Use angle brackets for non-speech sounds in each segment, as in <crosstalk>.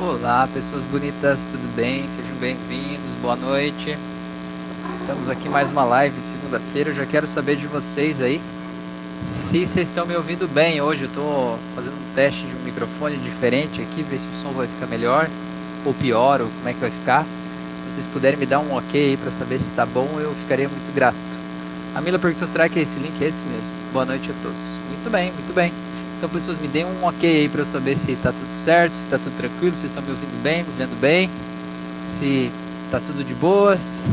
Olá, pessoas bonitas, tudo bem? Sejam bem-vindos, boa noite. Estamos aqui mais uma live de segunda-feira. Eu já quero saber de vocês aí se vocês estão me ouvindo bem. Hoje eu estou fazendo um teste de um microfone diferente aqui, ver se o som vai ficar melhor ou pior, ou como é que vai ficar. Se vocês puderem me dar um ok aí para saber se está bom, eu ficaria muito grato. A Mila perguntou: será que esse link é esse mesmo? Boa noite a todos. Muito bem, muito bem. Então, pessoas, me deem um ok aí para eu saber se está tudo certo, se está tudo tranquilo, se estão me ouvindo bem, me vendo bem, se está tudo de boas.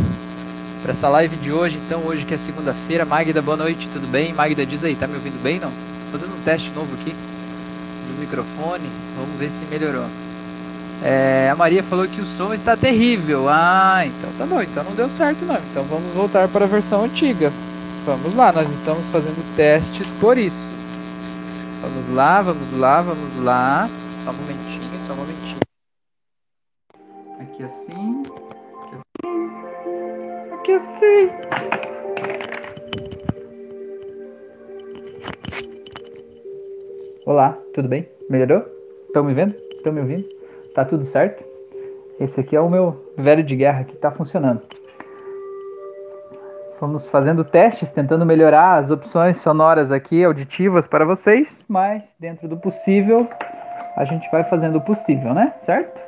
Para essa live de hoje, então, hoje que é segunda-feira, Magda, boa noite, tudo bem? Magda, diz aí, tá me ouvindo bem não? Tô fazendo um teste novo aqui do microfone, vamos ver se melhorou. É, a Maria falou que o som está terrível. Ah, então tá bom, então não deu certo não. Então vamos voltar para a versão antiga. Vamos lá, nós estamos fazendo testes por isso. Vamos lá, vamos lá, vamos lá. Só um momentinho, só um momentinho. Aqui assim. Aqui assim. Assim. Olá, tudo bem? Melhorou? Estão me vendo? Estão me ouvindo? Tá tudo certo? Esse aqui é o meu velho de guerra que está funcionando. Fomos fazendo testes, tentando melhorar as opções sonoras aqui, auditivas para vocês, mas dentro do possível, a gente vai fazendo o possível, né? Certo?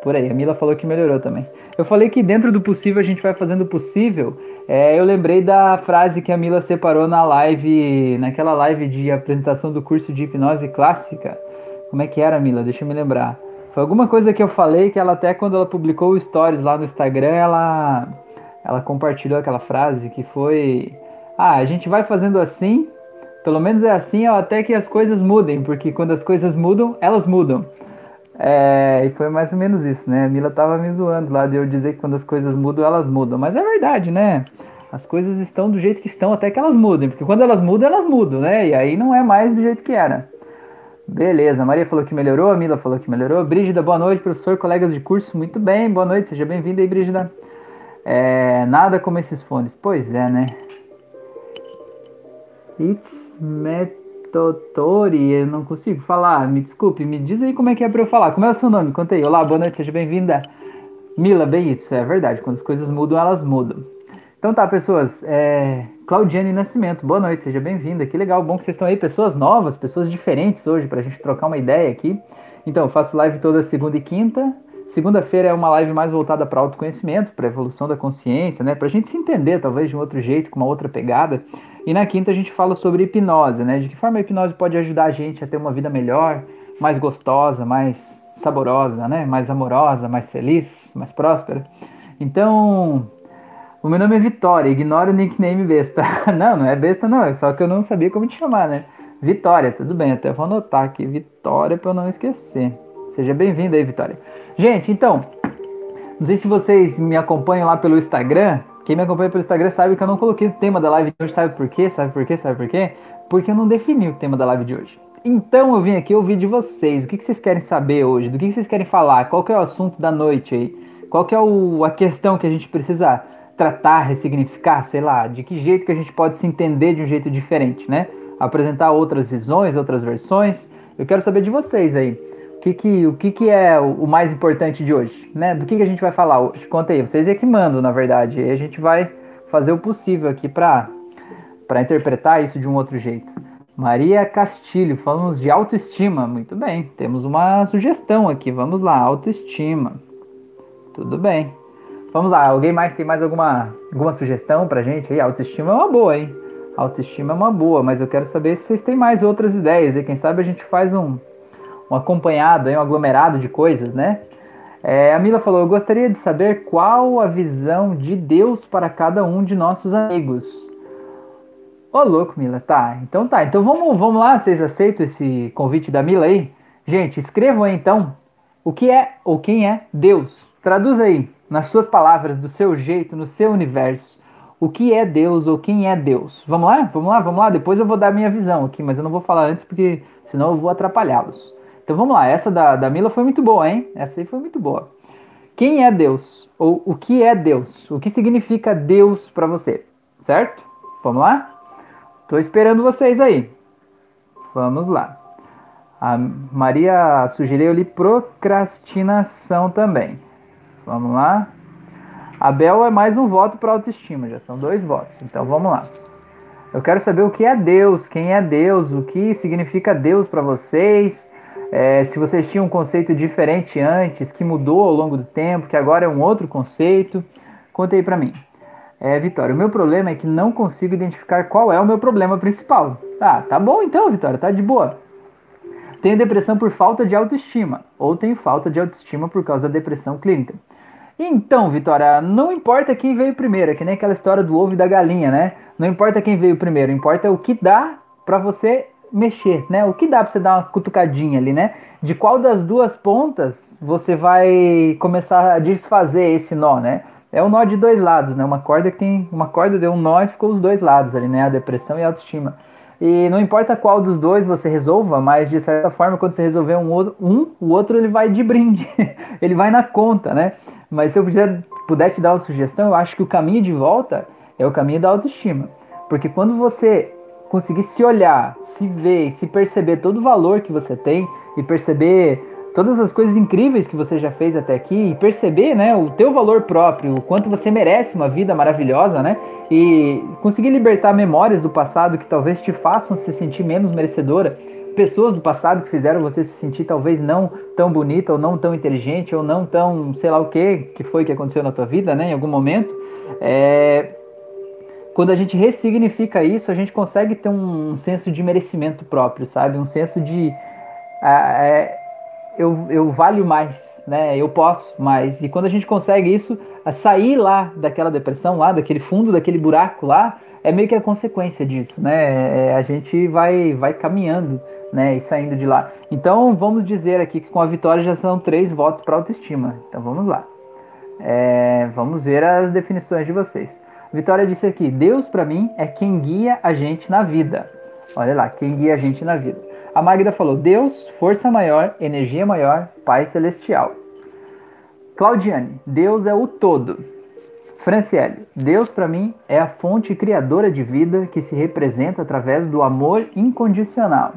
Por aí, a Mila falou que melhorou também. Eu falei que dentro do possível a gente vai fazendo o possível. É, eu lembrei da frase que a Mila separou na live, naquela live de apresentação do curso de hipnose clássica. Como é que era, Mila? Deixa eu me lembrar. Foi alguma coisa que eu falei que ela até quando ela publicou o stories lá no Instagram, ela ela compartilhou aquela frase que foi: Ah, a gente vai fazendo assim, pelo menos é assim até que as coisas mudem, porque quando as coisas mudam, elas mudam. É, e foi mais ou menos isso, né? A Mila tava me zoando lá de eu dizer que quando as coisas mudam, elas mudam. Mas é verdade, né? As coisas estão do jeito que estão até que elas mudem, porque quando elas mudam, elas mudam, né? E aí não é mais do jeito que era. Beleza, a Maria falou que melhorou, a Mila falou que melhorou. Brígida, boa noite, professor, colegas de curso, muito bem, boa noite, seja bem-vinda aí, Brígida. É, nada como esses fones. Pois é, né? It's Metotori, eu não consigo falar. Me desculpe, me diz aí como é que é pra eu falar. Como é o seu nome? Conta aí. Olá, boa noite, seja bem-vinda. Mila, bem isso, é verdade. Quando as coisas mudam, elas mudam. Então tá, pessoas. É... Claudiane Nascimento, boa noite, seja bem-vinda. Que legal, bom que vocês estão aí. Pessoas novas, pessoas diferentes hoje pra gente trocar uma ideia aqui. Então, eu faço live toda segunda e quinta. Segunda-feira é uma live mais voltada para autoconhecimento, para evolução da consciência, né? Para a gente se entender, talvez de um outro jeito, com uma outra pegada. E na quinta a gente fala sobre hipnose, né? De que forma a hipnose pode ajudar a gente a ter uma vida melhor, mais gostosa, mais saborosa, né? Mais amorosa, mais feliz, mais próspera. Então, o meu nome é Vitória, ignora o nickname besta. <laughs> não, não é besta não, é só que eu não sabia como te chamar, né? Vitória, tudo bem, até vou anotar aqui, Vitória, para eu não esquecer. Seja bem-vindo aí, Vitória. Gente, então, não sei se vocês me acompanham lá pelo Instagram. Quem me acompanha pelo Instagram sabe que eu não coloquei o tema da live de hoje. Sabe por quê? Sabe por quê? Sabe por quê? Porque eu não defini o tema da live de hoje. Então eu vim aqui ouvir de vocês. O que, vocês querem saber hoje? Do que, vocês querem falar? Qual que é o assunto da noite aí? Qual que é o, a questão que a gente precisa tratar, ressignificar, sei lá? De que jeito que a gente pode se entender de um jeito diferente, né? Apresentar outras visões, outras versões. Eu quero saber de vocês aí que que, o que, que é o mais importante de hoje? Né? Do que, que a gente vai falar hoje? Conta aí, vocês é que mandam, na verdade. E a gente vai fazer o possível aqui para interpretar isso de um outro jeito. Maria Castilho, falamos de autoestima. Muito bem, temos uma sugestão aqui. Vamos lá, autoestima. Tudo bem. Vamos lá, alguém mais tem mais alguma, alguma sugestão pra gente aí? Autoestima é uma boa, hein? Autoestima é uma boa, mas eu quero saber se vocês têm mais outras ideias. E quem sabe a gente faz um, um acompanhado, um aglomerado de coisas, né? É, a Mila falou: Eu gostaria de saber qual a visão de Deus para cada um de nossos amigos. Ô, oh, louco, Mila. Tá, então tá. Então vamos, vamos lá, vocês aceitam esse convite da Mila aí? Gente, escrevam aí então o que é ou quem é Deus. Traduz aí, nas suas palavras, do seu jeito, no seu universo. O que é Deus ou quem é Deus? Vamos lá? Vamos lá? Vamos lá? Depois eu vou dar minha visão aqui, mas eu não vou falar antes porque senão eu vou atrapalhá-los. Então vamos lá, essa da, da Mila foi muito boa, hein? Essa aí foi muito boa. Quem é Deus? Ou o que é Deus? O que significa Deus para você? Certo? Vamos lá? Tô esperando vocês aí. Vamos lá. A Maria sugeriu ali procrastinação também. Vamos lá. Abel é mais um voto para autoestima, já são dois votos. Então vamos lá. Eu quero saber o que é Deus, quem é Deus, o que significa Deus para vocês. É, se vocês tinham um conceito diferente antes, que mudou ao longo do tempo, que agora é um outro conceito. Conte aí para mim. É, Vitória, o meu problema é que não consigo identificar qual é o meu problema principal. Ah, tá bom então, Vitória, tá de boa. Tenho depressão por falta de autoestima, ou tenho falta de autoestima por causa da depressão clínica. Então, Vitória, não importa quem veio primeiro, é que nem aquela história do ovo e da galinha, né? Não importa quem veio primeiro, importa o que dá para você mexer, né? O que dá para você dar uma cutucadinha ali, né? De qual das duas pontas você vai começar a desfazer esse nó, né? É um nó de dois lados, né? Uma corda que tem uma corda deu um nó e ficou os dois lados ali, né? A depressão e a autoestima. E não importa qual dos dois você resolva, mas de certa forma, quando você resolver um, um o outro ele vai de brinde, <laughs> ele vai na conta, né? Mas se eu puder, puder te dar uma sugestão, eu acho que o caminho de volta é o caminho da autoestima. Porque quando você conseguir se olhar, se ver, se perceber todo o valor que você tem e perceber todas as coisas incríveis que você já fez até aqui e perceber, né, o teu valor próprio, o quanto você merece uma vida maravilhosa, né, e conseguir libertar memórias do passado que talvez te façam se sentir menos merecedora, pessoas do passado que fizeram você se sentir talvez não tão bonita ou não tão inteligente ou não tão, sei lá o que, que foi que aconteceu na tua vida, né, em algum momento, é... Quando a gente ressignifica isso, a gente consegue ter um senso de merecimento próprio, sabe? Um senso de. É, eu, eu valho mais, né? Eu posso mais. E quando a gente consegue isso, sair lá daquela depressão, lá daquele fundo, daquele buraco lá, é meio que a consequência disso, né? É, a gente vai, vai caminhando, né? E saindo de lá. Então vamos dizer aqui que com a vitória já são três votos para autoestima. Então vamos lá. É, vamos ver as definições de vocês. Vitória disse aqui: Deus para mim é quem guia a gente na vida. Olha lá, quem guia a gente na vida. A Magda falou: Deus, força maior, energia maior, Pai celestial. Claudiane, Deus é o todo. Franciele, Deus para mim é a fonte criadora de vida que se representa através do amor incondicional.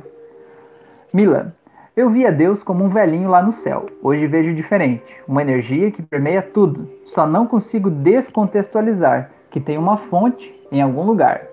Mila, eu via Deus como um velhinho lá no céu. Hoje vejo diferente, uma energia que permeia tudo. Só não consigo descontextualizar que tem uma fonte em algum lugar.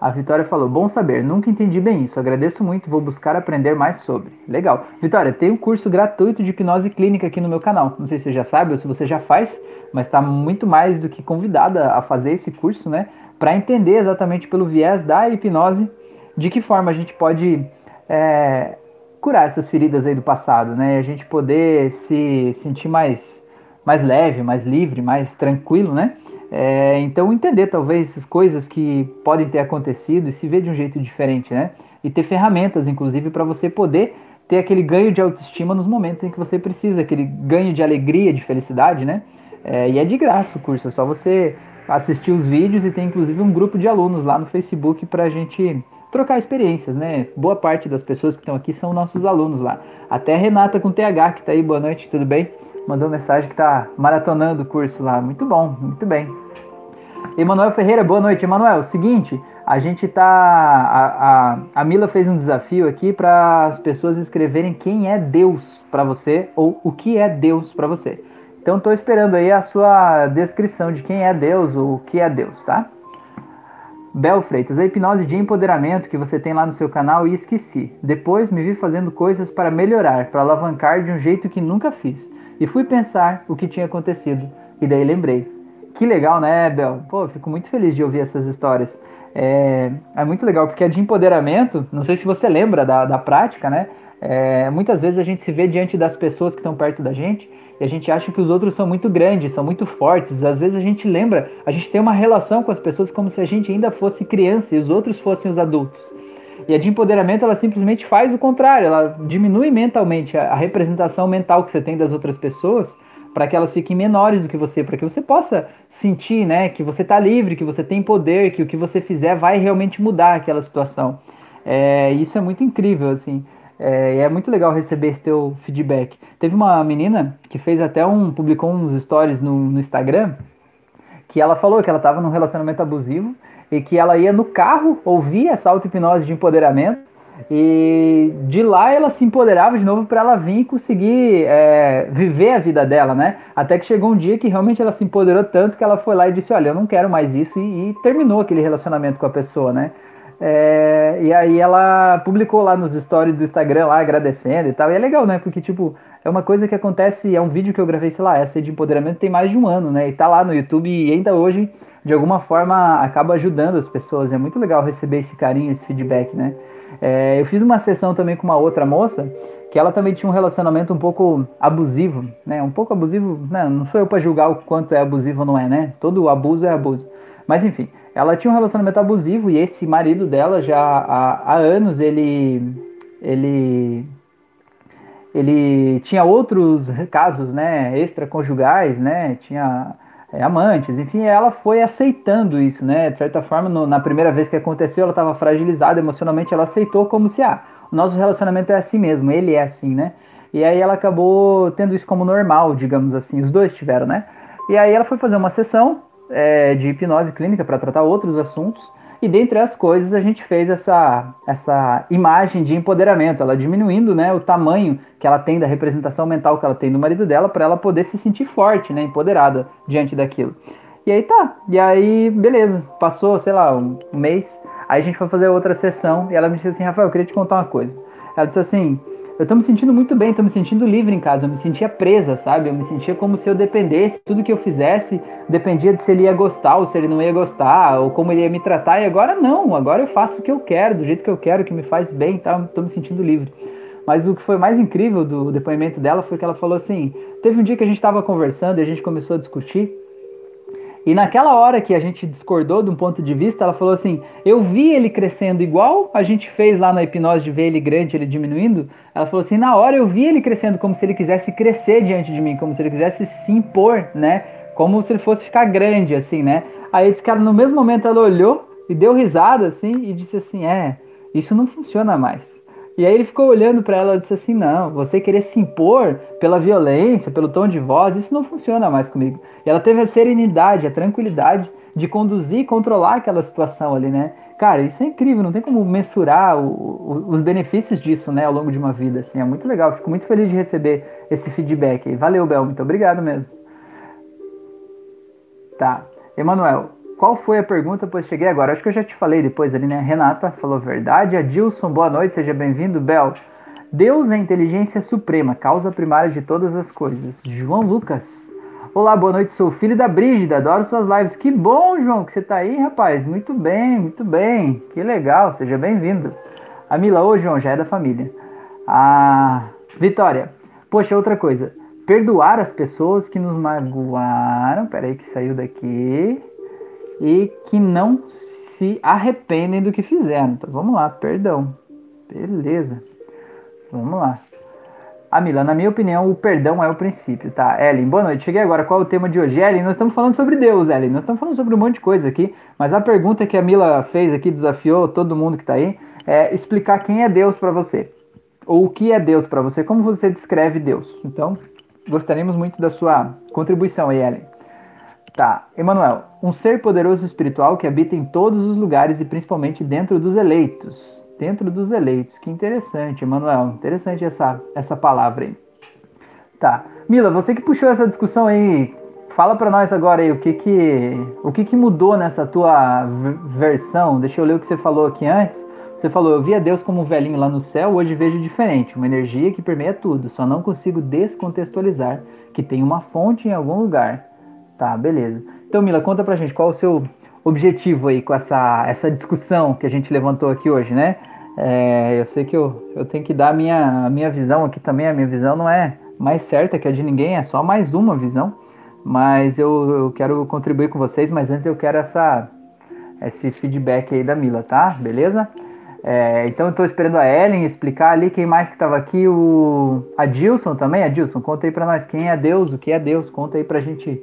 A Vitória falou: Bom saber, nunca entendi bem isso. Agradeço muito, vou buscar aprender mais sobre. Legal. Vitória, tem um curso gratuito de hipnose clínica aqui no meu canal. Não sei se você já sabe ou se você já faz, mas está muito mais do que convidada a fazer esse curso, né? Para entender exatamente pelo viés da hipnose de que forma a gente pode é, curar essas feridas aí do passado, né? A gente poder se sentir mais, mais leve, mais livre, mais tranquilo, né? É, então entender talvez as coisas que podem ter acontecido e se ver de um jeito diferente, né? E ter ferramentas, inclusive, para você poder ter aquele ganho de autoestima nos momentos em que você precisa, aquele ganho de alegria, de felicidade, né? É, e é de graça o curso, é só você assistir os vídeos e tem inclusive um grupo de alunos lá no Facebook para a gente trocar experiências, né? Boa parte das pessoas que estão aqui são nossos alunos lá. Até Renata com TH que está aí, boa noite, tudo bem? Mandou mensagem que está maratonando o curso lá. Muito bom, muito bem. Emanuel Ferreira, boa noite. Emanuel, seguinte, a gente tá. A, a, a Mila fez um desafio aqui para as pessoas escreverem quem é Deus para você ou o que é Deus para você. Então estou esperando aí a sua descrição de quem é Deus ou o que é Deus, tá? Bel Freitas, a hipnose de empoderamento que você tem lá no seu canal e esqueci. Depois me vi fazendo coisas para melhorar, para alavancar de um jeito que nunca fiz. E fui pensar o que tinha acontecido. E daí lembrei. Que legal, né, Bel? Pô, fico muito feliz de ouvir essas histórias. É, é muito legal, porque é de empoderamento. Não sei se você lembra da, da prática, né? É, muitas vezes a gente se vê diante das pessoas que estão perto da gente e a gente acha que os outros são muito grandes, são muito fortes. Às vezes a gente lembra, a gente tem uma relação com as pessoas como se a gente ainda fosse criança e os outros fossem os adultos. E a de empoderamento, ela simplesmente faz o contrário, ela diminui mentalmente a, a representação mental que você tem das outras pessoas para que elas fiquem menores do que você, para que você possa sentir, né, que você está livre, que você tem poder, que o que você fizer vai realmente mudar aquela situação. É, isso é muito incrível, assim. É, é muito legal receber esse teu feedback. Teve uma menina que fez até um, publicou uns stories no, no Instagram, que ela falou que ela estava num relacionamento abusivo e que ela ia no carro ouvir essa auto-hipnose de empoderamento E de lá ela se empoderava de novo para ela vir e conseguir é, viver a vida dela, né? Até que chegou um dia que realmente ela se empoderou tanto que ela foi lá e disse: Olha, eu não quero mais isso, e, e terminou aquele relacionamento com a pessoa, né? É, e aí ela publicou lá nos stories do Instagram lá agradecendo e tal. E é legal, né? Porque, tipo, é uma coisa que acontece, é um vídeo que eu gravei, sei lá, essa de empoderamento tem mais de um ano, né? E tá lá no YouTube e ainda hoje, de alguma forma, acaba ajudando as pessoas. É muito legal receber esse carinho, esse feedback, né? É, eu fiz uma sessão também com uma outra moça que ela também tinha um relacionamento um pouco abusivo, né? Um pouco abusivo, né? não sou eu para julgar o quanto é abusivo ou não é, né? Todo abuso é abuso. Mas enfim, ela tinha um relacionamento abusivo e esse marido dela já há, há anos ele ele ele tinha outros casos, né, extraconjugais, né, tinha amantes, enfim, ela foi aceitando isso, né, de certa forma, no, na primeira vez que aconteceu, ela estava fragilizada emocionalmente, ela aceitou como se, ah, o nosso relacionamento é assim mesmo, ele é assim, né, e aí ela acabou tendo isso como normal, digamos assim, os dois tiveram, né, e aí ela foi fazer uma sessão, é, de hipnose clínica para tratar outros assuntos. E dentre as coisas a gente fez essa, essa imagem de empoderamento, ela diminuindo né, o tamanho que ela tem da representação mental que ela tem do marido dela para ela poder se sentir forte, né, empoderada diante daquilo. E aí tá, e aí beleza, passou, sei lá, um mês, aí a gente foi fazer outra sessão e ela me disse assim, Rafael, eu queria te contar uma coisa. Ela disse assim, eu tô me sentindo muito bem, tô me sentindo livre em casa, eu me sentia presa, sabe? Eu me sentia como se eu dependesse, tudo que eu fizesse dependia de se ele ia gostar ou se ele não ia gostar, ou como ele ia me tratar, e agora não, agora eu faço o que eu quero, do jeito que eu quero, que me faz bem, tá? Tô me sentindo livre. Mas o que foi mais incrível do depoimento dela foi que ela falou assim: teve um dia que a gente estava conversando e a gente começou a discutir, e naquela hora que a gente discordou de um ponto de vista, ela falou assim: Eu vi ele crescendo igual a gente fez lá na hipnose de ver ele grande, ele diminuindo. Ela falou assim: Na hora eu vi ele crescendo como se ele quisesse crescer diante de mim, como se ele quisesse se impor, né? Como se ele fosse ficar grande, assim, né? Aí disse que ela, no mesmo momento ela olhou e deu risada, assim, e disse assim: É, isso não funciona mais. E aí ele ficou olhando para ela e disse assim: Não, você querer se impor pela violência, pelo tom de voz, isso não funciona mais comigo. E ela teve a serenidade, a tranquilidade de conduzir e controlar aquela situação ali, né? Cara, isso é incrível, não tem como mensurar o, o, os benefícios disso, né, ao longo de uma vida, assim, é muito legal, fico muito feliz de receber esse feedback aí. Valeu, Bel, muito obrigado mesmo. Tá, Emanuel, qual foi a pergunta? Pois cheguei agora. Acho que eu já te falei depois ali, né? Renata falou verdade. Adilson, boa noite, seja bem-vindo. Bel, Deus é inteligência suprema, causa primária de todas as coisas. João Lucas. Olá, boa noite, sou filho da Brígida, adoro suas lives. Que bom, João, que você tá aí, rapaz. Muito bem, muito bem. Que legal, seja bem-vindo. A Mila, ô João, já é da família. A Vitória, poxa, outra coisa. Perdoar as pessoas que nos magoaram. Peraí que saiu daqui e que não se arrependem do que fizeram. Então vamos lá, perdão. Beleza. Vamos lá. Amila, na minha opinião, o perdão é o princípio, tá? Ellen, boa noite. Cheguei agora. Qual é o tema de hoje? Ellen, nós estamos falando sobre Deus, Ellen. Nós estamos falando sobre um monte de coisa aqui, mas a pergunta que a Mila fez aqui, desafiou todo mundo que está aí, é explicar quem é Deus para você. Ou o que é Deus para você, como você descreve Deus. Então, gostaríamos muito da sua contribuição aí, Ellen. Tá, Emanuel, um ser poderoso espiritual que habita em todos os lugares e principalmente dentro dos eleitos. Dentro dos eleitos, que interessante, Emanuel. Interessante essa, essa palavra aí. Tá, Mila, você que puxou essa discussão aí, fala para nós agora aí o que que, o que que mudou nessa tua versão. Deixa eu ler o que você falou aqui antes. Você falou, eu via Deus como um velhinho lá no céu, hoje vejo diferente, uma energia que permeia tudo, só não consigo descontextualizar que tem uma fonte em algum lugar. Tá, beleza. Então, Mila, conta pra gente qual o seu objetivo aí com essa, essa discussão que a gente levantou aqui hoje, né? É, eu sei que eu, eu tenho que dar a minha, a minha visão aqui também. A minha visão não é mais certa que a de ninguém, é só mais uma visão. Mas eu, eu quero contribuir com vocês, mas antes eu quero essa, esse feedback aí da Mila, tá? Beleza? É, então eu tô esperando a Ellen explicar ali quem mais que estava aqui, o Adilson também. Adilson, conta aí para nós quem é Deus, o que é Deus, conta aí pra gente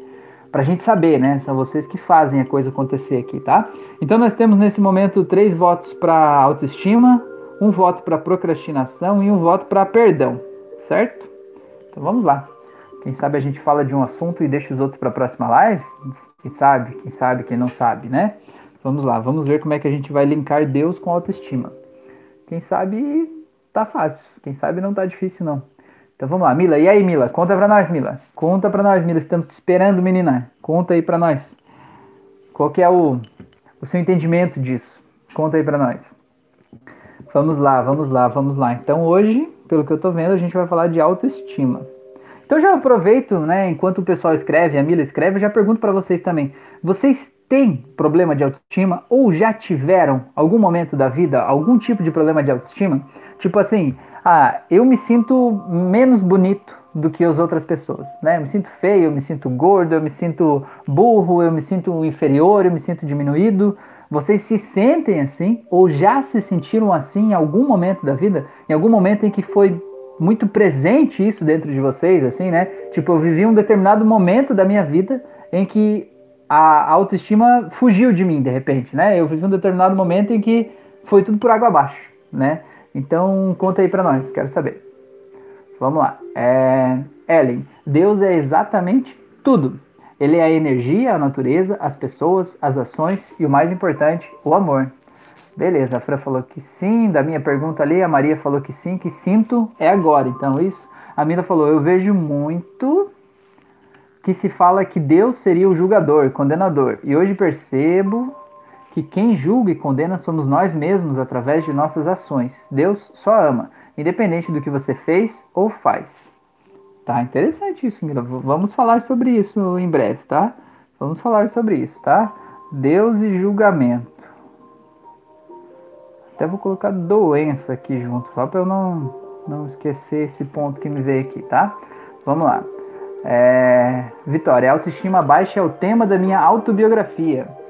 para a gente saber, né? São vocês que fazem a coisa acontecer aqui, tá? Então nós temos nesse momento três votos para autoestima, um voto para procrastinação e um voto para perdão, certo? Então vamos lá. Quem sabe a gente fala de um assunto e deixa os outros para a próxima live? Quem sabe, quem sabe, quem não sabe, né? Vamos lá, vamos ver como é que a gente vai linkar Deus com autoestima. Quem sabe tá fácil, quem sabe não tá difícil não. Então vamos lá, Mila. E aí, Mila? Conta pra nós, Mila. Conta pra nós, Mila. Estamos te esperando, menina. Conta aí pra nós. Qual que é o, o seu entendimento disso? Conta aí pra nós. Vamos lá, vamos lá, vamos lá. Então hoje, pelo que eu tô vendo, a gente vai falar de autoestima. Então já aproveito, né, enquanto o pessoal escreve, a Mila escreve, eu já pergunto para vocês também. Vocês têm problema de autoestima ou já tiveram algum momento da vida algum tipo de problema de autoestima? Tipo assim, ah, eu me sinto menos bonito do que as outras pessoas, né? Eu me sinto feio, eu me sinto gordo, eu me sinto burro, eu me sinto inferior, eu me sinto diminuído. Vocês se sentem assim ou já se sentiram assim em algum momento da vida? Em algum momento em que foi muito presente isso dentro de vocês, assim, né? Tipo, eu vivi um determinado momento da minha vida em que a autoestima fugiu de mim, de repente, né? Eu vivi um determinado momento em que foi tudo por água abaixo, né? Então, conta aí pra nós, quero saber. Vamos lá. É... Ellen, Deus é exatamente tudo. Ele é a energia, a natureza, as pessoas, as ações e o mais importante, o amor. Beleza, a Fran falou que sim, da minha pergunta ali, a Maria falou que sim, que sinto é agora. Então, isso. A Mila falou: Eu vejo muito que se fala que Deus seria o julgador, condenador. E hoje percebo que quem julga e condena somos nós mesmos através de nossas ações. Deus só ama, independente do que você fez ou faz. Tá interessante isso, Mila. Vamos falar sobre isso em breve, tá? Vamos falar sobre isso, tá? Deus e julgamento. Até vou colocar doença aqui junto, só para eu não, não esquecer esse ponto que me veio aqui, tá? Vamos lá. É... Vitória, autoestima baixa é o tema da minha autobiografia.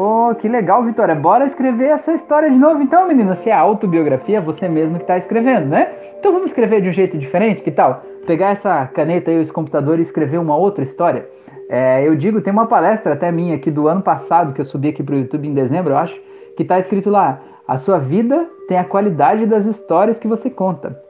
Oh, que legal, Vitória. Bora escrever essa história de novo, então, menina. Se é autobiografia, você mesmo que está escrevendo, né? Então vamos escrever de um jeito diferente, que tal? Pegar essa caneta e esse computador e escrever uma outra história. É, eu digo, tem uma palestra até minha aqui do ano passado, que eu subi aqui para o YouTube em dezembro, eu acho, que está escrito lá: a sua vida tem a qualidade das histórias que você conta.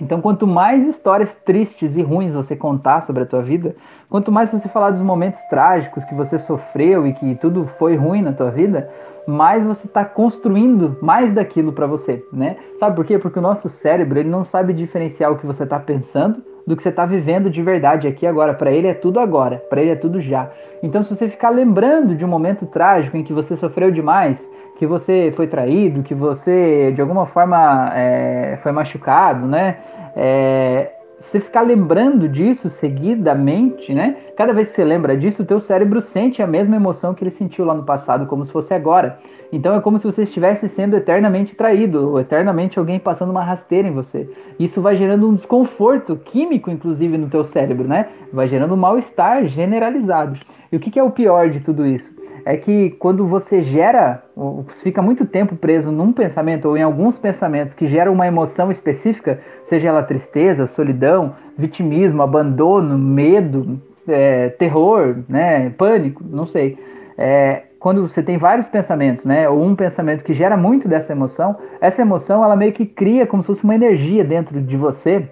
Então, quanto mais histórias tristes e ruins você contar sobre a tua vida, quanto mais você falar dos momentos trágicos que você sofreu e que tudo foi ruim na tua vida, mais você está construindo mais daquilo para você, né? Sabe por quê? Porque o nosso cérebro ele não sabe diferenciar o que você está pensando do que você está vivendo de verdade aqui agora. Para ele é tudo agora, para ele é tudo já. Então, se você ficar lembrando de um momento trágico em que você sofreu demais, que você foi traído, que você de alguma forma é, foi machucado, né? É, você ficar lembrando disso seguidamente, né? Cada vez que você lembra disso, o teu cérebro sente a mesma emoção que ele sentiu lá no passado, como se fosse agora. Então é como se você estivesse sendo eternamente traído, ou eternamente alguém passando uma rasteira em você. Isso vai gerando um desconforto químico, inclusive, no teu cérebro, né? Vai gerando um mal-estar generalizado. E o que, que é o pior de tudo isso? é que quando você gera, fica muito tempo preso num pensamento ou em alguns pensamentos que geram uma emoção específica, seja ela tristeza, solidão, vitimismo, abandono, medo, é, terror, né, pânico, não sei. É, quando você tem vários pensamentos, né, ou um pensamento que gera muito dessa emoção, essa emoção ela meio que cria como se fosse uma energia dentro de você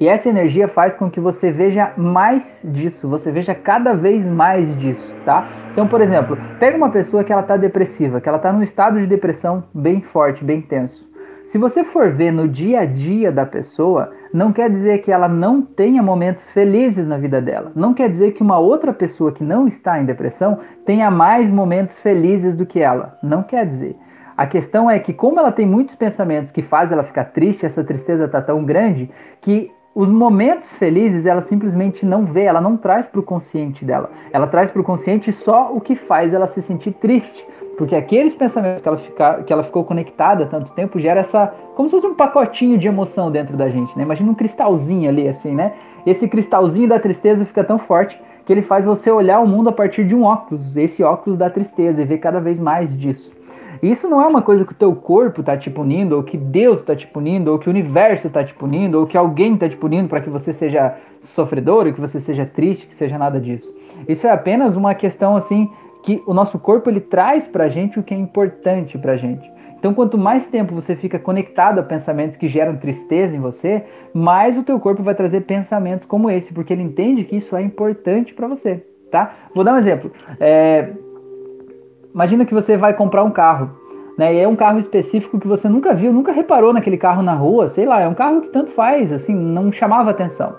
e essa energia faz com que você veja mais disso, você veja cada vez mais disso, tá? Então, por exemplo, pega uma pessoa que ela tá depressiva, que ela tá num estado de depressão bem forte, bem tenso. Se você for ver no dia a dia da pessoa, não quer dizer que ela não tenha momentos felizes na vida dela. Não quer dizer que uma outra pessoa que não está em depressão tenha mais momentos felizes do que ela. Não quer dizer. A questão é que, como ela tem muitos pensamentos que fazem ela ficar triste, essa tristeza está tão grande que os momentos felizes ela simplesmente não vê, ela não traz para o consciente dela. Ela traz para o consciente só o que faz ela se sentir triste. Porque aqueles pensamentos que ela, fica, que ela ficou conectada tanto tempo gera essa. como se fosse um pacotinho de emoção dentro da gente, né? Imagina um cristalzinho ali, assim, né? Esse cristalzinho da tristeza fica tão forte que ele faz você olhar o mundo a partir de um óculos, esse óculos da tristeza, e ver cada vez mais disso. Isso não é uma coisa que o teu corpo está te punindo, ou que Deus está te punindo, ou que o universo está te punindo, ou que alguém está te punindo para que você seja sofredor, ou que você seja triste, que seja nada disso. Isso é apenas uma questão assim que o nosso corpo ele traz para a gente o que é importante para a gente. Então, quanto mais tempo você fica conectado a pensamentos que geram tristeza em você, mais o teu corpo vai trazer pensamentos como esse, porque ele entende que isso é importante para você, tá? Vou dar um exemplo. É, Imagina que você vai comprar um carro. né? E é um carro específico que você nunca viu, nunca reparou naquele carro na rua, sei lá, é um carro que tanto faz, assim, não chamava atenção.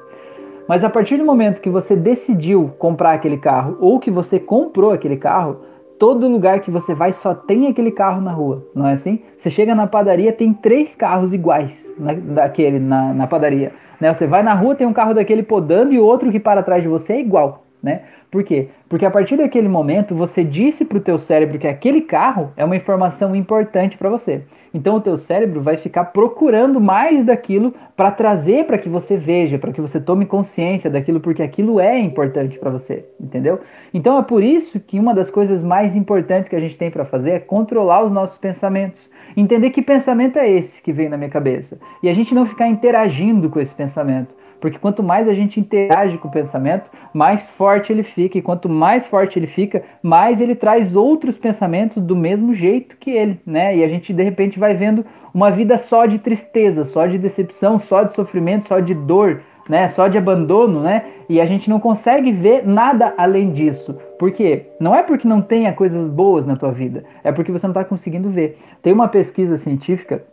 Mas a partir do momento que você decidiu comprar aquele carro ou que você comprou aquele carro, todo lugar que você vai só tem aquele carro na rua, não é assim? Você chega na padaria, tem três carros iguais na, daquele na, na padaria. Né? Você vai na rua, tem um carro daquele podando e outro que para atrás de você é igual. Né? Por quê? Porque a partir daquele momento você disse para o teu cérebro que aquele carro é uma informação importante para você. Então o teu cérebro vai ficar procurando mais daquilo para trazer para que você veja, para que você tome consciência daquilo, porque aquilo é importante para você, entendeu? Então é por isso que uma das coisas mais importantes que a gente tem para fazer é controlar os nossos pensamentos, entender que pensamento é esse que vem na minha cabeça e a gente não ficar interagindo com esse pensamento. Porque quanto mais a gente interage com o pensamento, mais forte ele fica. E quanto mais forte ele fica, mais ele traz outros pensamentos do mesmo jeito que ele, né? E a gente de repente vai vendo uma vida só de tristeza, só de decepção, só de sofrimento, só de dor, né? Só de abandono, né? E a gente não consegue ver nada além disso. Por quê? Não é porque não tenha coisas boas na tua vida, é porque você não está conseguindo ver. Tem uma pesquisa científica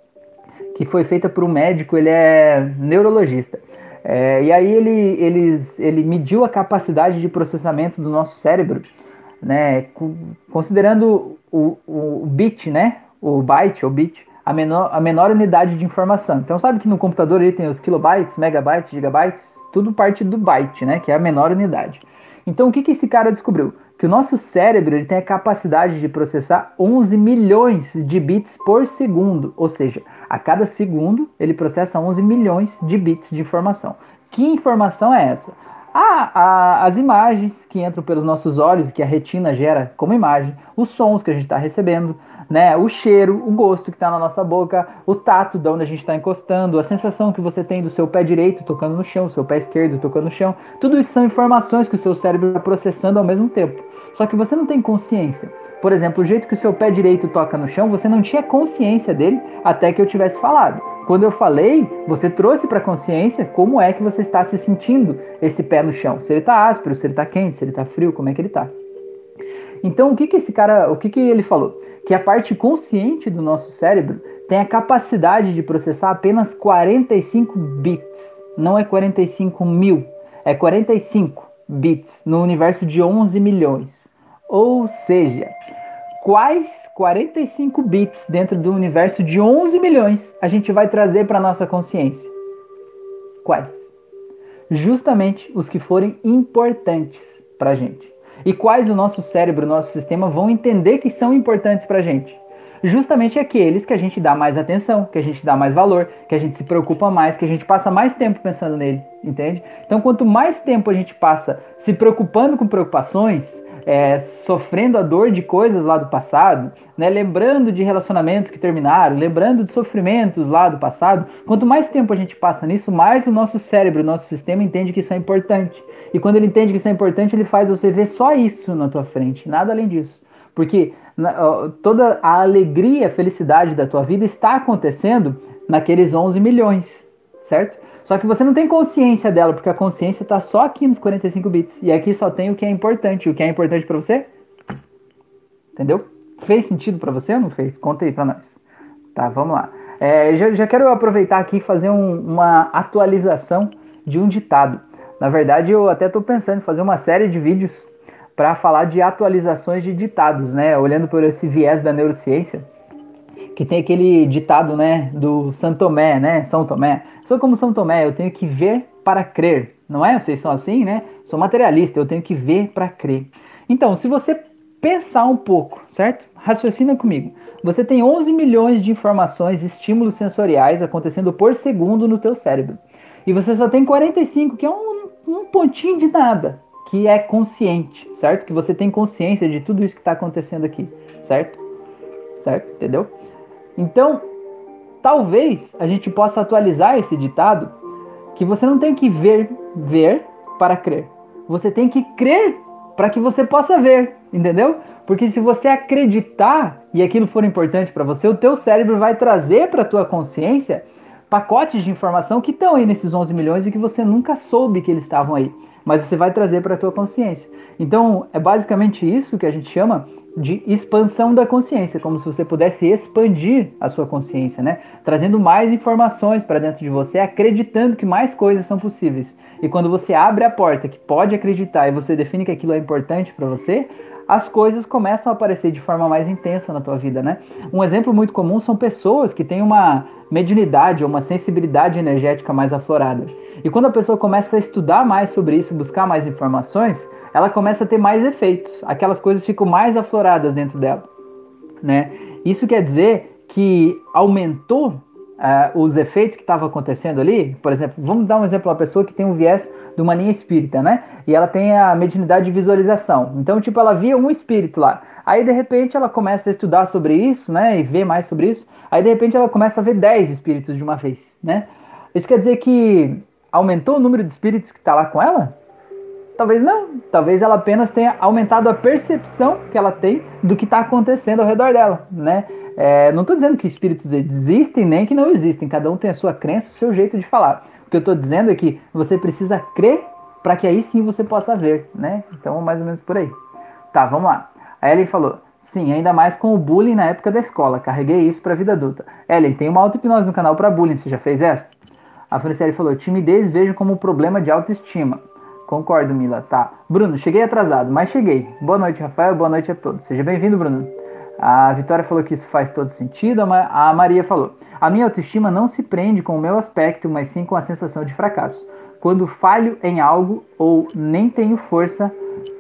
que foi feita por um médico, ele é neurologista. É, e aí ele, eles, ele mediu a capacidade de processamento do nosso cérebro, né, considerando o, o, o bit, né, o byte ou bit, a menor, a menor unidade de informação. Então sabe que no computador ele tem os kilobytes, megabytes, gigabytes, tudo parte do byte, né, que é a menor unidade. Então o que, que esse cara descobriu? Que o nosso cérebro ele tem a capacidade de processar 11 milhões de bits por segundo, ou seja, a cada segundo, ele processa 11 milhões de bits de informação. Que informação é essa? Ah, a, as imagens que entram pelos nossos olhos, que a retina gera como imagem, os sons que a gente está recebendo, né, o cheiro, o gosto que está na nossa boca, o tato de onde a gente está encostando, a sensação que você tem do seu pé direito tocando no chão, seu pé esquerdo tocando no chão. Tudo isso são informações que o seu cérebro está processando ao mesmo tempo. Só que você não tem consciência. Por exemplo, o jeito que o seu pé direito toca no chão, você não tinha consciência dele até que eu tivesse falado. Quando eu falei, você trouxe para consciência como é que você está se sentindo esse pé no chão. Se ele está áspero, se ele está quente, se ele está frio, como é que ele está. Então, o que que esse cara, o que que ele falou? Que a parte consciente do nosso cérebro tem a capacidade de processar apenas 45 bits. Não é 45 mil, é 45 bits no universo de 11 milhões. Ou seja, quais 45 bits dentro do universo de 11 milhões a gente vai trazer para nossa consciência? Quais? Justamente os que forem importantes para a gente. E quais o nosso cérebro, o nosso sistema vão entender que são importantes para a gente? Justamente aqueles que a gente dá mais atenção, que a gente dá mais valor, que a gente se preocupa mais, que a gente passa mais tempo pensando nele, entende? Então, quanto mais tempo a gente passa se preocupando com preocupações, é, sofrendo a dor de coisas lá do passado, né, lembrando de relacionamentos que terminaram, lembrando de sofrimentos lá do passado, quanto mais tempo a gente passa nisso, mais o nosso cérebro, o nosso sistema entende que isso é importante. E quando ele entende que isso é importante, ele faz você ver só isso na tua frente, nada além disso. Porque toda a alegria, a felicidade da tua vida está acontecendo naqueles 11 milhões, certo? Só que você não tem consciência dela, porque a consciência está só aqui nos 45 bits. E aqui só tem o que é importante. O que é importante para você? Entendeu? Fez sentido para você ou não fez? Conta aí para nós. Tá, vamos lá. É, já, já, quero aproveitar aqui e fazer um, uma atualização de um ditado. Na verdade, eu até estou pensando em fazer uma série de vídeos para falar de atualizações de ditados, né? Olhando por esse viés da neurociência que tem aquele ditado, né, do São Tomé, né, São Tomé. Sou como São Tomé, eu tenho que ver para crer, não é? Vocês são assim, né? Sou materialista, eu tenho que ver para crer. Então, se você pensar um pouco, certo? Raciocina comigo. Você tem 11 milhões de informações, estímulos sensoriais acontecendo por segundo no teu cérebro. E você só tem 45, que é um, um pontinho de nada, que é consciente, certo? Que você tem consciência de tudo isso que está acontecendo aqui, certo? Certo? Entendeu? Então, talvez a gente possa atualizar esse ditado que você não tem que ver, ver para crer. Você tem que crer para que você possa ver, entendeu? Porque se você acreditar e aquilo for importante para você, o teu cérebro vai trazer para tua consciência pacotes de informação que estão aí nesses 11 milhões e que você nunca soube que eles estavam aí, mas você vai trazer para a tua consciência. Então, é basicamente isso que a gente chama de expansão da consciência, como se você pudesse expandir a sua consciência, né? Trazendo mais informações para dentro de você, acreditando que mais coisas são possíveis. E quando você abre a porta que pode acreditar e você define que aquilo é importante para você, as coisas começam a aparecer de forma mais intensa na tua vida, né? Um exemplo muito comum são pessoas que têm uma mediunidade ou uma sensibilidade energética mais aflorada. E quando a pessoa começa a estudar mais sobre isso, buscar mais informações, ela começa a ter mais efeitos. Aquelas coisas ficam mais afloradas dentro dela, né? Isso quer dizer que aumentou uh, os efeitos que estavam acontecendo ali, por exemplo, vamos dar um exemplo, uma pessoa que tem um viés de uma linha espírita, né? E ela tem a mediunidade de visualização. Então, tipo, ela via um espírito lá. Aí, de repente, ela começa a estudar sobre isso, né? E ver mais sobre isso. Aí, de repente, ela começa a ver 10 espíritos de uma vez, né? Isso quer dizer que aumentou o número de espíritos que está lá com ela? Talvez não. Talvez ela apenas tenha aumentado a percepção que ela tem do que está acontecendo ao redor dela, né? É, não estou dizendo que espíritos existem nem que não existem. Cada um tem a sua crença, o seu jeito de falar. O que eu estou dizendo é que você precisa crer para que aí sim você possa ver, né? Então, mais ou menos por aí. Tá, vamos lá. A Ellen falou: Sim, ainda mais com o bullying na época da escola. Carreguei isso para a vida adulta. Ellen, tem uma auto-hipnose no canal para bullying. Você já fez essa? A Franciele falou: Timidez vejo como problema de autoestima. Concordo, Mila. Tá. Bruno, cheguei atrasado, mas cheguei. Boa noite, Rafael. Boa noite a todos. Seja bem-vindo, Bruno. A Vitória falou que isso faz todo sentido. A Maria falou: A minha autoestima não se prende com o meu aspecto, mas sim com a sensação de fracasso. Quando falho em algo ou nem tenho força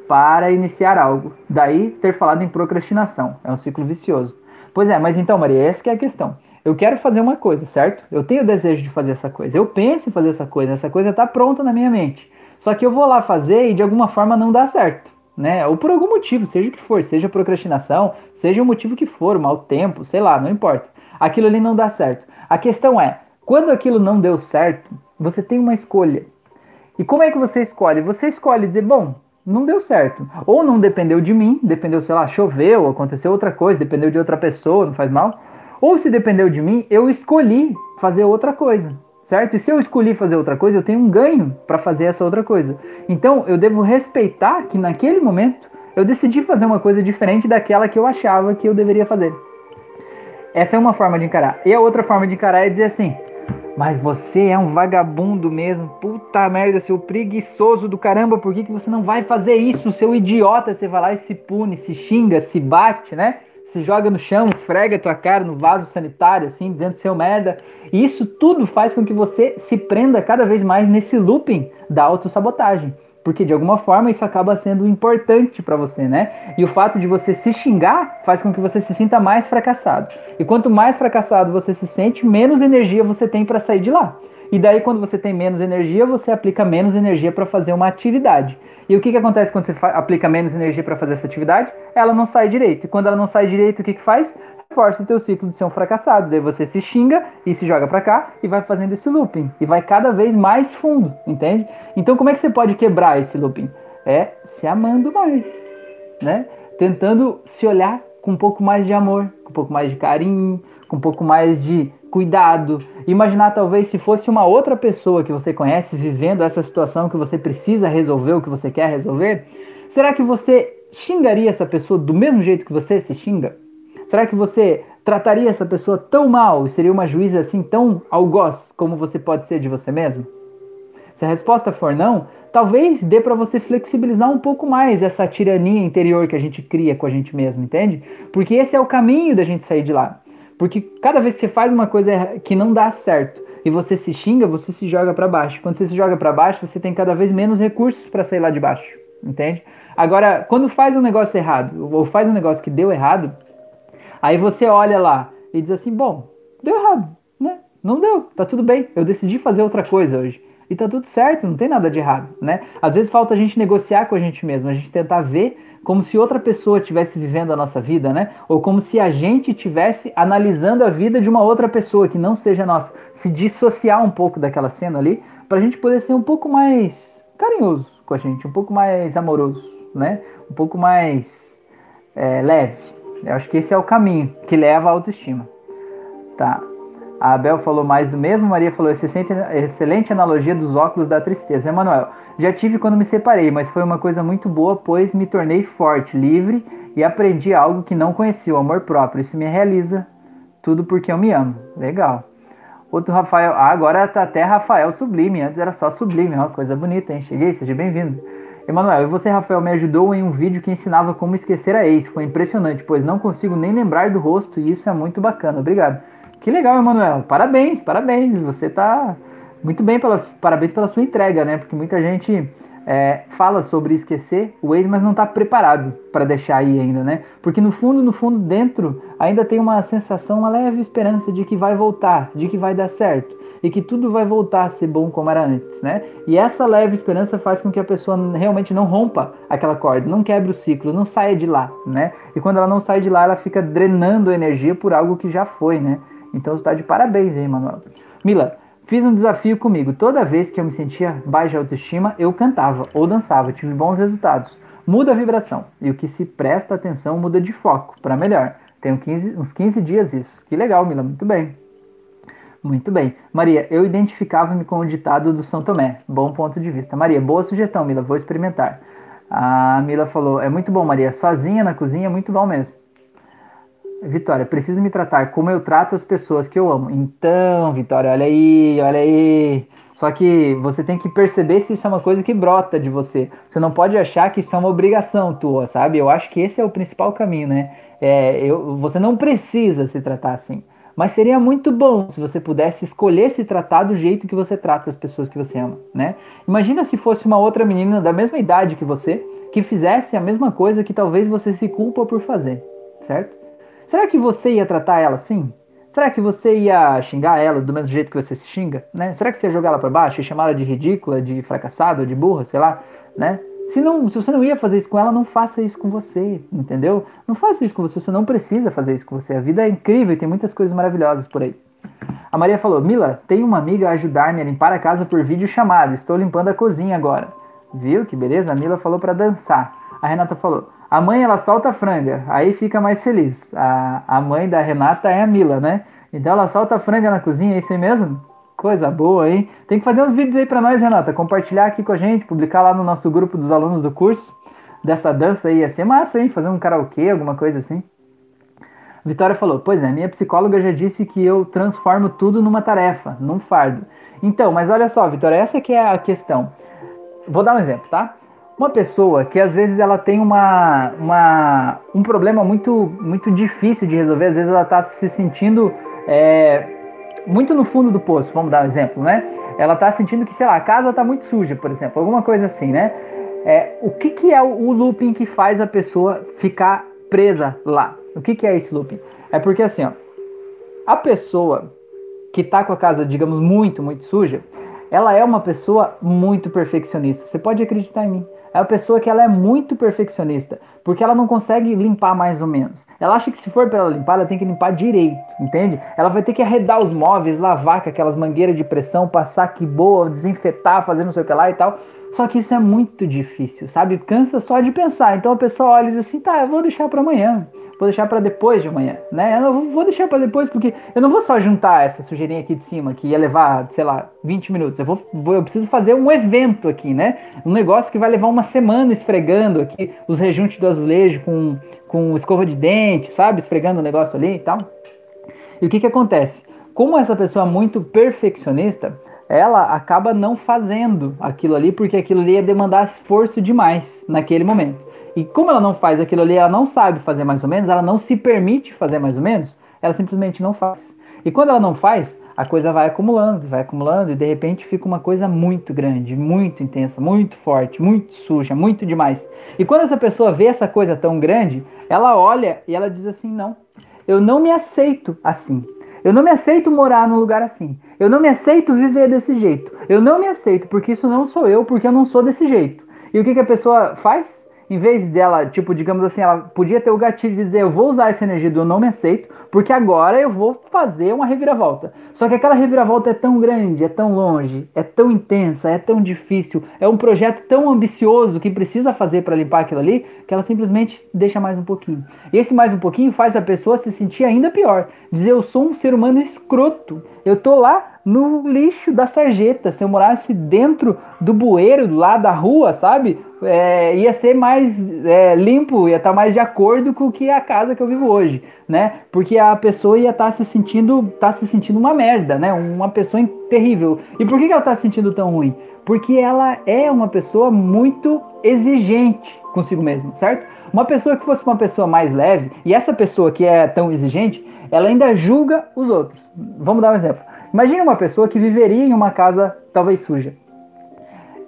para iniciar algo. Daí ter falado em procrastinação. É um ciclo vicioso. Pois é, mas então, Maria, essa é a questão. Eu quero fazer uma coisa, certo? Eu tenho o desejo de fazer essa coisa. Eu penso em fazer essa coisa. Essa coisa está pronta na minha mente. Só que eu vou lá fazer e de alguma forma não dá certo né? Ou por algum motivo, seja o que for, seja procrastinação, seja o motivo que for, mau tempo, sei lá, não importa. Aquilo ali não dá certo. A questão é, quando aquilo não deu certo, você tem uma escolha. E como é que você escolhe? Você escolhe dizer, bom, não deu certo. Ou não dependeu de mim, dependeu, sei lá, choveu, aconteceu outra coisa, dependeu de outra pessoa, não faz mal. Ou se dependeu de mim, eu escolhi fazer outra coisa certo? E se eu escolhi fazer outra coisa, eu tenho um ganho para fazer essa outra coisa. Então eu devo respeitar que naquele momento eu decidi fazer uma coisa diferente daquela que eu achava que eu deveria fazer. Essa é uma forma de encarar. E a outra forma de encarar é dizer assim: mas você é um vagabundo mesmo, puta merda, seu preguiçoso do caramba, por que, que você não vai fazer isso, seu idiota? Você vai lá e se pune, se xinga, se bate, né? Se joga no chão, esfrega tua cara no vaso sanitário, assim, dizendo seu merda. E isso tudo faz com que você se prenda cada vez mais nesse looping da autossabotagem. Porque de alguma forma isso acaba sendo importante para você, né? E o fato de você se xingar faz com que você se sinta mais fracassado. E quanto mais fracassado você se sente, menos energia você tem para sair de lá. E daí, quando você tem menos energia, você aplica menos energia para fazer uma atividade. E o que, que acontece quando você aplica menos energia para fazer essa atividade? Ela não sai direito. E quando ela não sai direito, o que, que faz? Força o teu ciclo de ser um fracassado. Daí você se xinga e se joga para cá e vai fazendo esse looping. E vai cada vez mais fundo, entende? Então, como é que você pode quebrar esse looping? É se amando mais, né? Tentando se olhar com um pouco mais de amor, com um pouco mais de carinho, com um pouco mais de cuidado. Imaginar talvez se fosse uma outra pessoa que você conhece vivendo essa situação que você precisa resolver, o que você quer resolver, será que você xingaria essa pessoa do mesmo jeito que você se xinga? Será que você trataria essa pessoa tão mal e seria uma juíza assim tão algoz como você pode ser de você mesmo? Se a resposta for não, talvez dê para você flexibilizar um pouco mais essa tirania interior que a gente cria com a gente mesmo, entende? Porque esse é o caminho da gente sair de lá. Porque cada vez que você faz uma coisa que não dá certo e você se xinga, você se joga para baixo. Quando você se joga para baixo, você tem cada vez menos recursos para sair lá de baixo, entende? Agora, quando faz um negócio errado ou faz um negócio que deu errado, aí você olha lá e diz assim: "Bom, deu errado, né? Não deu, tá tudo bem. Eu decidi fazer outra coisa hoje." E tá tudo certo, não tem nada de errado, né? Às vezes falta a gente negociar com a gente mesmo, a gente tentar ver como se outra pessoa estivesse vivendo a nossa vida, né? Ou como se a gente estivesse analisando a vida de uma outra pessoa que não seja nossa. Se dissociar um pouco daquela cena ali, para a gente poder ser um pouco mais carinhoso com a gente, um pouco mais amoroso, né? Um pouco mais é, leve. Eu acho que esse é o caminho que leva à autoestima, tá? A Abel falou mais do mesmo, Maria falou excelente, analogia dos óculos da tristeza. Emanuel, já tive quando me separei, mas foi uma coisa muito boa, pois me tornei forte, livre e aprendi algo que não conhecia, o amor próprio. Isso me realiza tudo porque eu me amo. Legal. Outro Rafael, ah, agora tá até Rafael Sublime, antes era só Sublime, uma coisa bonita, hein? Cheguei, seja bem-vindo. Emanuel, e você, Rafael, me ajudou em um vídeo que ensinava como esquecer a ex. Foi impressionante, pois não consigo nem lembrar do rosto e isso é muito bacana. Obrigado. Que legal, Emanuel. Parabéns, parabéns. Você tá muito bem, pelas, parabéns pela sua entrega, né? Porque muita gente é, fala sobre esquecer o ex, mas não está preparado para deixar aí ainda, né? Porque no fundo, no fundo, dentro, ainda tem uma sensação, uma leve esperança de que vai voltar, de que vai dar certo e que tudo vai voltar a ser bom como era antes, né? E essa leve esperança faz com que a pessoa realmente não rompa aquela corda, não quebre o ciclo, não saia de lá, né? E quando ela não sai de lá, ela fica drenando energia por algo que já foi, né? Então está de parabéns aí, Manuel. Mila, fiz um desafio comigo. Toda vez que eu me sentia baixa autoestima, eu cantava ou dançava. Tive bons resultados. Muda a vibração. E o que se presta atenção muda de foco para melhor. Tenho 15, uns 15 dias isso. Que legal, Mila. Muito bem. Muito bem. Maria, eu identificava-me com o ditado do São Tomé. Bom ponto de vista. Maria, boa sugestão, Mila. Vou experimentar. A Mila falou: é muito bom, Maria. Sozinha na cozinha é muito bom mesmo. Vitória, preciso me tratar como eu trato as pessoas que eu amo. Então, Vitória, olha aí, olha aí. Só que você tem que perceber se isso é uma coisa que brota de você. Você não pode achar que isso é uma obrigação tua, sabe? Eu acho que esse é o principal caminho, né? É, eu, você não precisa se tratar assim. Mas seria muito bom se você pudesse escolher se tratar do jeito que você trata as pessoas que você ama, né? Imagina se fosse uma outra menina da mesma idade que você, que fizesse a mesma coisa que talvez você se culpa por fazer, certo? Será que você ia tratar ela assim? Será que você ia xingar ela do mesmo jeito que você se xinga? Né? Será que você ia jogar ela para baixo e chamar ela de ridícula, de fracassada, de burra, sei lá? Né? Se, não, se você não ia fazer isso com ela, não faça isso com você, entendeu? Não faça isso com você, você não precisa fazer isso com você. A vida é incrível e tem muitas coisas maravilhosas por aí. A Maria falou: Mila, tem uma amiga a ajudar-me a limpar a casa por vídeo chamada. Estou limpando a cozinha agora. Viu que beleza? A Mila falou para dançar. A Renata falou: a mãe, ela solta a franga, aí fica mais feliz. A, a mãe da Renata é a Mila, né? Então ela solta a franga na cozinha, é isso aí mesmo? Coisa boa, hein? Tem que fazer uns vídeos aí pra nós, Renata. Compartilhar aqui com a gente, publicar lá no nosso grupo dos alunos do curso dessa dança aí. Ia ser massa, hein? Fazer um karaokê, alguma coisa assim. Vitória falou: Pois é, minha psicóloga já disse que eu transformo tudo numa tarefa, num fardo. Então, mas olha só, Vitória, essa que é a questão. Vou dar um exemplo, tá? uma pessoa que às vezes ela tem uma, uma, um problema muito, muito difícil de resolver, às vezes ela está se sentindo é, muito no fundo do poço, vamos dar um exemplo, né? Ela está sentindo que, sei lá, a casa está muito suja, por exemplo, alguma coisa assim, né? É, o que, que é o, o looping que faz a pessoa ficar presa lá? O que, que é esse looping? É porque assim, ó, a pessoa que está com a casa, digamos, muito, muito suja, ela é uma pessoa muito perfeccionista. Você pode acreditar em mim é a pessoa que ela é muito perfeccionista, porque ela não consegue limpar mais ou menos. Ela acha que se for para ela limpar, ela tem que limpar direito, entende? Ela vai ter que arredar os móveis, lavar com aquelas mangueiras de pressão, passar que boa, desinfetar, fazer não sei o que lá e tal. Só que isso é muito difícil, sabe? Cansa só de pensar. Então a pessoa olha e diz assim: tá, eu vou deixar para amanhã vou deixar para depois de amanhã, né? Eu não vou deixar para depois porque eu não vou só juntar essa sujeirinha aqui de cima que ia levar, sei lá, 20 minutos. Eu vou, vou eu preciso fazer um evento aqui, né? Um negócio que vai levar uma semana esfregando aqui os rejuntos do azulejo com com escova de dente, sabe? Esfregando o negócio ali e tal. E o que que acontece? Como essa pessoa é muito perfeccionista, ela acaba não fazendo aquilo ali porque aquilo ali ia demandar esforço demais naquele momento. E como ela não faz aquilo ali, ela não sabe fazer mais ou menos, ela não se permite fazer mais ou menos, ela simplesmente não faz. E quando ela não faz, a coisa vai acumulando, vai acumulando e de repente fica uma coisa muito grande, muito intensa, muito forte, muito suja, muito demais. E quando essa pessoa vê essa coisa tão grande, ela olha e ela diz assim: "Não, eu não me aceito assim. Eu não me aceito morar num lugar assim. Eu não me aceito viver desse jeito. Eu não me aceito porque isso não sou eu, porque eu não sou desse jeito." E o que, que a pessoa faz? Em vez dela, tipo, digamos assim, ela podia ter o gatilho de dizer, eu vou usar essa energia do eu não me aceito, porque agora eu vou fazer uma reviravolta. Só que aquela reviravolta é tão grande, é tão longe, é tão intensa, é tão difícil, é um projeto tão ambicioso que precisa fazer para limpar aquilo ali, que ela simplesmente deixa mais um pouquinho. E esse mais um pouquinho faz a pessoa se sentir ainda pior, dizer, eu sou um ser humano escroto, eu tô lá no lixo da sarjeta. Se eu morasse dentro do bueiro, lá da rua, sabe? É, ia ser mais é, limpo, ia estar tá mais de acordo com o que é a casa que eu vivo hoje, né? Porque a pessoa ia estar tá se sentindo, tá se sentindo uma merda, né? Uma pessoa terrível. E por que ela está se sentindo tão ruim? Porque ela é uma pessoa muito exigente consigo mesma, certo? Uma pessoa que fosse uma pessoa mais leve, e essa pessoa que é tão exigente, ela ainda julga os outros. Vamos dar um exemplo. Imagine uma pessoa que viveria em uma casa talvez suja.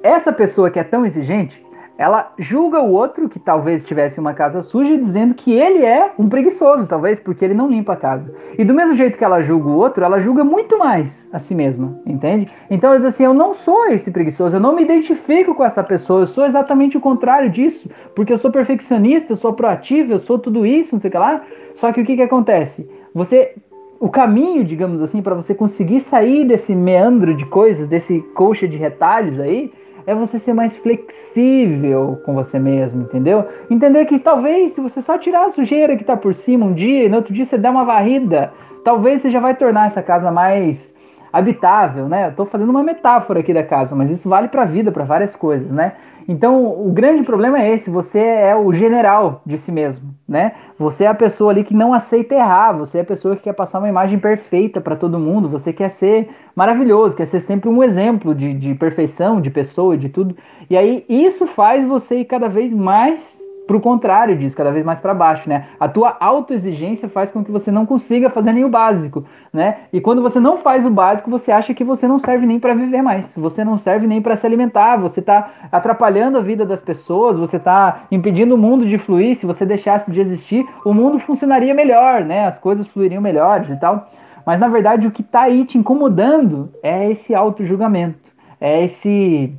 Essa pessoa que é tão exigente, ela julga o outro que talvez tivesse uma casa suja dizendo que ele é um preguiçoso, talvez porque ele não limpa a casa. E do mesmo jeito que ela julga o outro, ela julga muito mais a si mesma, entende? Então ela diz assim: eu não sou esse preguiçoso, eu não me identifico com essa pessoa, eu sou exatamente o contrário disso, porque eu sou perfeccionista, eu sou proativo, eu sou tudo isso, não sei o que lá. Só que o que, que acontece? Você o caminho, digamos assim, para você conseguir sair desse meandro de coisas, desse colcha de retalhos aí, é você ser mais flexível com você mesmo, entendeu? Entender que talvez se você só tirar a sujeira que tá por cima um dia e no outro dia você der uma varrida, talvez você já vai tornar essa casa mais habitável, né? Eu tô fazendo uma metáfora aqui da casa, mas isso vale para a vida, para várias coisas, né? Então, o grande problema é esse, você é o general de si mesmo, né? Você é a pessoa ali que não aceita errar, você é a pessoa que quer passar uma imagem perfeita para todo mundo, você quer ser maravilhoso, quer ser sempre um exemplo de, de perfeição, de pessoa, de tudo. E aí, isso faz você ir cada vez mais pro contrário disso, cada vez mais para baixo, né? A tua autoexigência faz com que você não consiga fazer nem o básico, né? E quando você não faz o básico, você acha que você não serve nem para viver mais, você não serve nem para se alimentar, você tá atrapalhando a vida das pessoas, você tá impedindo o mundo de fluir. Se você deixasse de existir, o mundo funcionaria melhor, né? As coisas fluiriam melhores e tal. Mas na verdade, o que tá aí te incomodando é esse auto-julgamento, é esse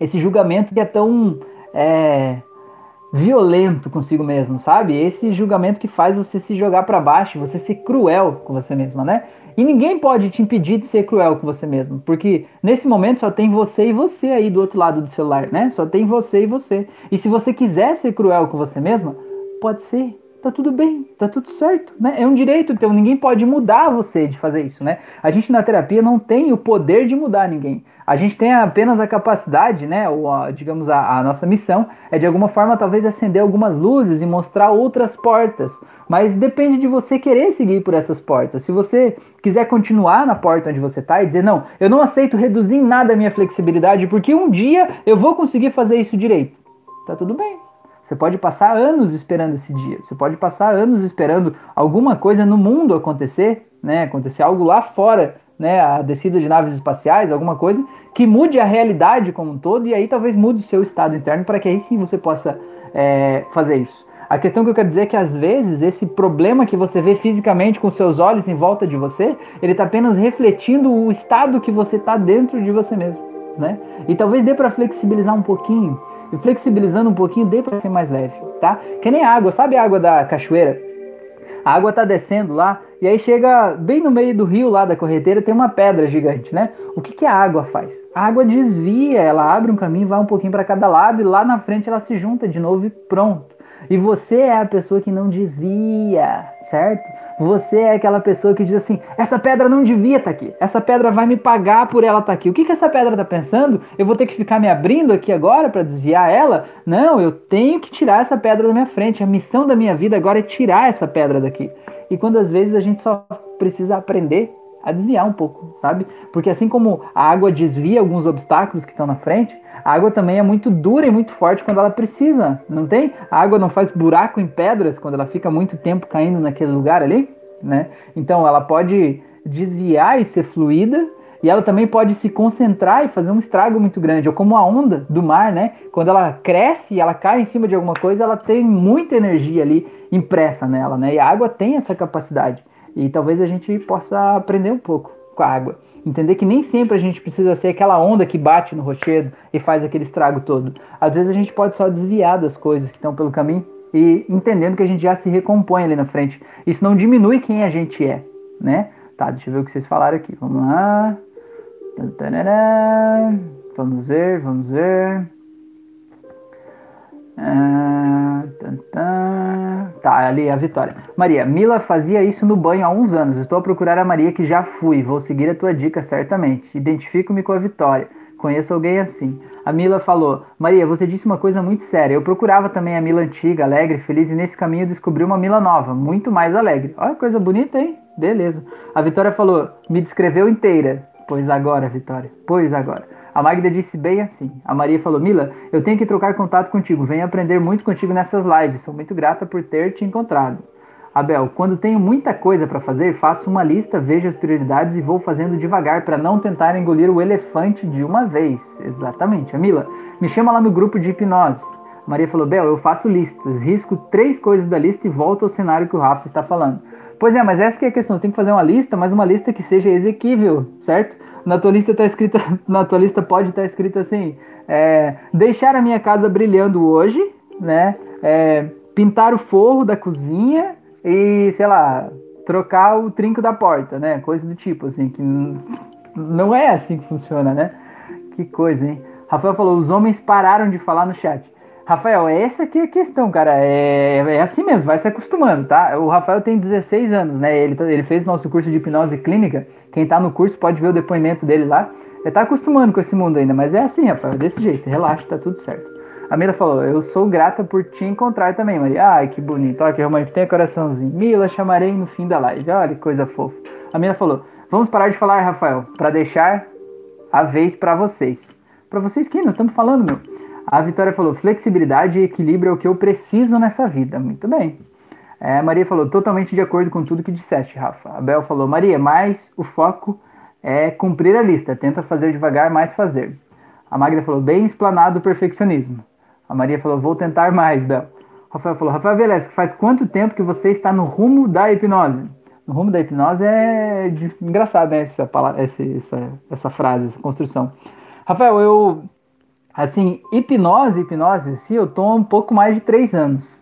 esse julgamento que é tão é, violento consigo mesmo, sabe? Esse julgamento que faz você se jogar para baixo, você ser cruel com você mesma, né? E ninguém pode te impedir de ser cruel com você mesmo, porque nesse momento só tem você e você aí do outro lado do celular, né? Só tem você e você. E se você quiser ser cruel com você mesma, pode ser. Tá tudo bem, tá tudo certo, né? É um direito então ninguém pode mudar você de fazer isso, né? A gente na terapia não tem o poder de mudar ninguém. A gente tem apenas a capacidade, né, ou a, digamos a, a, nossa missão é de alguma forma talvez acender algumas luzes e mostrar outras portas, mas depende de você querer seguir por essas portas. Se você quiser continuar na porta onde você está e dizer não, eu não aceito reduzir em nada a minha flexibilidade porque um dia eu vou conseguir fazer isso direito, tá tudo bem. Você pode passar anos esperando esse dia. Você pode passar anos esperando alguma coisa no mundo acontecer, né? Acontecer algo lá fora né, a descida de naves espaciais, alguma coisa que mude a realidade como um todo e aí talvez mude o seu estado interno para que aí sim você possa é, fazer isso. A questão que eu quero dizer é que às vezes esse problema que você vê fisicamente com seus olhos em volta de você, ele está apenas refletindo o estado que você está dentro de você mesmo, né? E talvez dê para flexibilizar um pouquinho. E flexibilizando um pouquinho dê para ser mais leve, tá? Que nem água, sabe a água da cachoeira? A água tá descendo lá e aí chega bem no meio do rio lá da correteira, tem uma pedra gigante, né? O que, que a água faz? A água desvia, ela abre um caminho, vai um pouquinho para cada lado e lá na frente ela se junta de novo e pronto. E você é a pessoa que não desvia, certo? Você é aquela pessoa que diz assim: essa pedra não devia estar tá aqui, essa pedra vai me pagar por ela estar tá aqui. O que, que essa pedra está pensando? Eu vou ter que ficar me abrindo aqui agora para desviar ela? Não, eu tenho que tirar essa pedra da minha frente. A missão da minha vida agora é tirar essa pedra daqui. E quando às vezes a gente só precisa aprender a desviar um pouco, sabe? Porque assim como a água desvia alguns obstáculos que estão na frente, a água também é muito dura e muito forte quando ela precisa, não tem? A água não faz buraco em pedras quando ela fica muito tempo caindo naquele lugar ali, né? Então ela pode desviar e ser fluida, e ela também pode se concentrar e fazer um estrago muito grande, ou como a onda do mar, né? Quando ela cresce e ela cai em cima de alguma coisa, ela tem muita energia ali impressa nela, né? E a água tem essa capacidade. E talvez a gente possa aprender um pouco com a água. Entender que nem sempre a gente precisa ser aquela onda que bate no rochedo e faz aquele estrago todo. Às vezes a gente pode só desviar das coisas que estão pelo caminho e entendendo que a gente já se recompõe ali na frente. Isso não diminui quem a gente é, né? Tá, deixa eu ver o que vocês falaram aqui. Vamos lá. Vamos ver, vamos ver. Ah, tá, ali a Vitória. Maria, Mila fazia isso no banho há uns anos. Estou a procurar a Maria que já fui. Vou seguir a tua dica certamente. Identifico-me com a Vitória. Conheço alguém assim. A Mila falou: Maria, você disse uma coisa muito séria. Eu procurava também a Mila antiga, alegre, feliz, e nesse caminho descobri uma Mila nova, muito mais alegre. Olha coisa bonita, hein? Beleza. A Vitória falou: Me descreveu inteira. Pois agora, Vitória. Pois agora. A Magda disse bem assim. A Maria falou: Mila, eu tenho que trocar contato contigo. Venho aprender muito contigo nessas lives. Sou muito grata por ter te encontrado. Abel, quando tenho muita coisa para fazer, faço uma lista, vejo as prioridades e vou fazendo devagar para não tentar engolir o elefante de uma vez. Exatamente. A Mila, me chama lá no grupo de hipnose. A Maria falou: Bel, eu faço listas, risco três coisas da lista e volto ao cenário que o Rafa está falando. Pois é, mas essa é a questão. Você tem que fazer uma lista, mas uma lista que seja exequível, certo? Na tua lista tá escrita, <laughs> na tua lista pode estar tá escrito assim: é, deixar a minha casa brilhando hoje, né? É, pintar o forro da cozinha e, sei lá, trocar o trinco da porta, né? Coisa do tipo, assim, que não é assim que funciona, né? Que coisa, hein? Rafael falou: os homens pararam de falar no chat. Rafael, essa aqui é a questão, cara. É, é assim mesmo, vai se acostumando, tá? O Rafael tem 16 anos, né? Ele, ele fez nosso curso de hipnose clínica. Quem tá no curso pode ver o depoimento dele lá. Ele tá acostumando com esse mundo ainda, mas é assim, Rafael, é desse jeito. Relaxa, tá tudo certo. A Mila falou: Eu sou grata por te encontrar também, Maria. Ai, que bonito. Olha que romântico. Tem coraçãozinho. Mila, chamarei no fim da live. Olha que coisa fofa. A Mila falou: Vamos parar de falar, Rafael, para deixar a vez para vocês. Para vocês quem? Nós estamos falando, meu. A Vitória falou: flexibilidade e equilíbrio é o que eu preciso nessa vida. Muito bem. É, Maria falou: totalmente de acordo com tudo que disseste, Rafa. A Bel falou: Maria, mas o foco é cumprir a lista. Tenta fazer devagar, mais fazer. A Magda falou: bem explanado o perfeccionismo. A Maria falou: vou tentar mais, Bel. Rafael falou: Rafael Velesco, faz quanto tempo que você está no rumo da hipnose? No rumo da hipnose é engraçado, né? Essa, essa, essa, essa frase, essa construção. Rafael, eu Assim, hipnose, hipnose, sim, eu tô um pouco mais de três anos.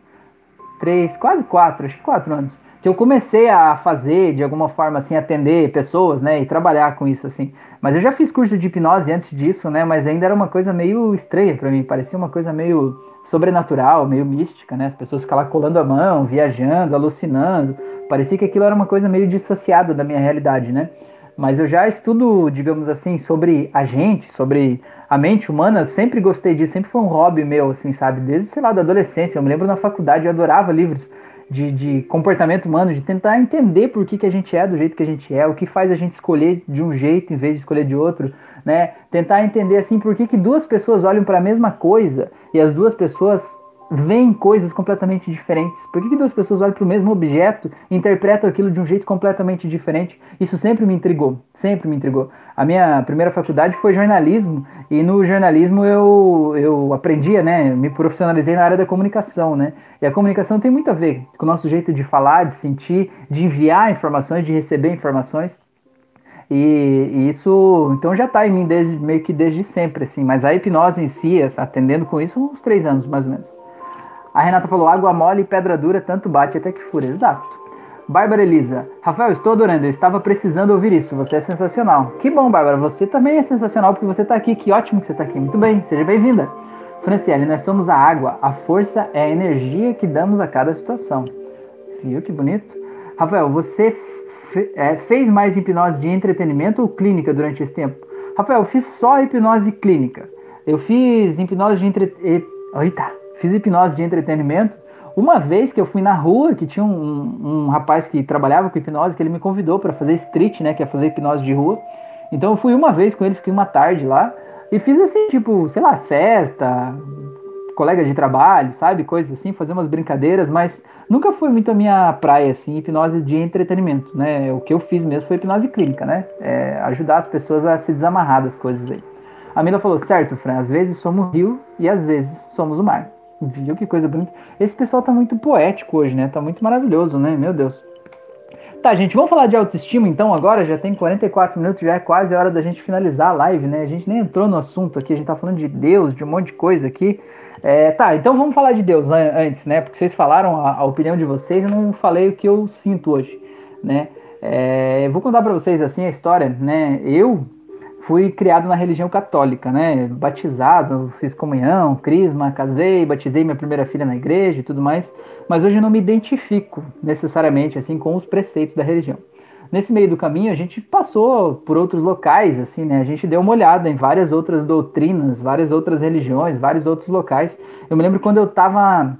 Três, quase quatro, acho que quatro anos. Que eu comecei a fazer, de alguma forma, assim, atender pessoas, né, e trabalhar com isso, assim. Mas eu já fiz curso de hipnose antes disso, né, mas ainda era uma coisa meio estranha para mim, parecia uma coisa meio sobrenatural, meio mística, né, as pessoas ficavam lá colando a mão, viajando, alucinando. Parecia que aquilo era uma coisa meio dissociada da minha realidade, né. Mas eu já estudo, digamos assim, sobre a gente, sobre a mente humana, sempre gostei disso, sempre foi um hobby meu, assim, sabe? Desde, sei lá, da adolescência. Eu me lembro na faculdade, eu adorava livros de, de comportamento humano, de tentar entender por que, que a gente é do jeito que a gente é, o que faz a gente escolher de um jeito em vez de escolher de outro, né? Tentar entender, assim, por que, que duas pessoas olham para a mesma coisa e as duas pessoas veem coisas completamente diferentes? Por que, que duas pessoas olham para o mesmo objeto e interpretam aquilo de um jeito completamente diferente? Isso sempre me intrigou, sempre me intrigou. A minha primeira faculdade foi jornalismo e no jornalismo eu, eu aprendia, né, me profissionalizei na área da comunicação, né? E a comunicação tem muito a ver com o nosso jeito de falar, de sentir, de enviar informações, de receber informações. E, e, isso, então já está em mim desde, meio que desde sempre, assim. Mas a hipnose em si, atendendo com isso, uns três anos mais ou menos. A Renata falou: água mole e pedra dura, tanto bate até que fura. Exato. Bárbara Elisa, Rafael, estou adorando, eu estava precisando ouvir isso, você é sensacional. Que bom, Bárbara, você também é sensacional porque você está aqui, que ótimo que você está aqui. Muito bem, seja bem-vinda. Franciele, nós somos a água, a força é a energia que damos a cada situação. Viu que bonito? Rafael, você é, fez mais hipnose de entretenimento ou clínica durante esse tempo? Rafael, eu fiz só hipnose clínica. Eu fiz hipnose de. Eita! fiz hipnose de entretenimento. Uma vez que eu fui na rua, que tinha um, um rapaz que trabalhava com hipnose, que ele me convidou para fazer street, né, que é fazer hipnose de rua. Então eu fui uma vez com ele, fiquei uma tarde lá e fiz assim, tipo, sei lá, festa, colega de trabalho, sabe, coisas assim, fazer umas brincadeiras, mas nunca foi muito a minha praia, assim, hipnose de entretenimento, né? O que eu fiz mesmo foi hipnose clínica, né? É, ajudar as pessoas a se desamarrar das coisas aí. A Mila falou, certo, Fran, às vezes somos o rio e às vezes somos o mar. Viu que coisa bonita? Esse pessoal tá muito poético hoje, né? Tá muito maravilhoso, né? Meu Deus. Tá, gente, vamos falar de autoestima então agora? Já tem 44 minutos, já é quase hora da gente finalizar a live, né? A gente nem entrou no assunto aqui, a gente tá falando de Deus, de um monte de coisa aqui. É, tá, então vamos falar de Deus antes, né? Porque vocês falaram a, a opinião de vocês, eu não falei o que eu sinto hoje, né? É, vou contar para vocês assim a história, né? Eu fui criado na religião católica, né? Batizado, fiz comunhão, crisma, casei, batizei minha primeira filha na igreja e tudo mais, mas hoje eu não me identifico necessariamente assim com os preceitos da religião. Nesse meio do caminho a gente passou por outros locais, assim, né? A gente deu uma olhada em várias outras doutrinas, várias outras religiões, vários outros locais. Eu me lembro quando eu estava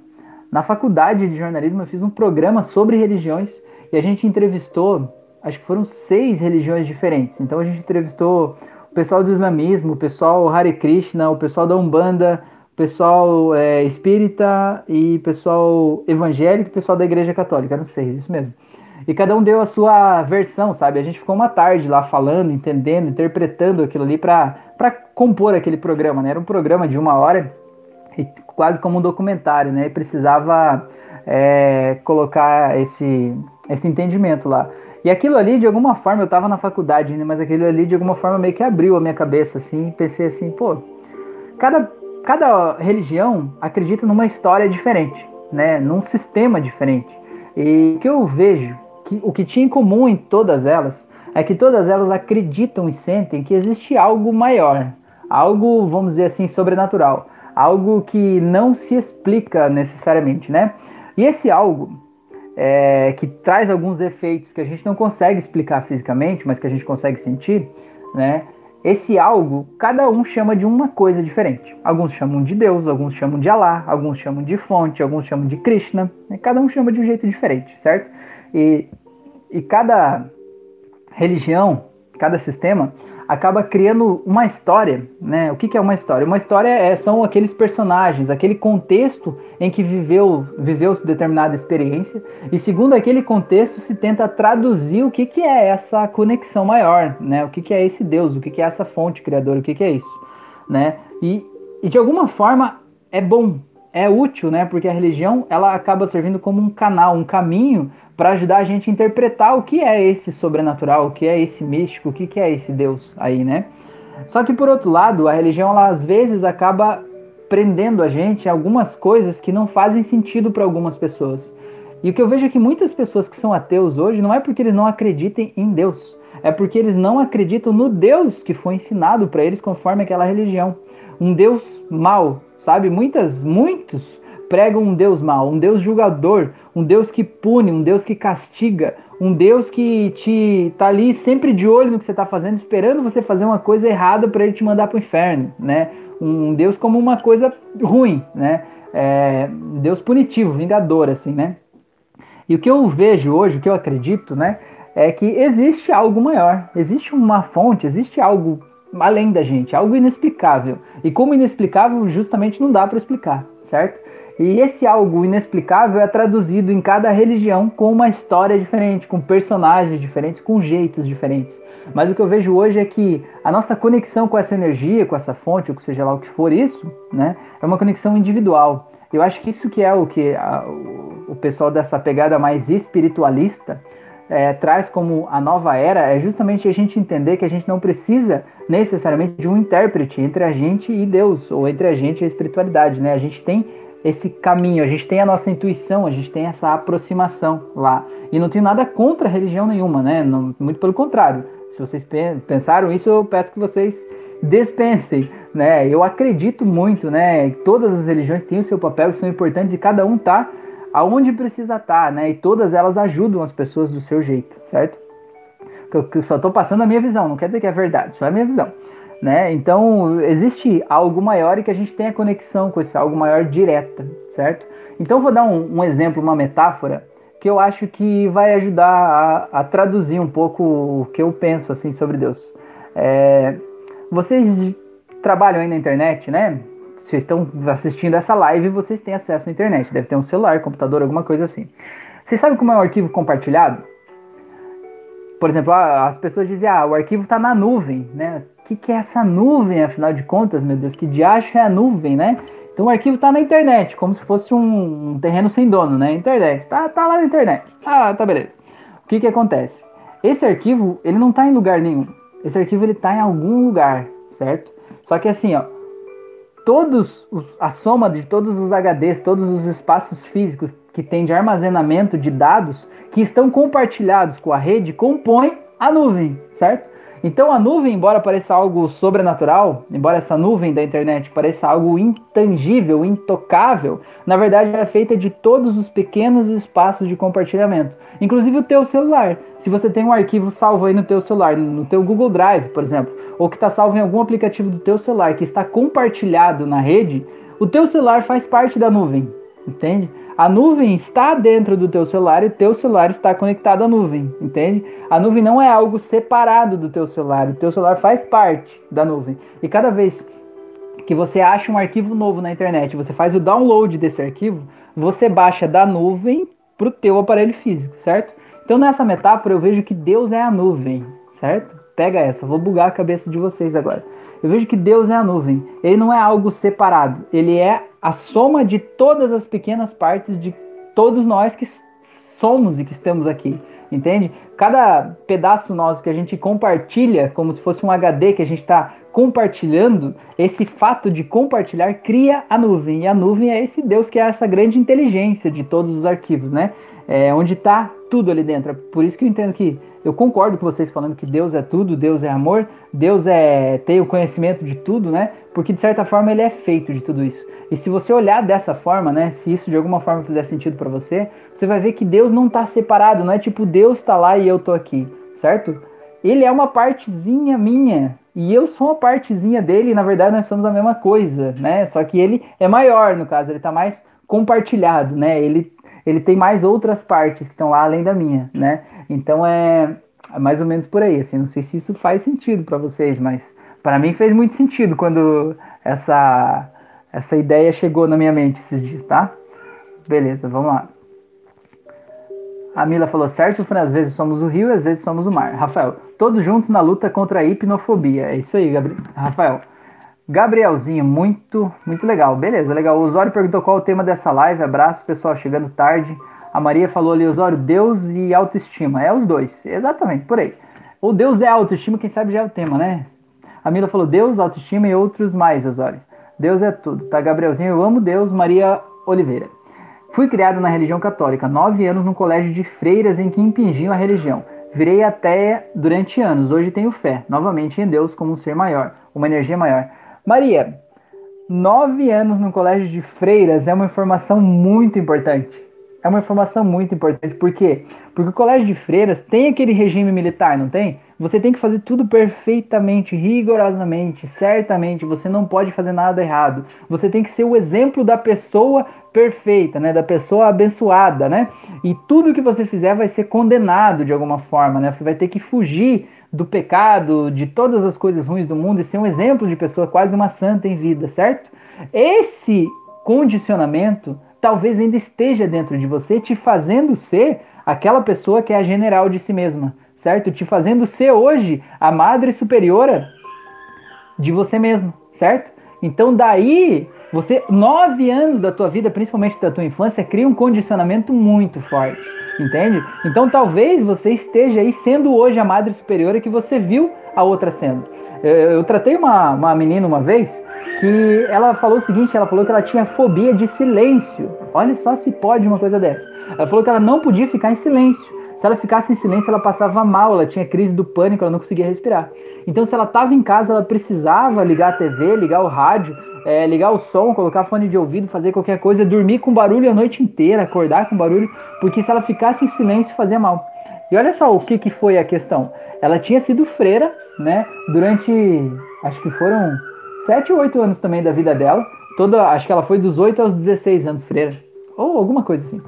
na faculdade de jornalismo, eu fiz um programa sobre religiões e a gente entrevistou, acho que foram seis religiões diferentes. Então a gente entrevistou pessoal do islamismo, o pessoal Hare Krishna, o pessoal da Umbanda, o pessoal é, espírita e pessoal evangélico e pessoal da igreja católica, não sei, isso mesmo. E cada um deu a sua versão, sabe? A gente ficou uma tarde lá falando, entendendo, interpretando aquilo ali para compor aquele programa, né? Era um programa de uma hora, quase como um documentário, né? E precisava é, colocar esse, esse entendimento lá. E aquilo ali, de alguma forma, eu estava na faculdade ainda, mas aquilo ali, de alguma forma, meio que abriu a minha cabeça, assim, e pensei assim, pô, cada, cada religião acredita numa história diferente, né, num sistema diferente. E o que eu vejo, que o que tinha em comum em todas elas, é que todas elas acreditam e sentem que existe algo maior, algo, vamos dizer assim, sobrenatural, algo que não se explica necessariamente, né? E esse algo é, que traz alguns efeitos que a gente não consegue explicar fisicamente, mas que a gente consegue sentir, né? Esse algo, cada um chama de uma coisa diferente. Alguns chamam de Deus, alguns chamam de Alá, alguns chamam de fonte, alguns chamam de Krishna. Né? Cada um chama de um jeito diferente, certo? E, e cada religião, cada sistema acaba criando uma história, né? O que, que é uma história? Uma história é, são aqueles personagens, aquele contexto em que viveu viveu-se determinada experiência e segundo aquele contexto se tenta traduzir o que, que é essa conexão maior, né? O que, que é esse Deus, o que, que é essa fonte criadora, o que, que é isso, né? E, e de alguma forma é bom, é útil, né? Porque a religião ela acaba servindo como um canal, um caminho para ajudar a gente a interpretar o que é esse sobrenatural, o que é esse místico, o que, que é esse Deus aí, né? Só que por outro lado, a religião ela às vezes acaba prendendo a gente algumas coisas que não fazem sentido para algumas pessoas. E o que eu vejo é que muitas pessoas que são ateus hoje não é porque eles não acreditem em Deus, é porque eles não acreditam no Deus que foi ensinado para eles conforme aquela religião. Um Deus mau, sabe? Muitas, muitos pregam um Deus mau, um Deus julgador, um Deus que pune, um Deus que castiga, um Deus que te tá ali sempre de olho no que você está fazendo, esperando você fazer uma coisa errada para ele te mandar para o inferno, né? Um Deus como uma coisa ruim, né? É, Deus punitivo, vingador, assim, né? E o que eu vejo hoje, o que eu acredito, né, é que existe algo maior, existe uma fonte, existe algo além da gente, algo inexplicável. E como inexplicável, justamente não dá para explicar, certo? E esse algo inexplicável é traduzido em cada religião com uma história diferente, com personagens diferentes, com jeitos diferentes. Mas o que eu vejo hoje é que a nossa conexão com essa energia, com essa fonte, ou seja lá o que for isso, né, é uma conexão individual. Eu acho que isso que é o que a, o, o pessoal dessa pegada mais espiritualista é, traz como a nova era é justamente a gente entender que a gente não precisa necessariamente de um intérprete entre a gente e Deus, ou entre a gente e a espiritualidade, né? A gente tem esse caminho, a gente tem a nossa intuição, a gente tem essa aproximação lá. E não tenho nada contra religião nenhuma, né? Não, muito pelo contrário. Se vocês pensaram isso, eu peço que vocês dispensem, né? Eu acredito muito, né? Todas as religiões têm o seu papel, são importantes e cada um tá aonde precisa estar, tá, né? E todas elas ajudam as pessoas do seu jeito, certo? Eu só estou passando a minha visão, não quer dizer que é verdade, só é a minha visão. Né? Então, existe algo maior e que a gente tem a conexão com esse algo maior direta, certo? Então, vou dar um, um exemplo, uma metáfora que eu acho que vai ajudar a, a, traduzir um pouco o que eu penso assim sobre Deus. É, vocês trabalham aí na internet, né? Vocês estão assistindo essa live, vocês têm acesso à internet. Deve ter um celular, computador, alguma coisa assim. Vocês sabem como é um arquivo compartilhado? Por exemplo, as pessoas dizem, ah, o arquivo está na nuvem, né? Que, que é essa nuvem, afinal de contas, meu Deus? Que diacho é a nuvem, né? Então o arquivo está na internet, como se fosse um, um, terreno sem dono, né? Internet. Tá, tá lá na internet. Ah, tá beleza. O que que acontece? Esse arquivo, ele não está em lugar nenhum. Esse arquivo ele está em algum lugar, certo? Só que assim, ó, todos os, a soma de todos os HDs, todos os espaços físicos que tem de armazenamento de dados que estão compartilhados com a rede compõe a nuvem, certo? Então a nuvem, embora pareça algo sobrenatural, embora essa nuvem da internet pareça algo intangível, intocável, na verdade ela é feita de todos os pequenos espaços de compartilhamento, inclusive o teu celular. Se você tem um arquivo salvo aí no teu celular, no teu Google Drive, por exemplo, ou que está salvo em algum aplicativo do teu celular que está compartilhado na rede, o teu celular faz parte da nuvem, entende? A nuvem está dentro do teu celular e o teu celular está conectado à nuvem, entende? A nuvem não é algo separado do teu celular, o teu celular faz parte da nuvem. E cada vez que você acha um arquivo novo na internet, você faz o download desse arquivo, você baixa da nuvem para o teu aparelho físico, certo? Então nessa metáfora eu vejo que Deus é a nuvem, certo? Pega essa, vou bugar a cabeça de vocês agora. Eu vejo que Deus é a nuvem. Ele não é algo separado. Ele é a soma de todas as pequenas partes de todos nós que somos e que estamos aqui. Entende? Cada pedaço nosso que a gente compartilha, como se fosse um HD que a gente está compartilhando, esse fato de compartilhar cria a nuvem. E a nuvem é esse Deus que é essa grande inteligência de todos os arquivos, né? É onde está tudo ali dentro. Por isso que eu entendo que eu concordo com vocês falando que Deus é tudo, Deus é amor, Deus é tem o conhecimento de tudo, né? Porque de certa forma ele é feito de tudo isso. E se você olhar dessa forma, né, se isso de alguma forma fizer sentido para você, você vai ver que Deus não está separado, não é tipo Deus está lá e eu tô aqui, certo? Ele é uma partezinha minha e eu sou uma partezinha dele, e na verdade nós somos a mesma coisa, né? Só que ele é maior no caso, ele está mais compartilhado, né? Ele ele tem mais outras partes que estão lá além da minha, né? Então é, é mais ou menos por aí, assim, não sei se isso faz sentido para vocês, mas para mim fez muito sentido quando essa essa ideia chegou na minha mente esses dias, tá? Beleza, vamos lá. A Mila falou certo, Fran, às vezes somos o rio, às vezes somos o mar. Rafael, todos juntos na luta contra a hipnofobia. É isso aí, Gabriel. Rafael. Gabrielzinho, muito, muito legal. Beleza, legal. O Osório perguntou qual o tema dessa live. Abraço, pessoal, chegando tarde. A Maria falou ali, Osório, Deus e autoestima. É os dois, exatamente, por aí. Ou Deus é autoestima, quem sabe já é o tema, né? A Mila falou Deus, autoestima e outros mais, Osório. Deus é tudo, tá? Gabrielzinho, eu amo Deus. Maria Oliveira. Fui criado na religião católica, nove anos no colégio de freiras em que impingiam a religião. Virei até durante anos. Hoje tenho fé, novamente em Deus como um ser maior, uma energia maior. Maria, nove anos no colégio de freiras é uma informação muito importante. É uma informação muito importante. Por quê? Porque o colégio de freiras tem aquele regime militar, não tem? Você tem que fazer tudo perfeitamente, rigorosamente, certamente. Você não pode fazer nada errado. Você tem que ser o exemplo da pessoa perfeita, né? Da pessoa abençoada, né? E tudo que você fizer vai ser condenado de alguma forma, né? Você vai ter que fugir do pecado, de todas as coisas ruins do mundo e ser um exemplo de pessoa quase uma santa em vida, certo? Esse condicionamento talvez ainda esteja dentro de você, te fazendo ser aquela pessoa que é a general de si mesma, certo? Te fazendo ser hoje a madre superiora de você mesmo, certo? Então daí você, nove anos da tua vida, principalmente da tua infância, cria um condicionamento muito forte, entende? Então talvez você esteja aí sendo hoje a madre superiora que você viu a outra sendo. Eu, eu tratei uma, uma menina uma vez que ela falou o seguinte, ela falou que ela tinha fobia de silêncio. Olha só se pode uma coisa dessa. Ela falou que ela não podia ficar em silêncio. Se ela ficasse em silêncio, ela passava mal, ela tinha crise do pânico, ela não conseguia respirar. Então, se ela estava em casa, ela precisava ligar a TV, ligar o rádio, é, ligar o som, colocar fone de ouvido, fazer qualquer coisa, dormir com barulho a noite inteira, acordar com barulho, porque se ela ficasse em silêncio fazia mal. E olha só o que, que foi a questão. Ela tinha sido freira, né, durante, acho que foram 7 ou 8 anos também da vida dela. Toda, acho que ela foi dos 8 aos 16 anos freira, ou alguma coisa assim.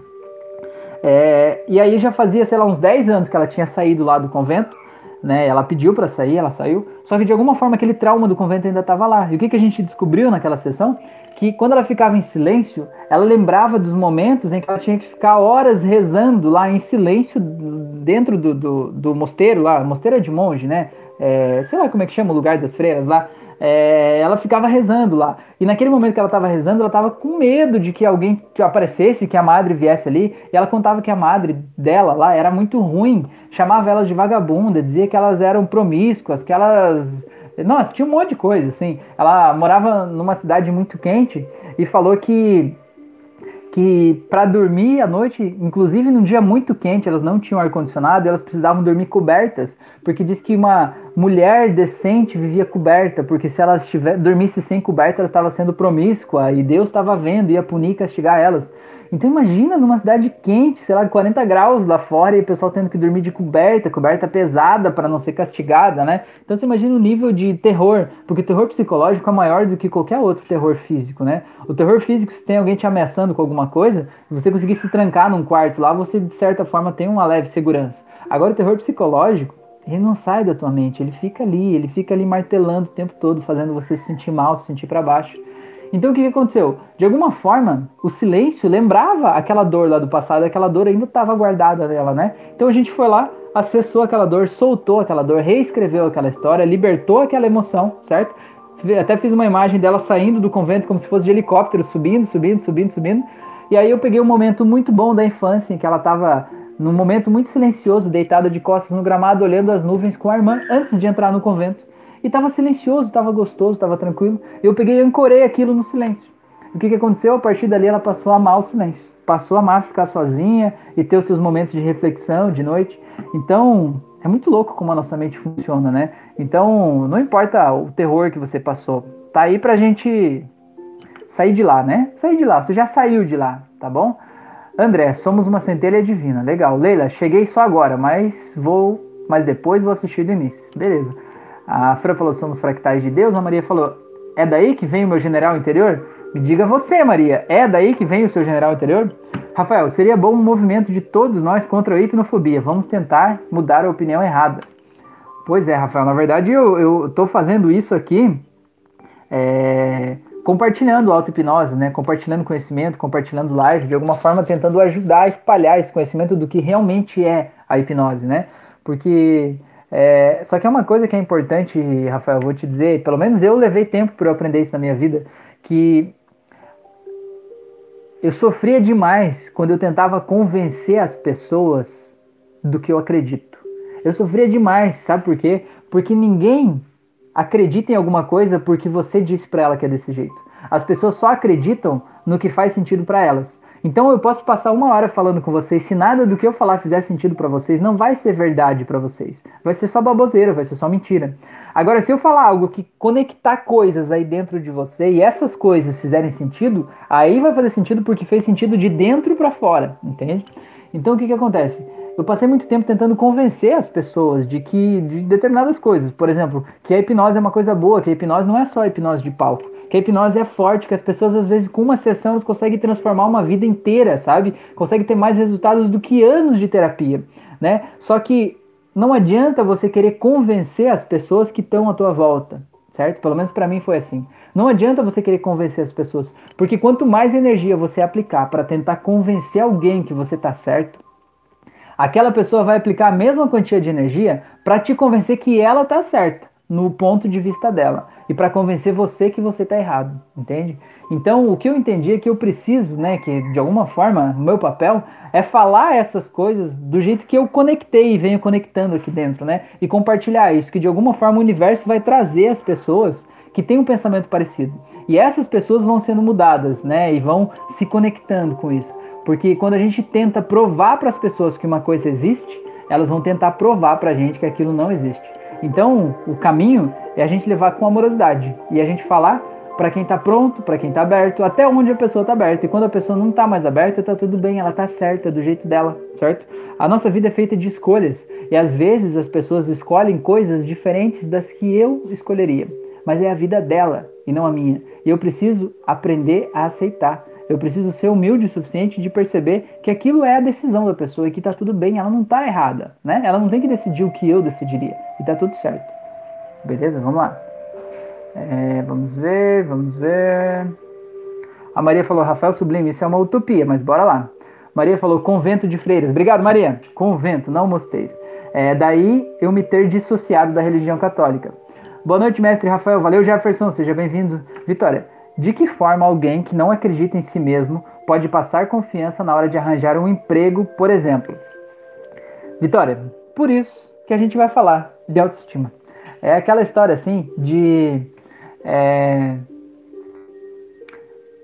É, e aí já fazia, sei lá, uns 10 anos que ela tinha saído lá do convento né? Ela pediu para sair, ela saiu. Só que de alguma forma aquele trauma do convento ainda estava lá. E o que, que a gente descobriu naquela sessão? Que quando ela ficava em silêncio, ela lembrava dos momentos em que ela tinha que ficar horas rezando lá em silêncio dentro do, do, do mosteiro lá. Mosteiro de monge, né? É, sei lá como é que chama o lugar das freiras lá. É, ela ficava rezando lá. E naquele momento que ela estava rezando, ela estava com medo de que alguém aparecesse, que a madre viesse ali. E ela contava que a madre dela lá era muito ruim, chamava elas de vagabunda, dizia que elas eram promíscuas, que elas. Nossa, tinha um monte de coisa, assim. Ela morava numa cidade muito quente e falou que que para dormir à noite, inclusive num dia muito quente, elas não tinham ar condicionado, elas precisavam dormir cobertas, porque diz que uma mulher decente vivia coberta, porque se tiver, dormisse sem coberta, ela estava sendo promíscua e Deus estava vendo, ia punir, castigar elas. Então imagina numa cidade quente, sei lá, 40 graus lá fora e o pessoal tendo que dormir de coberta, coberta pesada para não ser castigada, né? Então você imagina o nível de terror, porque o terror psicológico é maior do que qualquer outro terror físico, né? O terror físico, se tem alguém te ameaçando com alguma coisa, você conseguir se trancar num quarto lá, você de certa forma tem uma leve segurança. Agora o terror psicológico, ele não sai da tua mente, ele fica ali, ele fica ali martelando o tempo todo, fazendo você se sentir mal, se sentir para baixo. Então o que, que aconteceu? De alguma forma, o silêncio lembrava aquela dor lá do passado, aquela dor ainda estava guardada nela, né? Então a gente foi lá, acessou aquela dor, soltou aquela dor, reescreveu aquela história, libertou aquela emoção, certo? Até fiz uma imagem dela saindo do convento como se fosse de helicóptero, subindo, subindo, subindo, subindo. E aí eu peguei um momento muito bom da infância em que ela estava num momento muito silencioso, deitada de costas no gramado, olhando as nuvens com a irmã antes de entrar no convento. E tava silencioso, tava gostoso, tava tranquilo. Eu peguei e ancorei aquilo no silêncio. O que, que aconteceu? A partir dali ela passou a amar o silêncio. Passou a amar ficar sozinha e ter os seus momentos de reflexão de noite. Então, é muito louco como a nossa mente funciona, né? Então, não importa o terror que você passou, tá aí pra gente sair de lá, né? Sair de lá, você já saiu de lá, tá bom? André, somos uma centelha divina. Legal. Leila, cheguei só agora, mas vou, mas depois vou assistir do início. Beleza. A Fran falou: somos fractais de Deus. A Maria falou: é daí que vem o meu general interior? Me diga você, Maria, é daí que vem o seu general interior? Rafael, seria bom um movimento de todos nós contra a hipnofobia. Vamos tentar mudar a opinião errada. Pois é, Rafael, na verdade eu estou fazendo isso aqui é, compartilhando auto-hipnose, né? compartilhando conhecimento, compartilhando live, de alguma forma tentando ajudar a espalhar esse conhecimento do que realmente é a hipnose, né? Porque é, só que é uma coisa que é importante, Rafael, vou te dizer, pelo menos eu levei tempo para eu aprender isso na minha vida, que eu sofria demais quando eu tentava convencer as pessoas do que eu acredito. Eu sofria demais, sabe por quê? Porque ninguém acredita em alguma coisa porque você disse para ela que é desse jeito. As pessoas só acreditam no que faz sentido para elas. Então eu posso passar uma hora falando com vocês, se nada do que eu falar fizer sentido para vocês, não vai ser verdade para vocês. Vai ser só baboseira, vai ser só mentira. Agora, se eu falar algo que conectar coisas aí dentro de você e essas coisas fizerem sentido, aí vai fazer sentido porque fez sentido de dentro para fora, entende? Então o que que acontece? Eu passei muito tempo tentando convencer as pessoas de que de determinadas coisas, por exemplo, que a hipnose é uma coisa boa, que a hipnose não é só hipnose de palco que a hipnose é forte, que as pessoas às vezes com uma sessão elas conseguem transformar uma vida inteira, sabe? Conseguem ter mais resultados do que anos de terapia, né? Só que não adianta você querer convencer as pessoas que estão à tua volta, certo? Pelo menos para mim foi assim. Não adianta você querer convencer as pessoas, porque quanto mais energia você aplicar para tentar convencer alguém que você está certo, aquela pessoa vai aplicar a mesma quantia de energia para te convencer que ela está certa no ponto de vista dela e para convencer você que você está errado, entende? Então, o que eu entendi é que eu preciso, né, que de alguma forma, o meu papel é falar essas coisas do jeito que eu conectei e venho conectando aqui dentro, né? E compartilhar isso, que de alguma forma o universo vai trazer as pessoas que têm um pensamento parecido. E essas pessoas vão sendo mudadas, né, e vão se conectando com isso. Porque quando a gente tenta provar para as pessoas que uma coisa existe, elas vão tentar provar para a gente que aquilo não existe. Então, o caminho é a gente levar com amorosidade e a gente falar para quem está pronto, para quem está aberto, até onde a pessoa está aberta. E quando a pessoa não está mais aberta, está tudo bem, ela está certa do jeito dela, certo? A nossa vida é feita de escolhas e às vezes as pessoas escolhem coisas diferentes das que eu escolheria, mas é a vida dela e não a minha. E eu preciso aprender a aceitar. Eu preciso ser humilde o suficiente de perceber que aquilo é a decisão da pessoa e que tá tudo bem, ela não tá errada, né? Ela não tem que decidir o que eu decidiria e tá tudo certo. Beleza? Vamos lá. É, vamos ver, vamos ver. A Maria falou, Rafael Sublime, isso é uma utopia, mas bora lá. Maria falou, convento de freiras. Obrigado, Maria. Convento, não mosteiro. É, daí eu me ter dissociado da religião católica. Boa noite, mestre Rafael. Valeu, Jefferson. Seja bem-vindo. Vitória, de que forma alguém que não acredita em si mesmo pode passar confiança na hora de arranjar um emprego, por exemplo? Vitória, por isso que a gente vai falar de autoestima. É aquela história assim de. É,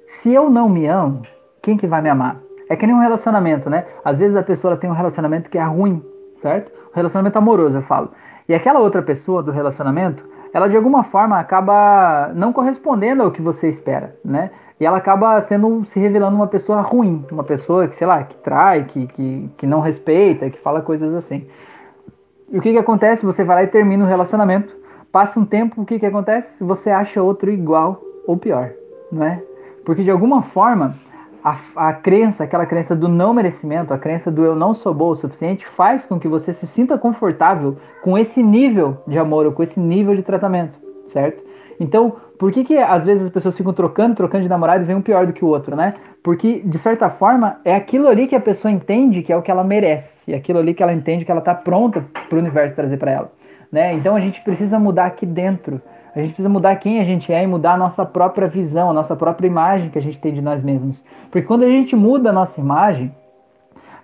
se eu não me amo, quem que vai me amar? É que nem um relacionamento, né? Às vezes a pessoa tem um relacionamento que é ruim, certo? Um relacionamento amoroso, eu falo. E aquela outra pessoa do relacionamento, ela de alguma forma acaba não correspondendo ao que você espera, né? E ela acaba sendo, se revelando uma pessoa ruim, uma pessoa que, sei lá, que trai, que, que, que não respeita, que fala coisas assim. E o que que acontece? Você vai lá e termina o relacionamento, passa um tempo, o que que acontece? Você acha outro igual ou pior, não é? Porque de alguma forma a, a crença, aquela crença do não merecimento, a crença do eu não sou boa o suficiente, faz com que você se sinta confortável com esse nível de amor ou com esse nível de tratamento, certo? Então, por que, que às vezes as pessoas ficam trocando, trocando de namorado e vem um pior do que o outro, né? Porque, de certa forma, é aquilo ali que a pessoa entende que é o que ela merece, é aquilo ali que ela entende que ela está pronta para o universo trazer para ela, né? Então a gente precisa mudar aqui dentro a gente precisa mudar quem a gente é e mudar a nossa própria visão, a nossa própria imagem que a gente tem de nós mesmos. Porque quando a gente muda a nossa imagem,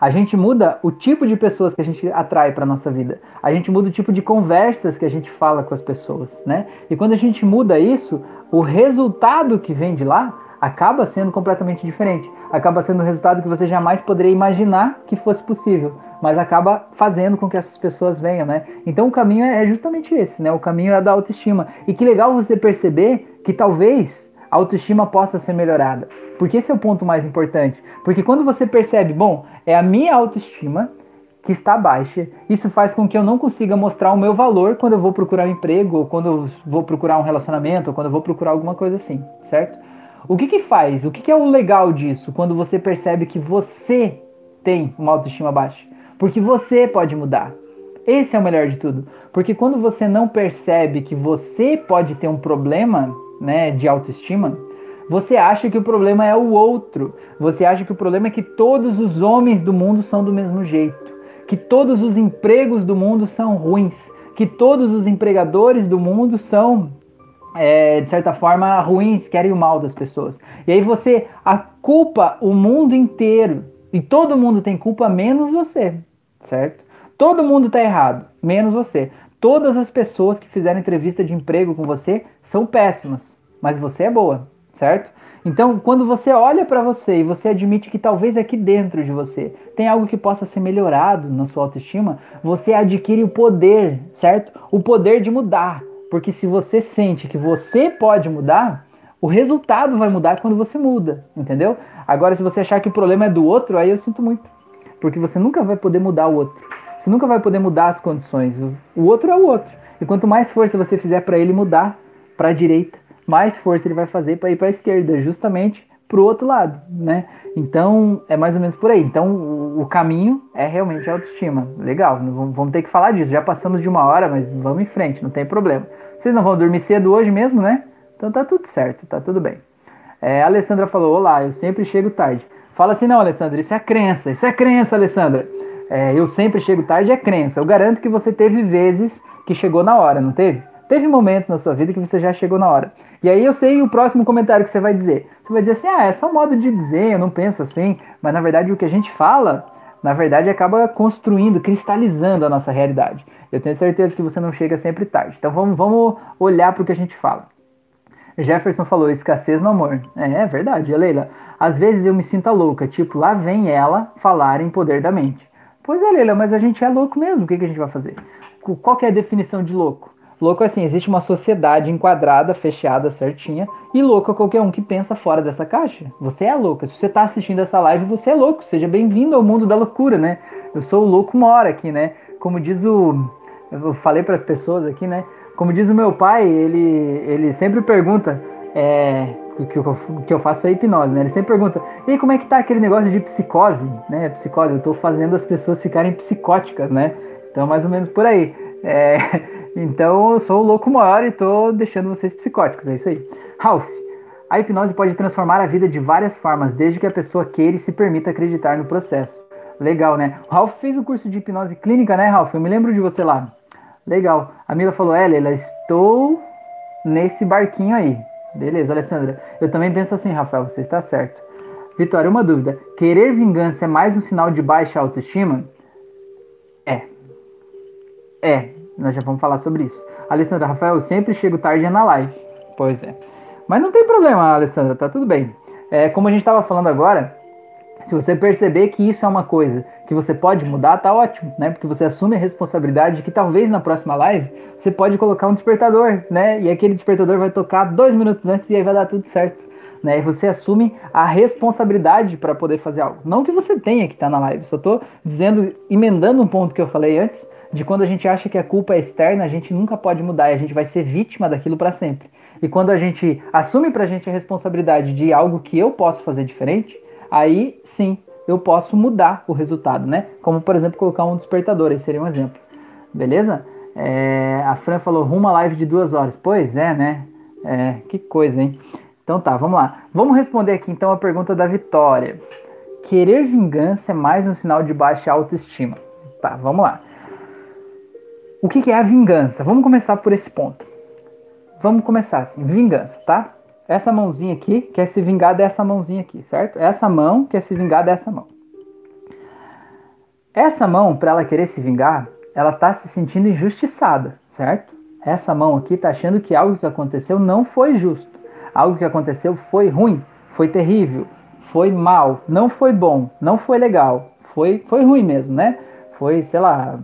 a gente muda o tipo de pessoas que a gente atrai para nossa vida. A gente muda o tipo de conversas que a gente fala com as pessoas, né? E quando a gente muda isso, o resultado que vem de lá acaba sendo completamente diferente. Acaba sendo um resultado que você jamais poderia imaginar que fosse possível mas acaba fazendo com que essas pessoas venham, né? Então o caminho é justamente esse, né? O caminho é da autoestima. E que legal você perceber que talvez a autoestima possa ser melhorada. Porque esse é o ponto mais importante. Porque quando você percebe, bom, é a minha autoestima que está baixa, isso faz com que eu não consiga mostrar o meu valor quando eu vou procurar um emprego, ou quando eu vou procurar um relacionamento, ou quando eu vou procurar alguma coisa assim, certo? O que que faz? O que que é o legal disso quando você percebe que você tem uma autoestima baixa? Porque você pode mudar. Esse é o melhor de tudo. Porque quando você não percebe que você pode ter um problema né, de autoestima, você acha que o problema é o outro. Você acha que o problema é que todos os homens do mundo são do mesmo jeito. Que todos os empregos do mundo são ruins. Que todos os empregadores do mundo são, é, de certa forma, ruins, querem o mal das pessoas. E aí você culpa o mundo inteiro. E todo mundo tem culpa, menos você certo? Todo mundo está errado, menos você. Todas as pessoas que fizeram entrevista de emprego com você são péssimas, mas você é boa, certo? Então, quando você olha para você e você admite que talvez aqui dentro de você tem algo que possa ser melhorado na sua autoestima, você adquire o poder, certo? O poder de mudar. Porque se você sente que você pode mudar, o resultado vai mudar quando você muda, entendeu? Agora, se você achar que o problema é do outro, aí eu sinto muito porque você nunca vai poder mudar o outro. Você nunca vai poder mudar as condições. O outro é o outro. E quanto mais força você fizer para ele mudar para a direita, mais força ele vai fazer para ir para a esquerda, justamente para o outro lado, né? Então é mais ou menos por aí. Então o, caminho é realmente a autoestima. Legal, vamos ter que falar disso. Já passamos de uma hora, mas vamos em frente, não tem problema. Vocês não vão dormir cedo hoje mesmo, né? Então tá tudo certo, tá tudo bem. É, a Alessandra falou: Olá, eu sempre chego tarde. Fala assim, não, Alessandra, isso é crença, isso é crença, Alessandra. É, eu sempre chego tarde, é crença. Eu garanto que você teve vezes que chegou na hora, não teve? Teve momentos na sua vida que você já chegou na hora. E aí eu sei o próximo comentário que você vai dizer. Você vai dizer assim, ah, é só modo de dizer, eu não penso assim. Mas na verdade o que a gente fala, na verdade acaba construindo, cristalizando a nossa realidade. Eu tenho certeza que você não chega sempre tarde. Então vamos, vamos olhar para o que a gente fala. Jefferson falou escassez no amor. É, é verdade, Leila. Às vezes eu me sinto louca, tipo, lá vem ela falar em poder da mente. Pois é, Leila, mas a gente é louco mesmo, o que, que a gente vai fazer? Qual é a definição de louco? Louco é assim, existe uma sociedade enquadrada, fechada, certinha, e louco é qualquer um que pensa fora dessa caixa. Você é louca. Se você está assistindo essa live, você é louco. Seja bem-vindo ao mundo da loucura, né? Eu sou o louco mora aqui, né? Como diz o. Eu falei para as pessoas aqui, né? Como diz o meu pai, ele, ele sempre pergunta é, que, eu, que eu faço é hipnose, né? Ele sempre pergunta, e como é que tá aquele negócio de psicose, né? Psicose, eu tô fazendo as pessoas ficarem psicóticas, né? Então, mais ou menos por aí. É, <laughs> então, eu sou o louco maior e tô deixando vocês psicóticos, é isso aí. Ralph, a hipnose pode transformar a vida de várias formas, desde que a pessoa queira e se permita acreditar no processo. Legal, né? O Ralph fez o curso de hipnose clínica, né, Ralph? Eu me lembro de você lá. Legal. A Mila falou, Ela, estou nesse barquinho aí. Beleza, Alessandra. Eu também penso assim, Rafael, você está certo. Vitória, uma dúvida. Querer vingança é mais um sinal de baixa autoestima? É. É, nós já vamos falar sobre isso. Alessandra, Rafael, eu sempre chego tarde na live. Pois é. Mas não tem problema, Alessandra, tá tudo bem. É, como a gente estava falando agora, se você perceber que isso é uma coisa que você pode mudar, tá ótimo, né? Porque você assume a responsabilidade de que talvez na próxima live você pode colocar um despertador, né? E aquele despertador vai tocar dois minutos antes e aí vai dar tudo certo. Né? E você assume a responsabilidade para poder fazer algo. Não que você tenha que estar tá na live, só estou dizendo, emendando um ponto que eu falei antes, de quando a gente acha que a culpa é externa, a gente nunca pode mudar e a gente vai ser vítima daquilo para sempre. E quando a gente assume pra gente a responsabilidade de algo que eu posso fazer diferente, aí sim eu posso mudar o resultado, né? Como, por exemplo, colocar um despertador, esse seria um exemplo. Beleza? É, a Fran falou, rumo a live de duas horas. Pois é, né? É, que coisa, hein? Então tá, vamos lá. Vamos responder aqui então a pergunta da Vitória. Querer vingança é mais um sinal de baixa autoestima. Tá, vamos lá. O que, é a vingança? Vamos começar por esse ponto. Vamos começar assim, vingança, tá? Essa mãozinha aqui quer se vingar dessa mãozinha aqui, certo? Essa mão quer se vingar dessa mão. Essa mão, para ela querer se vingar, ela tá se sentindo injustiçada, certo? Essa mão aqui tá achando que algo que aconteceu não foi justo. Algo que aconteceu foi ruim, foi terrível, foi mal, não foi bom, não foi legal, foi, foi ruim mesmo, né? Foi, sei lá,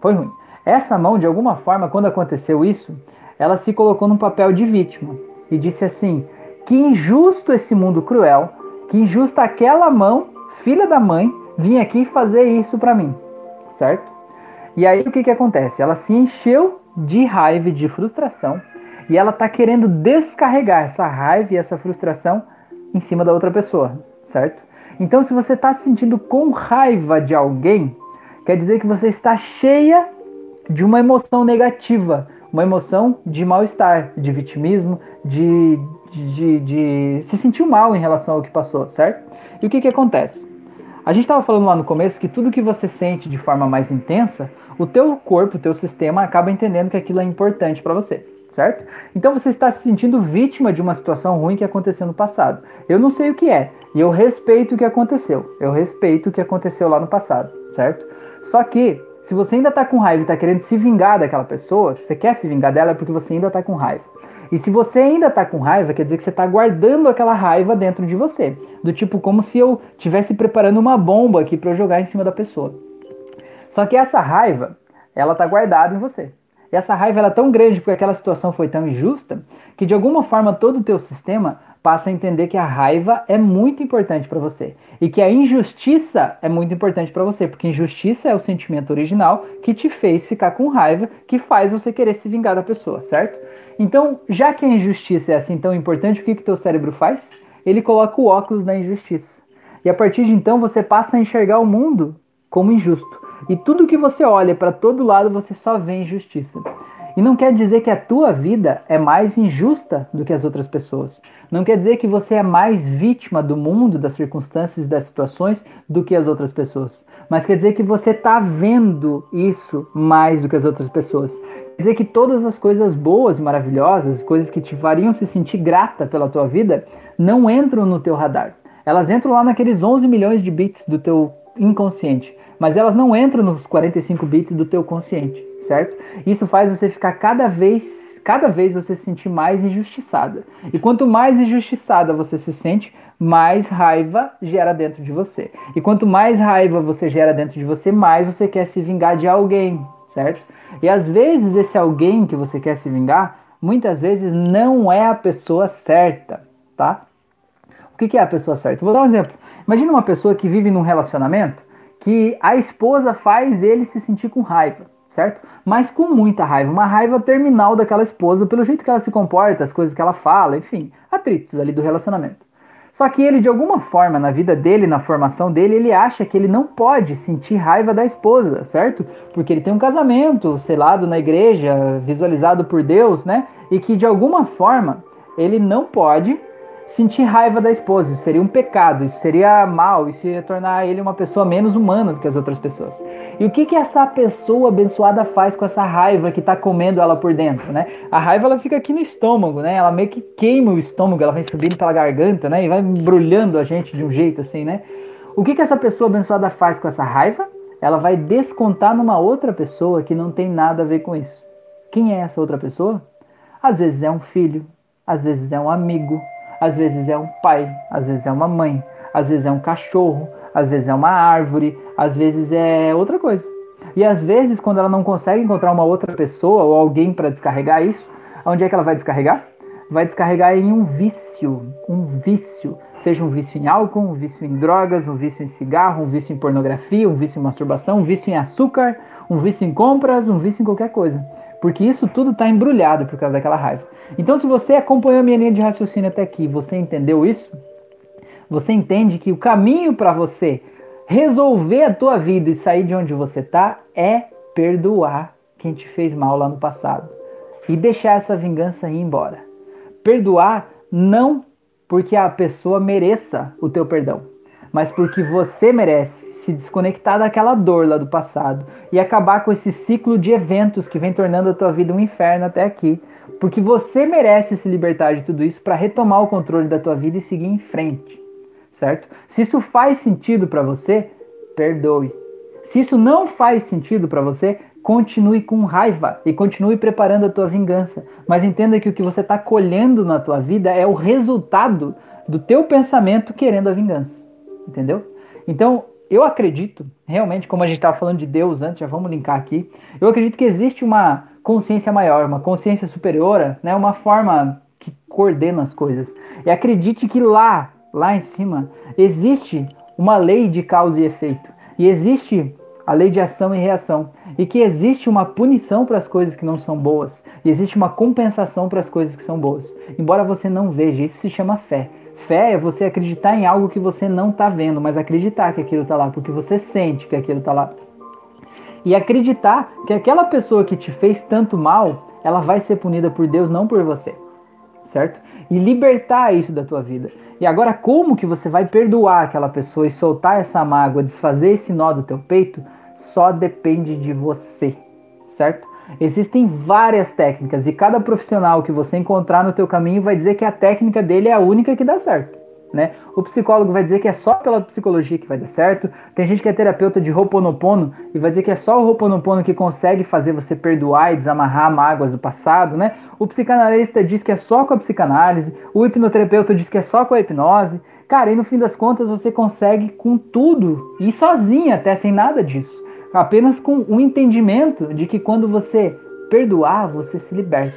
foi ruim. Essa mão, de alguma forma, quando aconteceu isso, ela se colocou num papel de vítima e disse assim: Que injusto esse mundo cruel, que injusta aquela mão, filha da mãe, vir aqui fazer isso para mim, certo? E aí o que, que acontece? Ela se encheu de raiva e de frustração e ela tá querendo descarregar essa raiva e essa frustração em cima da outra pessoa, certo? Então, se você está se sentindo com raiva de alguém, quer dizer que você está cheia de uma emoção negativa, uma emoção de mal-estar, de vitimismo, de, de, de, de, se sentir mal em relação ao que passou, certo? E o que, que acontece? A gente estava falando lá no começo que tudo que você sente de forma mais intensa, o teu corpo, o teu sistema acaba entendendo que aquilo é importante para você, certo? Então você está se sentindo vítima de uma situação ruim que aconteceu no passado. Eu não sei o que é, e eu respeito o que aconteceu. Eu respeito o que aconteceu lá no passado, certo? Só que se você ainda tá com raiva e tá querendo se vingar daquela pessoa, se você quer se vingar dela é porque você ainda tá com raiva. E se você ainda tá com raiva, quer dizer que você tá guardando aquela raiva dentro de você. Do tipo como se eu tivesse preparando uma bomba aqui para eu jogar em cima da pessoa. Só que essa raiva, ela tá guardada em você. E essa raiva ela é tão grande porque aquela situação foi tão injusta que de alguma forma todo o teu sistema passa a entender que a raiva é muito importante para você e que a injustiça é muito importante para você, porque injustiça é o sentimento original que te fez ficar com raiva, que faz você querer se vingar da pessoa, certo? Então, já que a injustiça é assim tão importante, o que que teu cérebro faz? Ele coloca o óculos na injustiça. E a partir de então você passa a enxergar o mundo como injusto. E tudo que você olha para todo lado, você só vê injustiça. E não quer dizer que a tua vida é mais injusta do que as outras pessoas. Não quer dizer que você é mais vítima do mundo, das circunstâncias, das situações do que as outras pessoas. Mas quer dizer que você está vendo isso mais do que as outras pessoas. Quer dizer que todas as coisas boas maravilhosas, coisas que te fariam se sentir grata pela tua vida, não entram no teu radar. Elas entram lá naqueles 11 milhões de bits do teu inconsciente, mas elas não entram nos 45 bits do teu consciente certo? Isso faz você ficar cada vez, cada vez você se sentir mais injustiçada. E quanto mais injustiçada você se sente, mais raiva gera dentro de você. E quanto mais raiva você gera dentro de você, mais você quer se vingar de alguém, certo? E às vezes esse alguém que você quer se vingar, muitas vezes não é a pessoa certa, tá? O que é a pessoa certa? Vou dar um exemplo. Imagina uma pessoa que vive num relacionamento que a esposa faz ele se sentir com raiva certo? Mas com muita raiva, uma raiva terminal daquela esposa pelo jeito que ela se comporta, as coisas que ela fala, enfim, atritos ali do relacionamento. Só que ele, de alguma forma, na vida dele, na formação dele, ele acha que ele não pode sentir raiva da esposa, certo? Porque ele tem um casamento selado na igreja, visualizado por Deus, né? E que de alguma forma ele não pode sentir raiva da esposa. Isso seria um pecado, isso seria mal, isso ia tornar ele uma pessoa menos humana do que as outras pessoas. E o que, que essa pessoa abençoada faz com essa raiva que está comendo ela por dentro, né? A raiva ela fica aqui no estômago, né? Ela meio que queima o estômago, ela vai subindo pela garganta, né? E vai embrulhando a gente de um jeito assim, né? O que, que essa pessoa abençoada faz com essa raiva? Ela vai descontar numa outra pessoa que não tem nada a ver com isso. Quem é essa outra pessoa? Às vezes é um filho, às vezes é um amigo, às vezes é um pai, às vezes é uma mãe, às vezes é um cachorro, às vezes é uma árvore, às vezes é outra coisa. E às vezes, quando ela não consegue encontrar uma outra pessoa ou alguém para descarregar isso, onde é que ela vai descarregar? Vai descarregar em um vício, um vício, seja um vício em álcool, um vício em drogas, um vício em cigarro, um vício em pornografia, um vício em masturbação, um vício em açúcar, um vício em compras, um vício em qualquer coisa. Porque isso tudo está embrulhado por causa daquela raiva. Então, se você acompanhou a minha linha de raciocínio até aqui, você entendeu isso? Você entende que o caminho para você resolver a tua vida e sair de onde você está é perdoar quem te fez mal lá no passado e deixar essa vingança ir embora. Perdoar não porque a pessoa mereça o teu perdão, mas porque você merece se desconectar daquela dor lá do passado e acabar com esse ciclo de eventos que vem tornando a tua vida um inferno até aqui, porque você merece se libertar de tudo isso para retomar o controle da tua vida e seguir em frente, certo? Se isso faz sentido para você, perdoe. Se isso não faz sentido para você, continue com raiva e continue preparando a tua vingança, mas entenda que o que você está colhendo na tua vida é o resultado do teu pensamento querendo a vingança, entendeu? Então, eu acredito, realmente, como a gente estava falando de Deus antes, já vamos linkar aqui, eu acredito que existe uma consciência maior, uma consciência superior, né, uma forma que coordena as coisas. E acredite que lá, lá em cima, existe uma lei de causa e efeito. E existe a lei de ação e reação. E que existe uma punição para as coisas que não são boas. E existe uma compensação para as coisas que são boas. Embora você não veja, isso se chama fé. Fé é você acreditar em algo que você não está vendo, mas acreditar que aquilo está lá, porque você sente que aquilo está lá. E acreditar que aquela pessoa que te fez tanto mal, ela vai ser punida por Deus, não por você. Certo? E libertar isso da tua vida. E agora, como que você vai perdoar aquela pessoa e soltar essa mágoa, desfazer esse nó do teu peito? Só depende de você, certo? Existem várias técnicas e cada profissional que você encontrar no teu caminho vai dizer que a técnica dele é a única que dá certo. Né? O psicólogo vai dizer que é só pela psicologia que vai dar certo. Tem gente que é terapeuta de Ho'oponopono e vai dizer que é só o Ho'oponopono que consegue fazer você perdoar e desamarrar mágoas do passado, né? O psicanalista diz que é só com a psicanálise, o hipnoterapeuta diz que é só com a hipnose. Cara, e no fim das contas você consegue com tudo e sozinho até sem nada disso apenas com um entendimento de que quando você perdoar, você se liberta.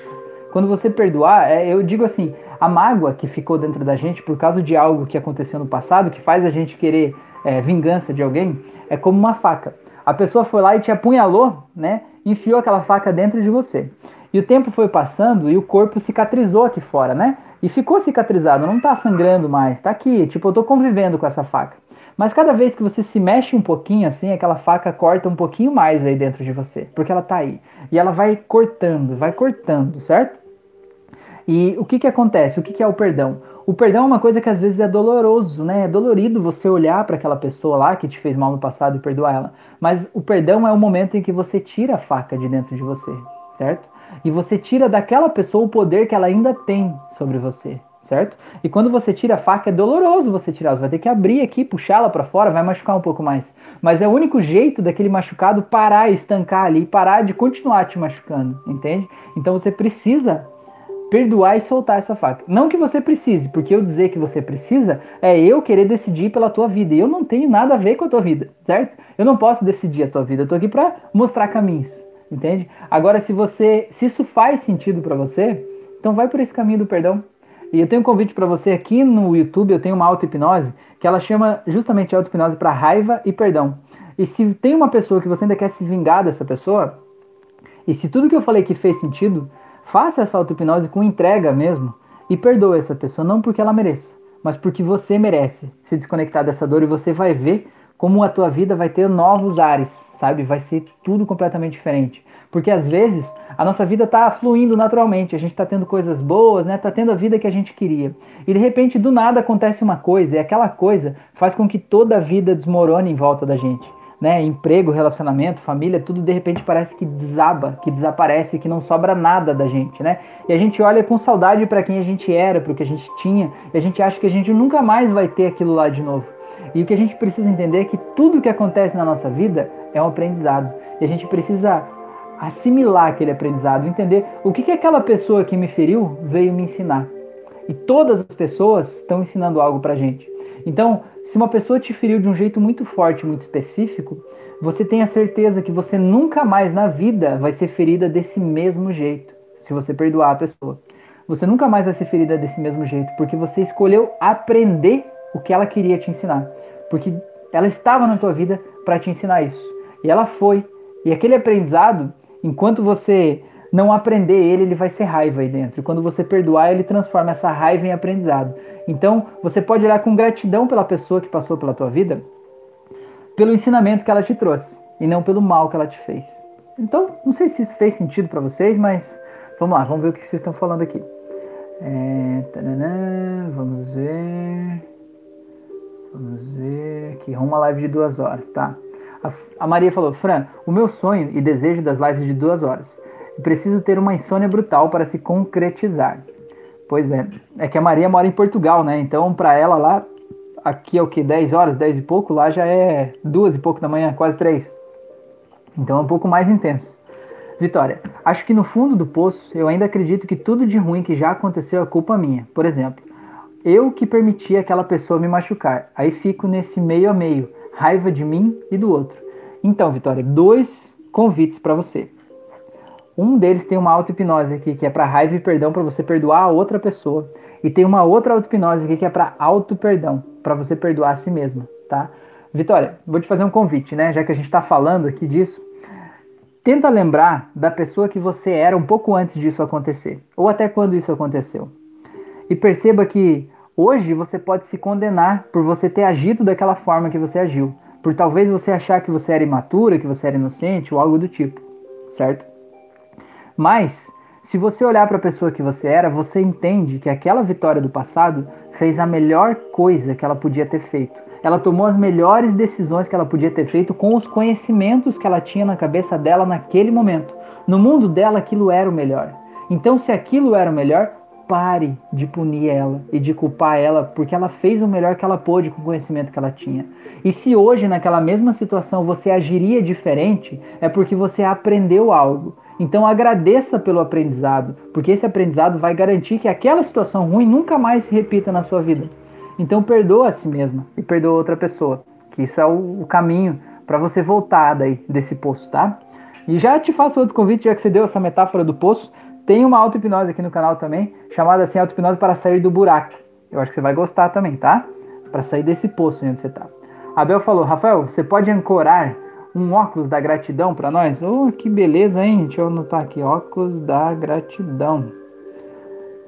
Quando você perdoar, é, eu digo assim, a mágoa que ficou dentro da gente por causa de algo que aconteceu no passado, que faz a gente querer é, vingança de alguém, é como uma faca. A pessoa foi lá e te apunhalou, né? Enfiou aquela faca dentro de você. E o tempo foi passando e o corpo cicatrizou aqui fora, né? E ficou cicatrizado, não tá sangrando mais, tá aqui, tipo, eu tô convivendo com essa faca. Mas cada vez que você se mexe um pouquinho assim, aquela faca corta um pouquinho mais aí dentro de você, porque ela tá aí. E ela vai cortando, vai cortando, certo? E o que que acontece? O que que é o perdão? O perdão é uma coisa que às vezes é doloroso, né? É dolorido você olhar para aquela pessoa lá que te fez mal no passado e perdoar ela. Mas o perdão é o momento em que você tira a faca de dentro de você, certo? E você tira daquela pessoa o poder que ela ainda tem sobre você certo? E quando você tira a faca é doloroso você tirar, você vai ter que abrir aqui, puxá-la para fora, vai machucar um pouco mais. Mas é o único jeito daquele machucado parar, estancar ali, parar de continuar te machucando, entende? Então você precisa perdoar e soltar essa faca. Não que você precise, porque eu dizer que você precisa é eu querer decidir pela tua vida. E eu não tenho nada a ver com a tua vida, certo? Eu não posso decidir a tua vida. Eu tô aqui para mostrar caminhos, entende? Agora se você, se isso faz sentido para você, então vai por esse caminho do perdão. E eu tenho um convite para você aqui no YouTube, eu tenho uma auto-hipnose que ela chama justamente auto-hipnose para raiva e perdão. E se tem uma pessoa que você ainda quer se vingar dessa pessoa, e se tudo que eu falei aqui fez sentido, faça essa auto-hipnose com entrega mesmo e perdoe essa pessoa, não porque ela mereça, mas porque você merece se desconectar dessa dor e você vai ver como a tua vida vai ter novos ares, sabe? Vai ser tudo completamente diferente Porque às vezes a nossa vida está fluindo naturalmente, a gente está tendo coisas boas, né? Tá tendo a vida que a gente queria. E de repente, do nada acontece uma coisa, e aquela coisa faz com que toda a vida desmorone em volta da gente. Né? Emprego, relacionamento, família, tudo de repente parece que desaba, que desaparece, que não sobra nada da gente, né? E a gente olha com saudade para quem a gente era, para o que a gente tinha, e a gente acha que a gente nunca mais vai ter aquilo lá de novo. E o que a gente precisa entender é que tudo que acontece na nossa vida é um aprendizado. E a gente precisa assimilar aquele aprendizado, entender o que, que aquela pessoa que me feriu veio me ensinar. E todas as pessoas estão ensinando algo pra gente. Então, se uma pessoa te feriu de um jeito muito forte, muito específico, você tenha certeza que você nunca mais na vida vai ser ferida desse mesmo jeito, se você perdoar a pessoa. Você nunca mais vai ser ferida desse mesmo jeito, porque você escolheu aprender o que ela queria te ensinar. Porque ela estava na tua vida para te ensinar isso. E ela foi. E aquele aprendizado Enquanto você não aprender ele, ele vai ser raiva aí dentro. E quando você perdoar, ele transforma essa raiva em aprendizado. Então, você pode olhar com gratidão pela pessoa que passou pela tua vida, pelo ensinamento que ela te trouxe, e não pelo mal que ela te fez. Então, não sei se isso fez sentido para vocês, mas vamos lá, vamos ver o que vocês estão falando aqui. É, vamos ver. Vamos ver aqui, uma live de duas horas, tá? A, Maria falou: Fran, o meu sonho e desejo das lives de duas horas. Preciso ter uma insônia brutal para se concretizar. Pois é, é que a Maria mora em Portugal, né? Então, para ela lá, aqui é o que? 10 horas, 10 e pouco, lá já é duas e pouco da manhã, quase três. Então é um pouco mais intenso. Vitória, acho que no fundo do poço eu ainda acredito que tudo de ruim que já aconteceu é culpa minha. Por exemplo, eu que permiti aquela pessoa me machucar. Aí fico nesse meio a meio raiva de mim e do outro. Então, Vitória, dois convites para você. Um deles tem uma auto-hipnose aqui, que é para raiva e perdão, para você perdoar a outra pessoa. E tem uma outra auto-hipnose aqui, que é para auto-perdão, para você perdoar a si mesma, tá? Vitória, vou te fazer um convite, né? Já que a gente está falando aqui disso. Tenta lembrar da pessoa que você era um pouco antes disso acontecer, ou até quando isso aconteceu. E perceba que Hoje você pode se condenar por você ter agido daquela forma que você agiu, por talvez você achar que você era imatura, que você era inocente ou algo do tipo, certo? Mas se você olhar para a pessoa que você era, você entende que aquela vitória do passado fez a melhor coisa que ela podia ter feito. Ela tomou as melhores decisões que ela podia ter feito com os conhecimentos que ela tinha na cabeça dela naquele momento. No mundo dela, aquilo era o melhor. Então, se aquilo era o melhor, pare de punir ela e de culpar ela, porque ela fez o melhor que ela pôde com o conhecimento que ela tinha. E se hoje, naquela mesma situação, você agiria diferente, é porque você aprendeu algo. Então agradeça pelo aprendizado, porque esse aprendizado vai garantir que aquela situação ruim nunca mais se repita na sua vida. Então perdoa a si mesma e perdoa outra pessoa, que isso é o, caminho para você voltar daí desse poço, tá? E já te faço outro convite, já que você deu essa metáfora do poço, tem uma auto-hipnose aqui no canal também, chamada assim auto-hipnose para sair do buraco. Eu acho que você vai gostar também, tá? Para sair desse poço onde você tá. Abel falou, Rafael, você pode ancorar um óculos da gratidão para nós? Oh, que beleza, hein? Deixa eu anotar aqui, óculos da gratidão.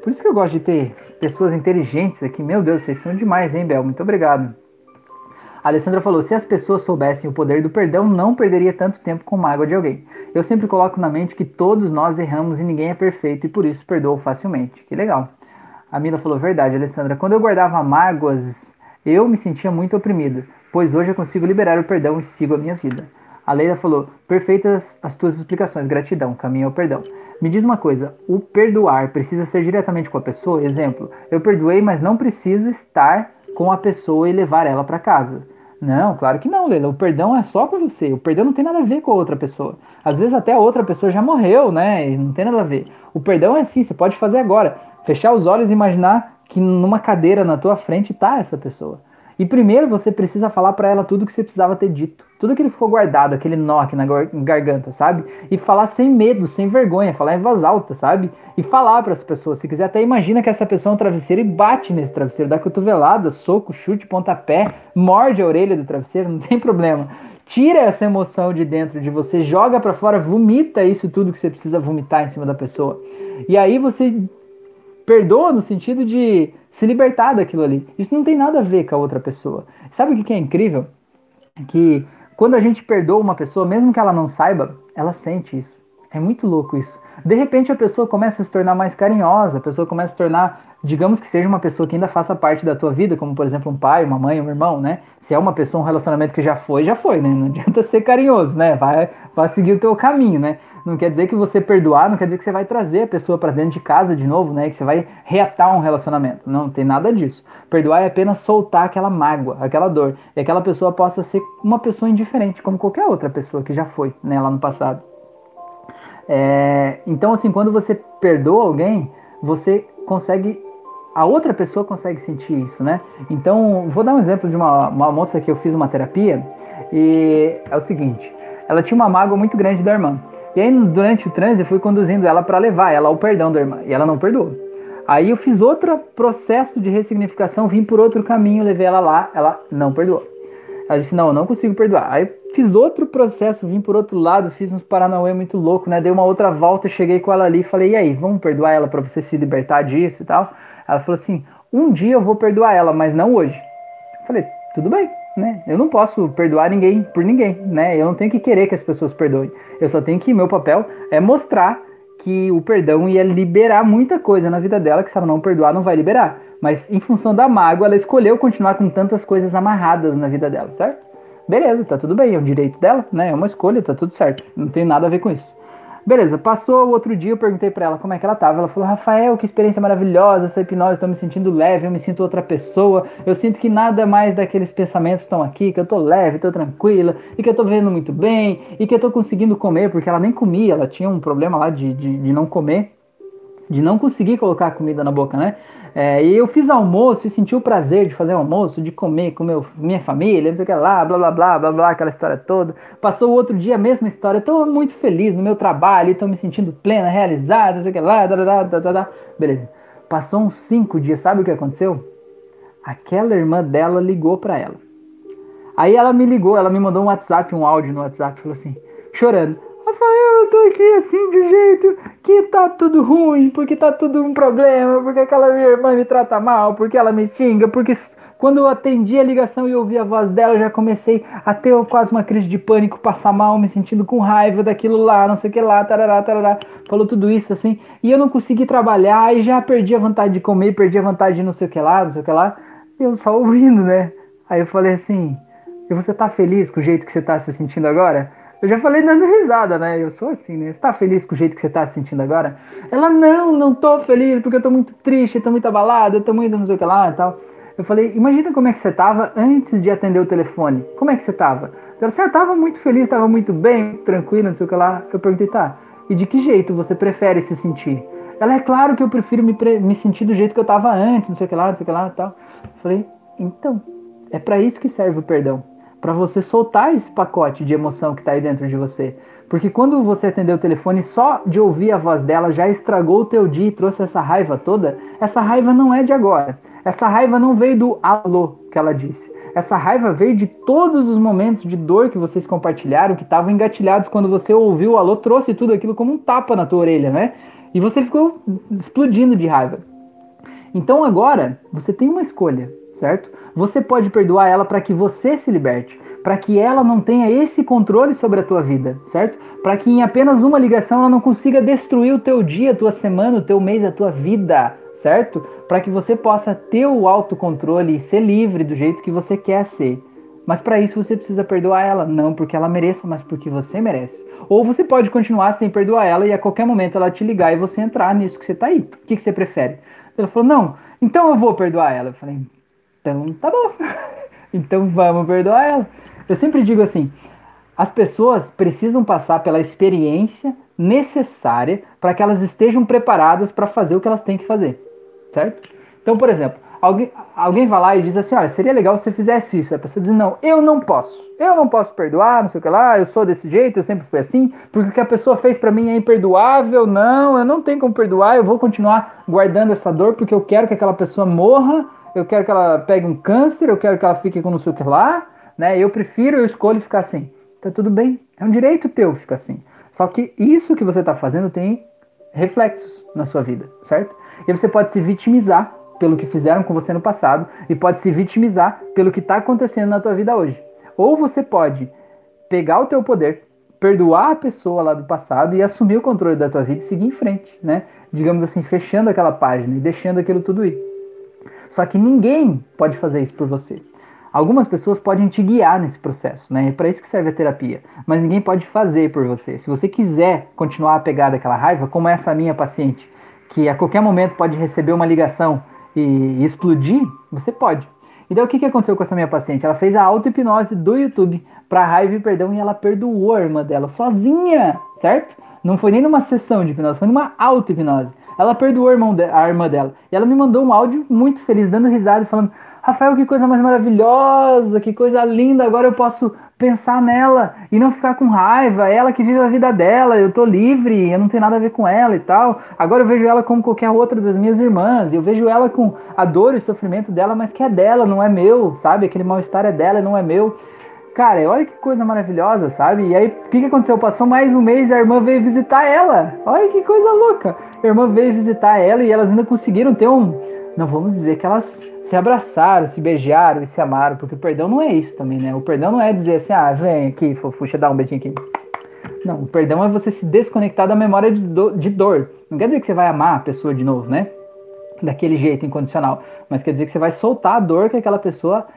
Por isso que eu gosto de ter pessoas inteligentes aqui. Meu Deus, vocês são demais, hein, Bel? Muito obrigado. A Alessandra falou: se as pessoas soubessem o poder do perdão, não perderia tanto tempo com mágoa de alguém. Eu sempre coloco na mente que todos nós erramos e ninguém é perfeito e por isso perdoo facilmente. Que legal. A Mila falou: verdade, Alessandra. Quando eu guardava mágoas, eu me sentia muito oprimida, pois hoje eu consigo liberar o perdão e sigo a minha vida. A Leila falou: perfeitas as tuas explicações, gratidão, caminho ao perdão. Me diz uma coisa, o perdoar precisa ser diretamente com a pessoa? Exemplo, eu perdoei, mas não preciso estar com a pessoa e levar ela para casa. Não, claro que não, Leila. O perdão é só com você. O perdão não tem nada a ver com a outra pessoa. Às vezes até a outra pessoa já morreu, né? E não tem nada a ver. O perdão é assim, você pode fazer agora. Fechar os olhos e imaginar que numa cadeira na tua frente tá essa pessoa. E primeiro você precisa falar para ela tudo que você precisava ter dito. Tudo que ele ficou guardado, aquele nó aqui na garganta, sabe? E falar sem medo, sem vergonha, falar em voz alta, sabe? E falar para as pessoas. Se quiser, até imagina que essa pessoa é um travesseiro e bate nesse travesseiro, dá cotovelada, soco, chute, pontapé, morde a orelha do travesseiro, <laughs> não tem problema. Tira essa emoção de dentro de você, joga para fora, vomita isso tudo que você precisa vomitar em cima da pessoa. E aí você perdoa no sentido de se libertar daquilo ali. Isso não tem nada a ver com a outra pessoa. Sabe o que é incrível? Que quando a gente perdoa uma pessoa, mesmo que ela não saiba, ela sente isso. É muito louco isso. De repente a pessoa começa a se tornar mais carinhosa, a pessoa começa a se tornar, digamos que seja uma pessoa que ainda faça parte da tua vida, como por exemplo um pai, uma mãe, um irmão, né? Se é uma pessoa, um relacionamento que já foi, já foi, né? Não adianta ser carinhoso, né? Vai, vai seguir o teu caminho, né? Não quer dizer que você perdoar, não quer dizer que você vai trazer a pessoa para dentro de casa de novo, né? Que você vai reatar um relacionamento. Não, não tem nada disso. Perdoar é apenas soltar aquela mágoa, aquela dor. E aquela pessoa possa ser uma pessoa indiferente, como qualquer outra pessoa que já foi, né? Lá no passado. É, então, assim, quando você perdoa alguém, você consegue. A outra pessoa consegue sentir isso, né? Então, vou dar um exemplo de uma, uma moça que eu fiz uma terapia e é o seguinte: ela tinha uma mágoa muito grande da irmã. E aí, durante o trânsito, eu fui conduzindo ela para levar ela ao perdão da irmã. E ela não perdoou. Aí eu fiz outro processo de ressignificação, vim por outro caminho, levei ela lá, ela não perdoou. Ela disse, não, eu não consigo perdoar. Aí fiz outro processo, vim por outro lado, fiz uns paranauê muito louco, né? Dei uma outra volta, cheguei com ela ali e falei, e aí, vamos perdoar ela para você se libertar disso e tal? Ela falou assim, um dia eu vou perdoar ela, mas não hoje. Eu falei, tudo bem, né? Eu não posso perdoar ninguém por ninguém, né? Eu não tenho que querer que as pessoas perdoem. Eu só tenho que, meu papel é mostrar que o perdão ia liberar muita coisa na vida dela, que se ela não perdoar, não vai liberar. Mas em função da mágoa, ela escolheu continuar com tantas coisas amarradas na vida dela, certo? Beleza, tá tudo bem, é o direito dela, né? É uma escolha, tá tudo certo. Não tem nada a ver com isso. Beleza, passou o outro dia, eu perguntei para ela como é que ela tava. Ela falou: Rafael, que experiência maravilhosa essa hipnose, tô me sentindo leve, eu me sinto outra pessoa. Eu sinto que nada mais daqueles pensamentos estão aqui, que eu tô leve, tô tranquila, e que eu tô vendo muito bem, e que eu tô conseguindo comer, porque ela nem comia, ela tinha um problema lá de, de, de não comer, de não conseguir colocar comida na boca, né? É, e eu fiz almoço e senti o prazer de fazer almoço, de comer com meu, minha família, não sei o que lá, blá blá blá blá blá, aquela história toda. Passou o outro dia a mesma história. Tô muito feliz no meu trabalho, estou me sentindo plena, realizada, não sei o que lá, da, da, da, da, Beleza. Passou uns cinco dias, sabe o que aconteceu? Aquela irmã dela ligou para ela. Aí ela me ligou, ela me mandou um WhatsApp, um áudio no WhatsApp, falou assim, chorando. Rafael, eu tô aqui assim de um jeito que tá tudo ruim, porque tá tudo um problema, porque aquela minha irmã me trata mal, porque ela me xinga, porque quando eu atendi a ligação e ouvi a voz dela, eu já comecei a ter quase uma crise de pânico, passar mal, me sentindo com raiva daquilo lá, não sei o que lá, tarará, tarará. Falou tudo isso assim, e eu não consegui trabalhar, e já perdi a vontade de comer, perdi a vontade de não sei o que lá, não sei o que lá. Eu só ouvindo, né? Aí eu falei assim, e você tá feliz com o jeito que você tá se sentindo agora? Eu já falei dando risada, né? Eu sou assim, né? Você tá feliz com o jeito que você tá se sentindo agora? Ela, não, não tô feliz, porque eu tô muito triste, tô muito abalada, eu tô muito não sei o que lá e tal. Eu falei, imagina como é que você tava antes de atender o telefone. Como é que você tava? Ela, você tava muito feliz, tava muito bem, tranquila, não sei o que lá. Eu perguntei, tá, e de que jeito você prefere se sentir? Ela, é claro que eu prefiro me, me sentir do jeito que eu tava antes, não sei o que lá, não sei o que lá e tal. Eu falei, então, é para isso que serve o perdão para você soltar esse pacote de emoção que está aí dentro de você. Porque quando você atendeu o telefone, só de ouvir a voz dela já estragou o teu dia e trouxe essa raiva toda. Essa raiva não é de agora. Essa raiva não veio do alô que ela disse. Essa raiva veio de todos os momentos de dor que vocês compartilharam, que estavam engatilhados quando você ouviu o alô, trouxe tudo aquilo como um tapa na tua orelha, né? E você ficou explodindo de raiva. Então agora você tem uma escolha certo? Você pode perdoar ela para que você se liberte, para que ela não tenha esse controle sobre a tua vida, certo? Para que em apenas uma ligação ela não consiga destruir o teu dia, a tua semana, o teu mês, a tua vida, certo? Para que você possa ter o autocontrole e ser livre do jeito que você quer ser. Mas para isso você precisa perdoar ela, não porque ela mereça, mas porque você merece. Ou você pode continuar sem perdoar ela e a qualquer momento ela te ligar e você entrar nisso que você tá aí. O que, que você prefere? Ela falou: Não, então eu vou perdoar ela. Eu falei: então, tá bom. <laughs> então vamos perdoar ela. Eu sempre digo assim: as pessoas precisam passar pela experiência necessária para que elas estejam preparadas para fazer o que elas têm que fazer, certo? Então, por exemplo, alguém, alguém vai lá e diz assim: olha, seria legal se você fizesse isso. A pessoa diz: não, eu não posso, eu não posso perdoar, não sei o que lá, eu sou desse jeito, eu sempre fui assim, porque o que a pessoa fez para mim é imperdoável, não, eu não tenho como perdoar, eu vou continuar guardando essa dor porque eu quero que aquela pessoa morra eu quero que ela pegue um câncer, eu quero que ela fique com não sei o que lá, né? Eu prefiro, eu escolho ficar assim. Tá tudo bem, é um direito teu ficar assim. Só que isso que você está fazendo tem reflexos na sua vida, certo? E você pode se vitimizar pelo que fizeram com você no passado e pode se vitimizar pelo que está acontecendo na tua vida hoje. Ou você pode pegar o teu poder, perdoar a pessoa lá do passado e assumir o controle da tua vida e seguir em frente, né? Digamos assim, fechando aquela página e deixando aquilo tudo ir. Só que ninguém pode fazer isso por você. Algumas pessoas podem te guiar nesse processo, né? É para isso que serve a terapia. Mas ninguém pode fazer por você. Se você quiser continuar apegado àquela raiva, como essa minha paciente, que a qualquer momento pode receber uma ligação e explodir, você pode. Então o que, que aconteceu com essa minha paciente? Ela fez a auto-hipnose do YouTube para raiva e perdão e ela perdoou a irmã dela sozinha, certo? Não foi nem numa sessão de hipnose, foi numa auto-hipnose. Ela perdoou a, irmã dela. E ela me mandou um áudio muito feliz, dando risada e falando: Rafael, que coisa mais maravilhosa, que coisa linda, agora eu posso pensar nela e não ficar com raiva, ela que vive a vida dela, eu tô livre, eu não tenho nada a ver com ela e tal. Agora eu vejo ela como qualquer outra das minhas irmãs, eu vejo ela com a dor e o sofrimento dela, mas que é dela, não é meu, sabe? Aquele mal-estar é dela, não é meu. Cara, olha que coisa maravilhosa, sabe? E aí, o que, que aconteceu? Passou mais um mês e a irmã veio visitar ela. Olha que coisa louca. A irmã veio visitar ela e elas ainda conseguiram ter um. Não vamos dizer que elas se abraçaram, se beijaram e se amaram, porque o perdão não é isso também, né? O perdão não é dizer assim, ah, vem aqui, fofuxa, dá um beijinho aqui. Não, o perdão é você se desconectar da memória de, do, de dor. Não quer dizer que você vai amar a pessoa de novo, né? Daquele jeito incondicional. Mas quer dizer que você vai soltar a dor que aquela pessoa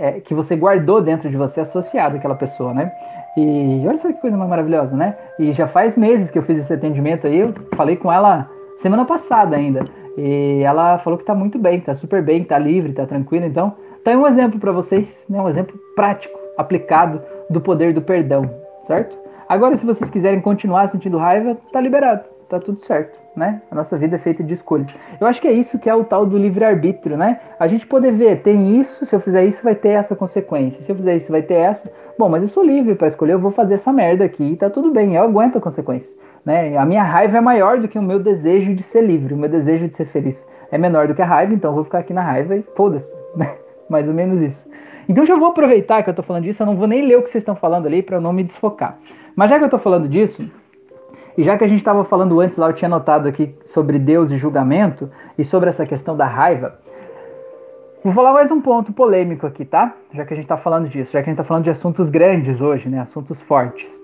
é, que você guardou dentro de você associado àquela pessoa, né? E olha só que coisa mais maravilhosa, né? E já faz meses que eu fiz esse atendimento aí, eu falei com ela semana passada ainda. E ela falou que tá muito bem, tá super bem, tá livre, tá tranquila. Então, tá aí um exemplo para vocês, né? Um exemplo prático, aplicado do poder do perdão, certo? Agora, se vocês quiserem continuar sentindo raiva, tá liberado, tá tudo certo né? A nossa vida é feita de escolhas. Eu acho que é isso que é o tal do livre-arbítrio, né? A gente poder ver, tem isso, se eu fizer isso vai ter essa consequência, se eu fizer isso vai ter essa. Bom, mas eu sou livre para escolher, eu vou fazer essa merda aqui e tá tudo bem, eu aguento a consequência, né? A minha raiva é maior do que o meu desejo de ser livre, o meu desejo de ser feliz é menor do que a raiva, então eu vou ficar aqui na raiva e foda-se, <laughs> né? Mais ou menos isso. Então já vou aproveitar que eu tô falando disso, eu não vou nem ler o que vocês estão falando ali para não me desfocar. Mas já que eu tô falando disso, e já que a gente estava falando antes lá, eu tinha notado aqui sobre Deus e julgamento e sobre essa questão da raiva. Vou falar mais um ponto polêmico aqui, tá? Já que a gente está falando disso, já que a gente está falando de assuntos grandes hoje, né? Assuntos fortes.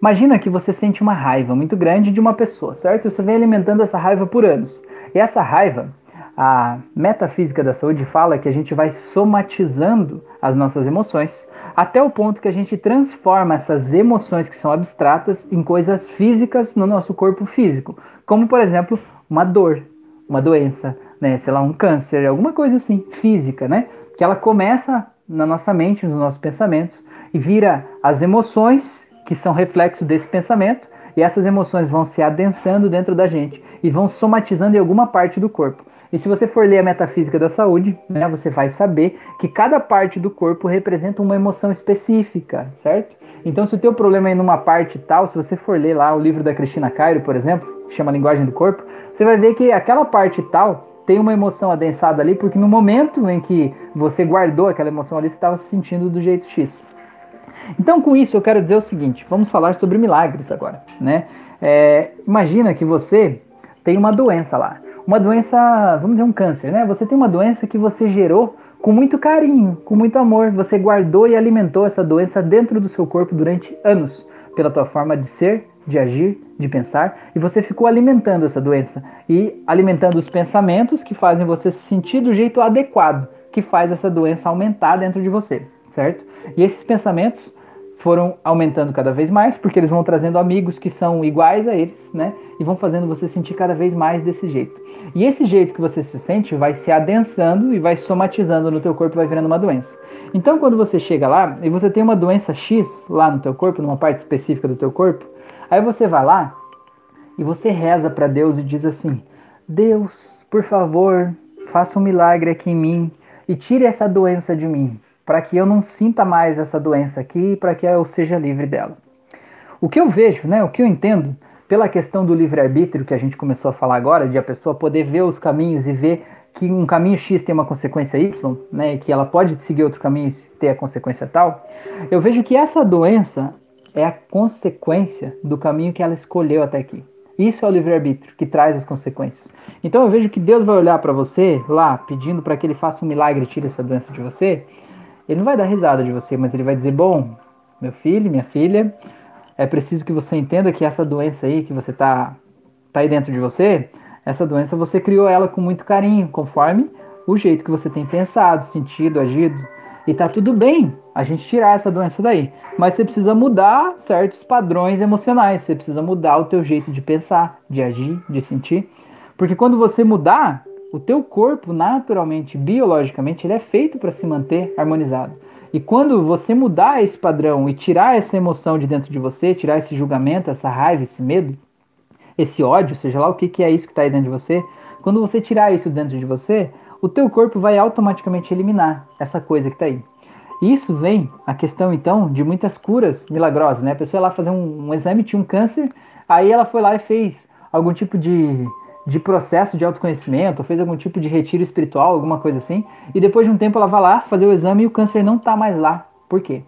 Imagina que você sente uma raiva muito grande de uma pessoa, certo? Você vem alimentando essa raiva por anos. E essa raiva, a metafísica da saúde fala que a gente vai somatizando as nossas emoções até o ponto que a gente transforma essas emoções que são abstratas em coisas físicas no nosso corpo físico, como por exemplo uma dor, uma doença, né, sei lá, um câncer, alguma coisa assim, física, né, que ela começa na nossa mente, nos nossos pensamentos e vira as emoções que são reflexo desse pensamento e essas emoções vão se adensando dentro da gente e vão somatizando em alguma parte do corpo. E se você for ler a metafísica da saúde, né, você vai saber que cada parte do corpo representa uma emoção específica, certo? Então, se o teu problema é numa parte tal, se você for ler lá o livro da Cristina Cairo, por exemplo, que chama Linguagem do Corpo, você vai ver que aquela parte tal tem uma emoção adensada ali, porque no momento em que você guardou aquela emoção ali, você estava se sentindo do jeito X. Então, com isso, eu quero dizer o seguinte: vamos falar sobre milagres agora, né? É, imagina que você tem uma doença lá uma doença, vamos dizer um câncer, né? Você tem uma doença que você gerou com muito carinho, com muito amor, você guardou e alimentou essa doença dentro do seu corpo durante anos, pela tua forma de ser, de agir, de pensar, e você ficou alimentando essa doença e alimentando os pensamentos que fazem você se sentir do jeito adequado, que faz essa doença aumentar dentro de você, certo? E esses pensamentos foram aumentando cada vez mais, porque eles vão trazendo amigos que são iguais a eles, né? E vão fazendo você sentir cada vez mais desse jeito. E esse jeito que você se sente vai se adensando e vai somatizando no teu corpo, vai virando uma doença. Então, quando você chega lá e você tem uma doença X lá no teu corpo, numa parte específica do teu corpo, aí você vai lá e você reza para Deus e diz assim: Deus, por favor, faça um milagre aqui em mim e tire essa doença de mim para que eu não sinta mais essa doença aqui e para que eu seja livre dela. O que eu vejo, né, o que eu entendo pela questão do livre-arbítrio que a gente começou a falar agora, de a pessoa poder ver os caminhos e ver que um caminho X tem uma consequência Y, né, e que ela pode seguir outro caminho e ter a consequência tal, eu vejo que essa doença é a consequência do caminho que ela escolheu até aqui. Isso é o livre-arbítrio que traz as consequências. Então eu vejo que Deus vai olhar para você lá, pedindo para que ele faça um milagre e tire essa doença de você, ele não vai dar risada de você, mas ele vai dizer: Bom, meu filho, minha filha, é preciso que você entenda que essa doença aí que você tá, tá aí dentro de você, essa doença você criou ela com muito carinho, conforme o jeito que você tem pensado, sentido, agido. E tá tudo bem a gente tirar essa doença daí. Mas você precisa mudar certos padrões emocionais. Você precisa mudar o teu jeito de pensar, de agir, de sentir. Porque quando você mudar, o teu corpo, naturalmente, biologicamente, ele é feito para se manter harmonizado. E quando você mudar esse padrão e tirar essa emoção de dentro de você, tirar esse julgamento, essa raiva, esse medo, esse ódio, seja lá o que, que é isso que está aí dentro de você, quando você tirar isso dentro de você, o teu corpo vai automaticamente eliminar essa coisa que está aí. Isso vem a questão então de muitas curas milagrosas, né? A pessoa lá fazer um, um exame, tinha um câncer, aí ela foi lá e fez algum tipo de, de processo de autoconhecimento, fez algum tipo de retiro espiritual, alguma coisa assim, e depois de um tempo ela vai lá fazer o exame e o câncer não está mais lá. Por quê?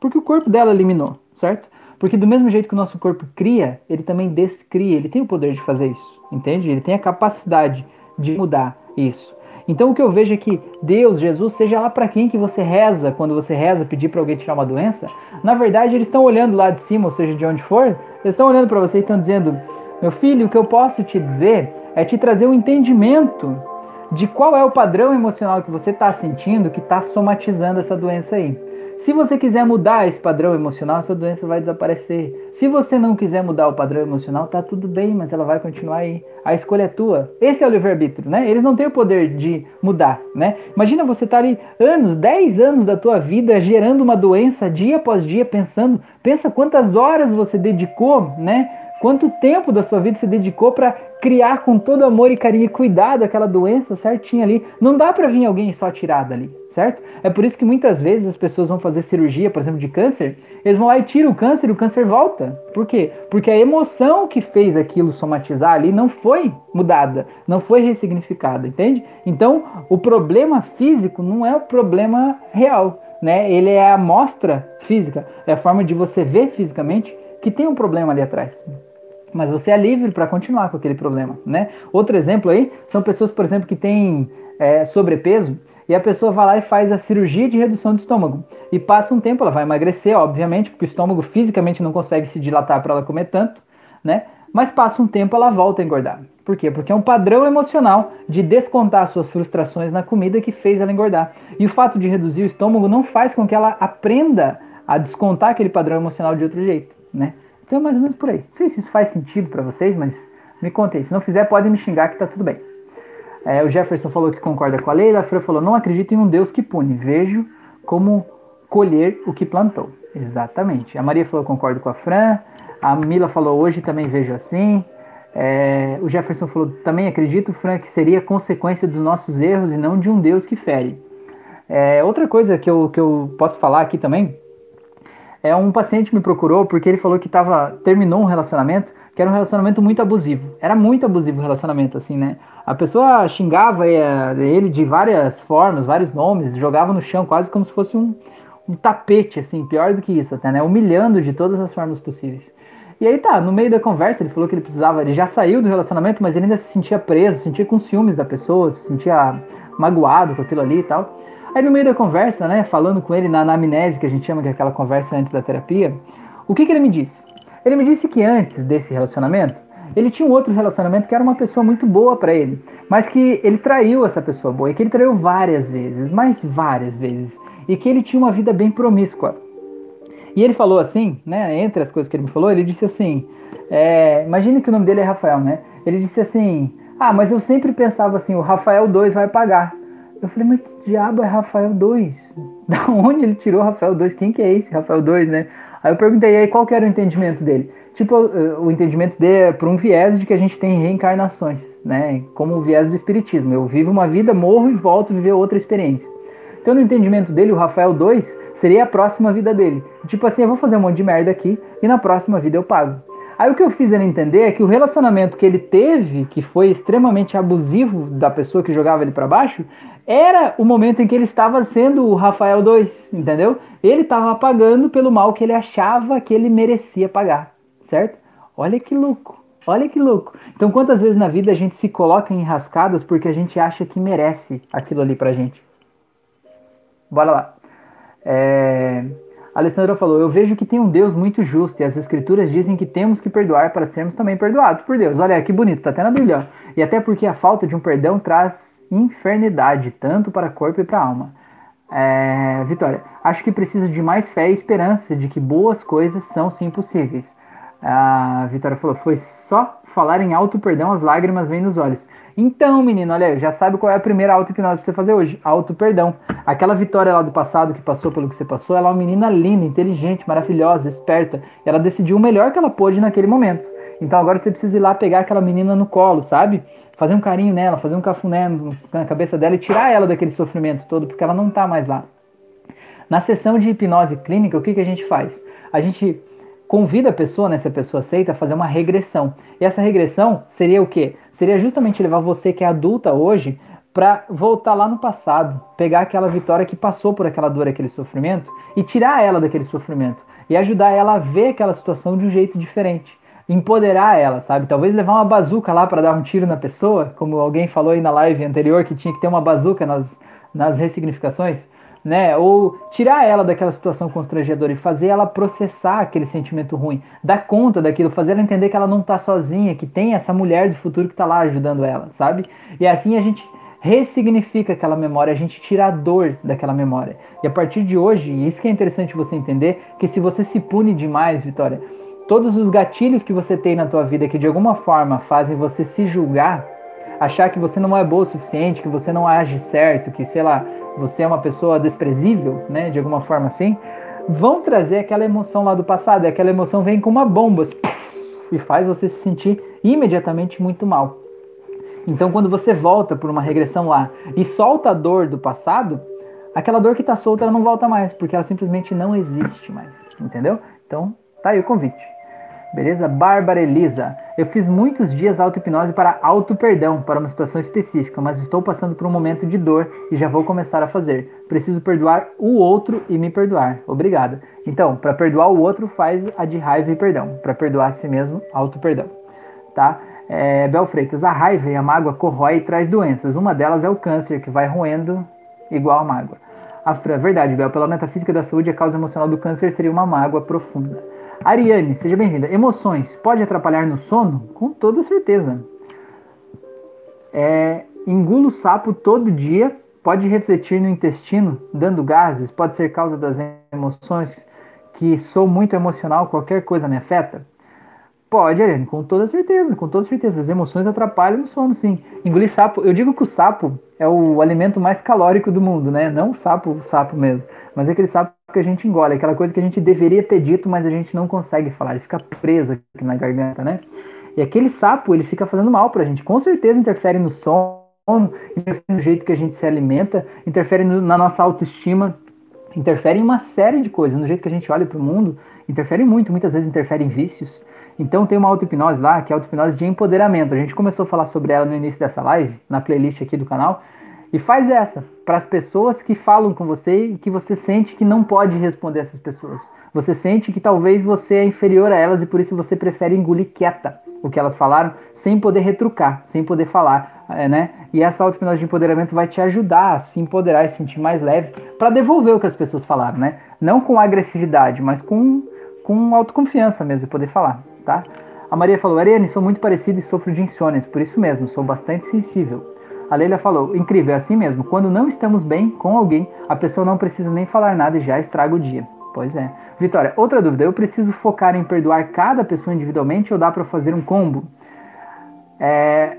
Porque o corpo dela eliminou, certo? Porque do mesmo jeito que o nosso corpo cria, ele também descria, ele tem o poder de fazer isso, entende? Ele tem a capacidade de mudar isso. Então o que eu vejo é que Deus, Jesus, seja lá para quem que você reza, quando você reza, pedir para alguém tirar uma doença, na verdade eles estão olhando lá de cima, ou seja, de onde for, eles estão olhando para você e estão dizendo: "Meu filho, o que eu posso te dizer é te trazer um entendimento de qual é o padrão emocional que você está sentindo que está somatizando essa doença aí. Se você quiser mudar esse padrão emocional, essa doença vai desaparecer. Se você não quiser mudar o padrão emocional, tá tudo bem, mas ela vai continuar aí. A escolha é tua. Esse é o livre-arbítrio, né? Eles não têm o poder de mudar, né? Imagina você estar tá ali anos, 10 anos da tua vida gerando uma doença dia após dia, pensando, pensa quantas horas você dedicou, né? Quanto tempo da sua vida você dedicou para criar com todo amor e carinho e cuidado aquela doença certinha ali. Não dá para vir alguém só tirar dali, certo? É por isso que muitas vezes as pessoas vão fazer cirurgia, por exemplo, de câncer, eles vão lá e tiram o câncer o câncer volta. Por quê? Porque a emoção que fez aquilo somatizar ali não foi mudada, não foi ressignificada, entende? Então, o problema físico não é o problema real, né? Ele é a amostra física, é a forma de você ver fisicamente que tem um problema ali atrás mas você é livre para continuar com aquele problema, né? Outro exemplo aí são pessoas, por exemplo, que têm é, sobrepeso e a pessoa vai lá e faz a cirurgia de redução do estômago e passa um tempo, ela vai emagrecer, obviamente, porque o estômago fisicamente não consegue se dilatar para ela comer tanto, né? Mas passa um tempo, ela volta a engordar. Por quê? Porque é um padrão emocional de descontar suas frustrações na comida que fez ela engordar. E o fato de reduzir o estômago não faz com que ela aprenda a descontar aquele padrão emocional de outro jeito, né? Então é mais ou menos por aí. Não sei se isso faz sentido para vocês, mas me contem. Se não fizer, podem me xingar que tá tudo bem. É, o Jefferson falou que concorda com a Leila. A Fran falou: não acredito em um Deus que pune. Vejo como colher o que plantou. Exatamente. A Maria falou: concordo com a Fran. A Mila falou: hoje também vejo assim. É, o Jefferson falou: também acredito, Fran, que seria consequência dos nossos erros e não de um Deus que fere. É, outra coisa que eu, que eu posso falar aqui também é um paciente me procurou porque ele falou que tava, terminou um relacionamento que era um relacionamento muito abusivo. Era muito abusivo o relacionamento, assim, né? A pessoa xingava eh, ele de várias formas, vários nomes, jogava no chão quase como se fosse um, um tapete, assim, pior do que isso até, né? Humilhando de todas as formas possíveis. E aí tá, no meio da conversa ele falou que ele precisava, ele já saiu do relacionamento, mas ele ainda se sentia preso, se sentia com ciúmes da pessoa, se sentia magoado com aquilo ali e tal. Aí no meio da conversa, né, falando com ele na anamnese, que a gente chama que é aquela conversa antes da terapia, o que, que ele me disse? Ele me disse que antes desse relacionamento, ele tinha um outro relacionamento que era uma pessoa muito boa para ele, mas que ele traiu essa pessoa boa, e que ele traiu várias vezes, mais várias vezes, e que ele tinha uma vida bem promíscua. E ele falou assim, né, entre as coisas que ele me falou, ele disse assim, é, que o nome dele é Rafael, né? Ele disse assim, ah, mas eu sempre pensava assim, o Rafael 2 vai pagar. Eu falei, mas que diabo é Rafael 2? <laughs> Da onde ele tirou Rafael 2? Quem que é esse Rafael 2, né? Aí eu perguntei, aí qual que era o entendimento dele? Tipo, o entendimento dele é por um viés de que a gente tem reencarnações, né? Como o viés do espiritismo. Eu vivo uma vida, morro e volto a viver outra experiência. Então, no entendimento dele, o Rafael 2 seria a próxima vida dele. Tipo assim, eu vou fazer um monte de merda aqui e na próxima vida eu pago. Aí o que eu fiz ele entender é que o relacionamento que ele teve, que foi extremamente abusivo da pessoa que jogava ele para baixo, era o momento em que ele estava sendo o Rafael 2, entendeu? Ele estava pagando pelo mal que ele achava que ele merecia pagar, certo? Olha que louco, olha que louco. Então, quantas vezes na vida a gente se coloca em rascadas porque a gente acha que merece aquilo ali pra gente? Bora lá. É... A Alessandra falou: Eu vejo que tem um Deus muito justo e as escrituras dizem que temos que perdoar para sermos também perdoados por Deus. Olha que bonito, tá até na Bíblia. E até porque a falta de um perdão traz infernidade, tanto para corpo e para alma. É, Vitória, acho que preciso de mais fé e esperança de que boas coisas são sim possíveis. A Vitória falou: Foi só falar em auto perdão, as lágrimas vêm nos olhos. Então, menino, olha, já sabe qual é a primeira auto-hipnose pra você fazer hoje. Auto-perdão. Aquela vitória lá do passado que passou pelo que você passou, ela é uma menina linda, inteligente, maravilhosa, esperta. Ela decidiu o melhor que ela pôde naquele momento. Então agora você precisa ir lá pegar aquela menina no colo, sabe? Fazer um carinho nela, fazer um cafuné na cabeça dela e tirar ela daquele sofrimento todo, porque ela não tá mais lá. Na sessão de hipnose clínica, o que, que a gente faz? A gente convida a pessoa, né, se a pessoa aceita, a fazer uma regressão. E essa regressão seria o quê? Seria justamente levar você que é adulta hoje para voltar lá no passado, pegar aquela vitória que passou por aquela dor, aquele sofrimento e tirar ela daquele sofrimento e ajudar ela a ver aquela situação de um jeito diferente. Empoderar ela, sabe? Talvez levar uma bazuca lá para dar um tiro na pessoa, como alguém falou aí na live anterior que tinha que ter uma bazuca nas, nas ressignificações né? Ou tirar ela daquela situação constrangedora e fazer ela processar aquele sentimento ruim, dar conta daquilo, fazer ela entender que ela não está sozinha, que tem essa mulher do futuro que está lá ajudando ela, sabe? E assim a gente ressignifica aquela memória, a gente tira a dor daquela memória. E a partir de hoje, e isso que é interessante você entender, que se você se pune demais, Vitória, todos os gatilhos que você tem na tua vida que de alguma forma fazem você se julgar, achar que você não é boa o suficiente, que você não age certo, que sei lá, você é uma pessoa desprezível, né, de alguma forma assim, vão trazer aquela emoção lá do passado, e aquela emoção vem com uma bomba e faz você se sentir imediatamente muito mal. Então, quando você volta por uma regressão lá e solta a dor do passado, aquela dor que está solta ela não volta mais, porque ela simplesmente não existe mais, entendeu? Então, tá aí o convite. Beleza? Bárbara Elisa. Eu fiz muitos dias auto-hipnose para auto-perdão, para uma situação específica, mas estou passando por um momento de dor e já vou começar a fazer. Preciso perdoar o outro e me perdoar. Obrigada. Então, para perdoar o outro, faz a de raiva e perdão. Para perdoar a si mesmo, auto-perdão. Tá? É, Bel Freitas, a raiva e a mágoa corrói e traz doenças. Uma delas é o câncer, que vai roendo igual a mágoa. A verdade, Bel, pela metafísica da saúde, a causa emocional do câncer seria uma mágoa profunda. Ariane, seja bem-vinda. Emoções pode atrapalhar no sono? Com toda certeza. É, engulo sapo todo dia, pode refletir no intestino, dando gases, pode ser causa das emoções, que sou muito emocional, qualquer coisa me afeta? Pode, Ariane, com toda certeza, com toda certeza. As emoções atrapalham no sono, sim. Engolir sapo, eu digo que o sapo é o alimento mais calórico do mundo, né? Não o sapo, o sapo mesmo, mas é aquele sapo que a gente engole, aquela coisa que a gente deveria ter dito, mas a gente não consegue falar, ele fica preso aqui na garganta, né? E aquele sapo, ele fica fazendo mal pra gente. Com certeza interfere no sono, interfere no jeito que a gente se alimenta, interfere no, na nossa autoestima, interfere em uma série de coisas, no jeito que a gente olha para o mundo, interfere muito, muitas vezes interfere em vícios, então tem uma auto-hipnose lá, que é a auto-hipnose de empoderamento. A gente começou a falar sobre ela no início dessa live, na playlist aqui do canal. E faz essa para as pessoas que falam com você e que você sente que não pode responder essas pessoas. Você sente que talvez você é inferior a elas e por isso você prefere engolir quieta o que elas falaram, sem poder retrucar, sem poder falar, é, né? E essa auto-hipnose de empoderamento vai te ajudar a se empoderar e se sentir mais leve para devolver o que as pessoas falaram, né? Não com agressividade, mas com, com autoconfiança mesmo, de poder falar tá? A Maria falou, Ariane, sou muito parecida e sofro de insônias, por isso mesmo, sou bastante sensível. A Leila falou, incrível, é assim mesmo, quando não estamos bem com alguém, a pessoa não precisa nem falar nada e já estraga o dia. Pois é. Vitória, outra dúvida, eu preciso focar em perdoar cada pessoa individualmente ou dá para fazer um combo? É...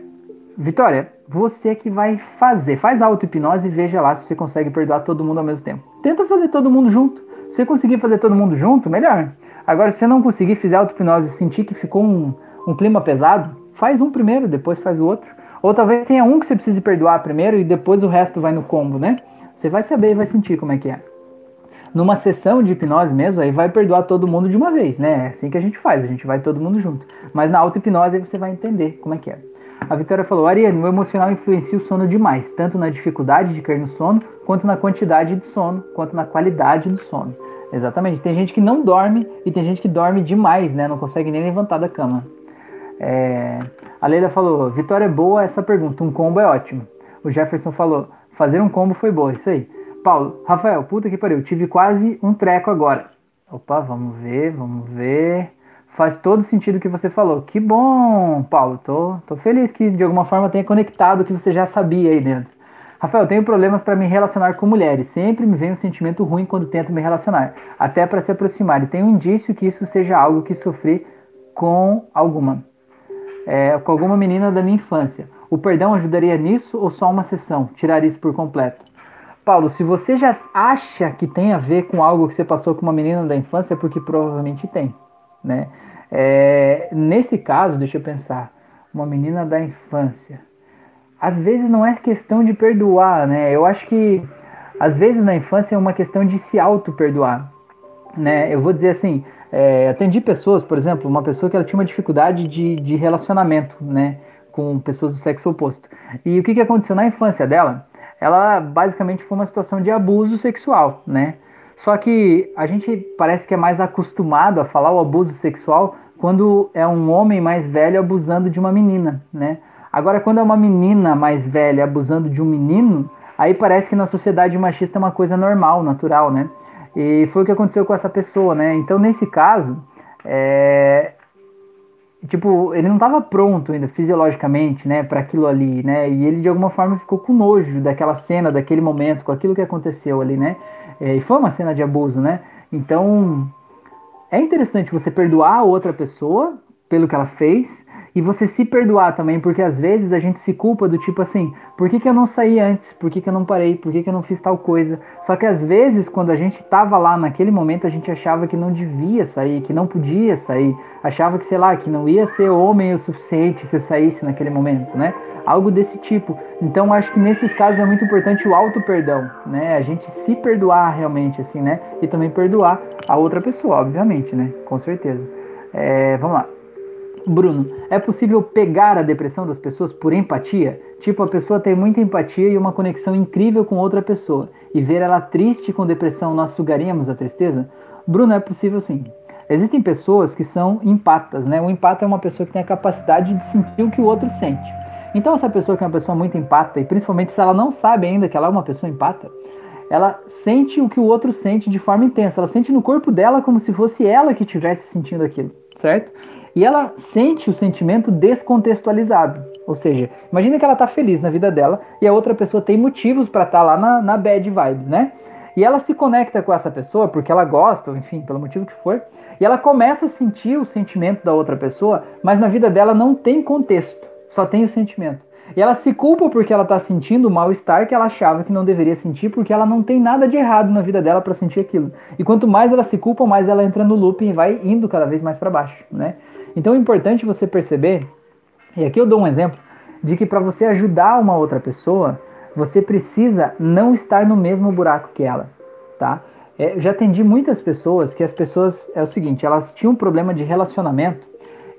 Vitória, você que vai fazer, faz auto-hipnose e veja lá se você consegue perdoar todo mundo ao mesmo tempo. Tenta fazer todo mundo junto. Se você conseguir fazer todo mundo junto, melhor. Agora, se você não conseguir fizer auto-hipnose e sentir que ficou um, um clima pesado, faz um primeiro, depois faz o outro. Ou talvez tenha um que você precise perdoar primeiro e depois o resto vai no combo, né? Você vai saber e vai sentir como é que é. Numa sessão de hipnose mesmo, aí vai perdoar todo mundo de uma vez, né? É assim que a gente faz, a gente vai todo mundo junto. Mas na auto-hipnose aí você vai entender como é que é. A Vitória falou: Ariane, o emocional influencia o sono demais, tanto na dificuldade de cair no sono, quanto na quantidade de sono, quanto na qualidade do sono. Exatamente. Tem gente que não dorme e tem gente que dorme demais, né? Não consegue nem levantar da cama. É... A Leila falou: Vitória é boa essa pergunta. Um combo é ótimo. O Jefferson falou: fazer um combo foi boa. Isso aí. Paulo, Rafael, puta que pariu. Tive quase um treco agora. Opa, vamos ver, vamos ver. Faz todo sentido o que você falou. Que bom, Paulo. Tô, tô feliz que de alguma forma tenha conectado o que você já sabia aí dentro. Rafael, tenho problemas para me relacionar com mulheres. Sempre me vem um sentimento ruim quando tento me relacionar, até para se aproximar. E tem um indício que isso seja algo que sofri com alguma, é, com alguma menina da minha infância. O perdão ajudaria nisso ou só uma sessão? Tirar isso por completo? Paulo, se você já acha que tem a ver com algo que você passou com uma menina da infância, é porque provavelmente tem, né? É, nesse caso, deixa eu pensar, uma menina da infância. Às vezes não é questão de perdoar, né? Eu acho que às vezes na infância é uma questão de se auto-perdoar, né? Eu vou dizer assim, é, atendi pessoas, por exemplo, uma pessoa que ela tinha uma dificuldade de, de relacionamento, né? Com pessoas do sexo oposto. E o que, que aconteceu na infância dela? ela basicamente foi uma situação de abuso sexual, né? Só que a gente parece que é mais acostumado a falar o abuso sexual quando é um homem mais velho abusando de uma menina, né? Agora, quando é uma menina mais velha abusando de um menino, aí parece que na sociedade machista é uma coisa normal, natural, né? E foi o que aconteceu com essa pessoa, né? Então, nesse caso, é, tipo, ele não estava pronto ainda fisiologicamente, né, para aquilo ali, né? E ele de alguma forma ficou com nojo daquela cena, daquele momento, com aquilo que aconteceu ali, né? É, e foi uma cena de abuso, né? Então, é interessante você perdoar a outra pessoa pelo que ela fez, e você se perdoar também, porque às vezes a gente se culpa do tipo assim, por que, que eu não saí antes? Por que, que eu não parei? Por que, que eu não fiz tal coisa? Só que às vezes, quando a gente tava lá naquele momento, a gente achava que não devia sair, que não podia sair, achava que, sei lá, que não ia ser homem o suficiente se saísse naquele momento, né? Algo desse tipo. Então acho que nesses casos é muito importante o auto-perdão, né? A gente se perdoar realmente, assim, né? E também perdoar a outra pessoa, obviamente, né? Com certeza. É, vamos lá. Bruno, é possível pegar a depressão das pessoas por empatia? Tipo, a pessoa tem muita empatia e uma conexão incrível com outra pessoa, e ver ela triste com depressão, nós sugaríamos a tristeza? Bruno, é possível sim. Existem pessoas que são empatas, né? O empata é uma pessoa que tem a capacidade de sentir o que o outro sente. Então, essa pessoa que é uma pessoa muito empata, e principalmente se ela não sabe ainda que ela é uma pessoa empata, ela sente o que o outro sente de forma intensa. Ela sente no corpo dela como se fosse ela que estivesse sentindo aquilo, certo? E ela sente o sentimento descontextualizado. Ou seja, imagina que ela está feliz na vida dela e a outra pessoa tem motivos para estar tá lá na, na bad vibes, né? E ela se conecta com essa pessoa porque ela gosta, enfim, pelo motivo que for, e ela começa a sentir o sentimento da outra pessoa, mas na vida dela não tem contexto, só tem o sentimento. E ela se culpa porque ela está sentindo o mal-estar que ela achava que não deveria sentir, porque ela não tem nada de errado na vida dela para sentir aquilo. E quanto mais ela se culpa, mais ela entra no looping e vai indo cada vez mais para baixo, né? Então é importante você perceber, e aqui eu dou um exemplo, de que para você ajudar uma outra pessoa, você precisa não estar no mesmo buraco que ela, tá? É, já atendi muitas pessoas que as pessoas, é o seguinte, elas tinham um problema de relacionamento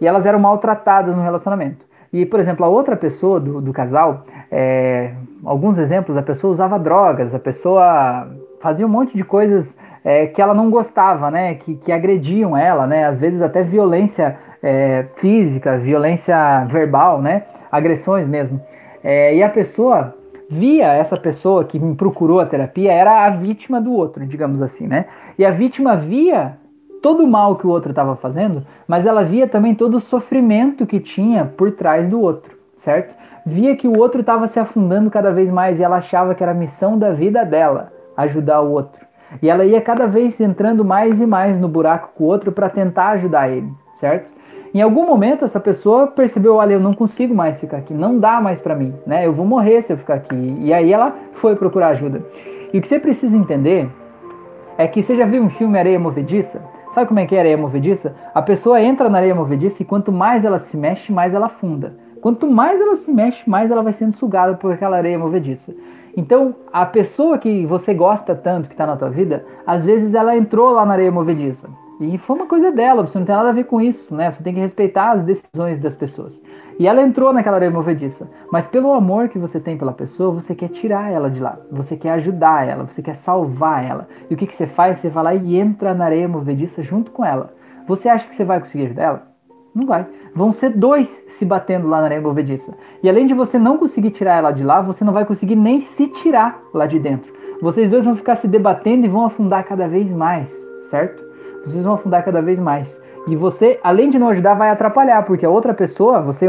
e elas eram maltratadas no relacionamento. E, por exemplo, a outra pessoa do, do casal, é, alguns exemplos, a pessoa usava drogas, a pessoa fazia um monte de coisas é, que ela não gostava, né? Que, que agrediam ela, né? Às vezes até violência é, física, violência verbal, né? Agressões mesmo. É, e a pessoa via essa pessoa que me procurou a terapia era a vítima do outro, digamos assim, né? E a vítima via todo o mal que o outro estava fazendo, mas ela via também todo o sofrimento que tinha por trás do outro, certo? Via que o outro estava se afundando cada vez mais e ela achava que era a missão da vida dela ajudar o outro. E ela ia cada vez entrando mais e mais no buraco com o outro para tentar ajudar ele, certo? Em algum momento essa pessoa percebeu, olha, eu não consigo mais ficar aqui, não dá mais para mim, né? Eu vou morrer se eu ficar aqui. E aí ela foi procurar ajuda. E o que você precisa entender é que você já viu um filme Areia Movediça? Sabe como é que é areia movediça? A pessoa entra na areia movediça e quanto mais ela se mexe, mais ela afunda. Quanto mais ela se mexe, mais ela vai sendo sugada por aquela areia movediça. Então, a pessoa que você gosta tanto, que está na tua vida, às vezes ela entrou lá na areia movediça. E foi uma coisa dela, você não tem nada a ver com isso, né? Você tem que respeitar as decisões das pessoas. E ela entrou naquela areia movediça, mas pelo amor que você tem pela pessoa, você quer tirar ela de lá, você quer ajudar ela, você quer salvar ela. E o que, que você faz? Você vai lá e entra na areia movediça junto com ela. Você acha que você vai conseguir ajudar ela? Não vai. Vão ser dois se batendo lá na areia movediça. E além de você não conseguir tirar ela de lá, você não vai conseguir nem se tirar lá de dentro. Vocês dois vão ficar se debatendo e vão afundar cada vez mais, certo? Vocês vão afundar cada vez mais. E você, além de não ajudar, vai atrapalhar, porque a outra pessoa, você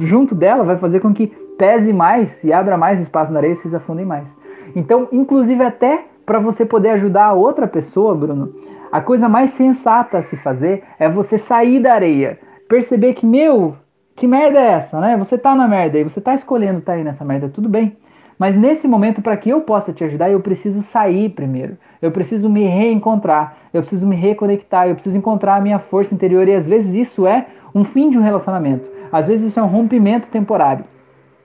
junto dela, vai fazer com que pese mais e abra mais espaço na areia e vocês afundem mais. Então, inclusive até para você poder ajudar a outra pessoa, Bruno, a coisa mais sensata a se fazer é você sair da areia, perceber que, meu, que merda é essa, né? Você tá na merda e você tá escolhendo estar tá aí nessa merda, tudo bem. Mas nesse momento, para que eu possa te ajudar, eu preciso sair primeiro. Eu preciso me reencontrar, eu preciso me reconectar, eu preciso encontrar a minha força interior. E às vezes isso é um fim de um relacionamento. Às vezes isso é um rompimento temporário.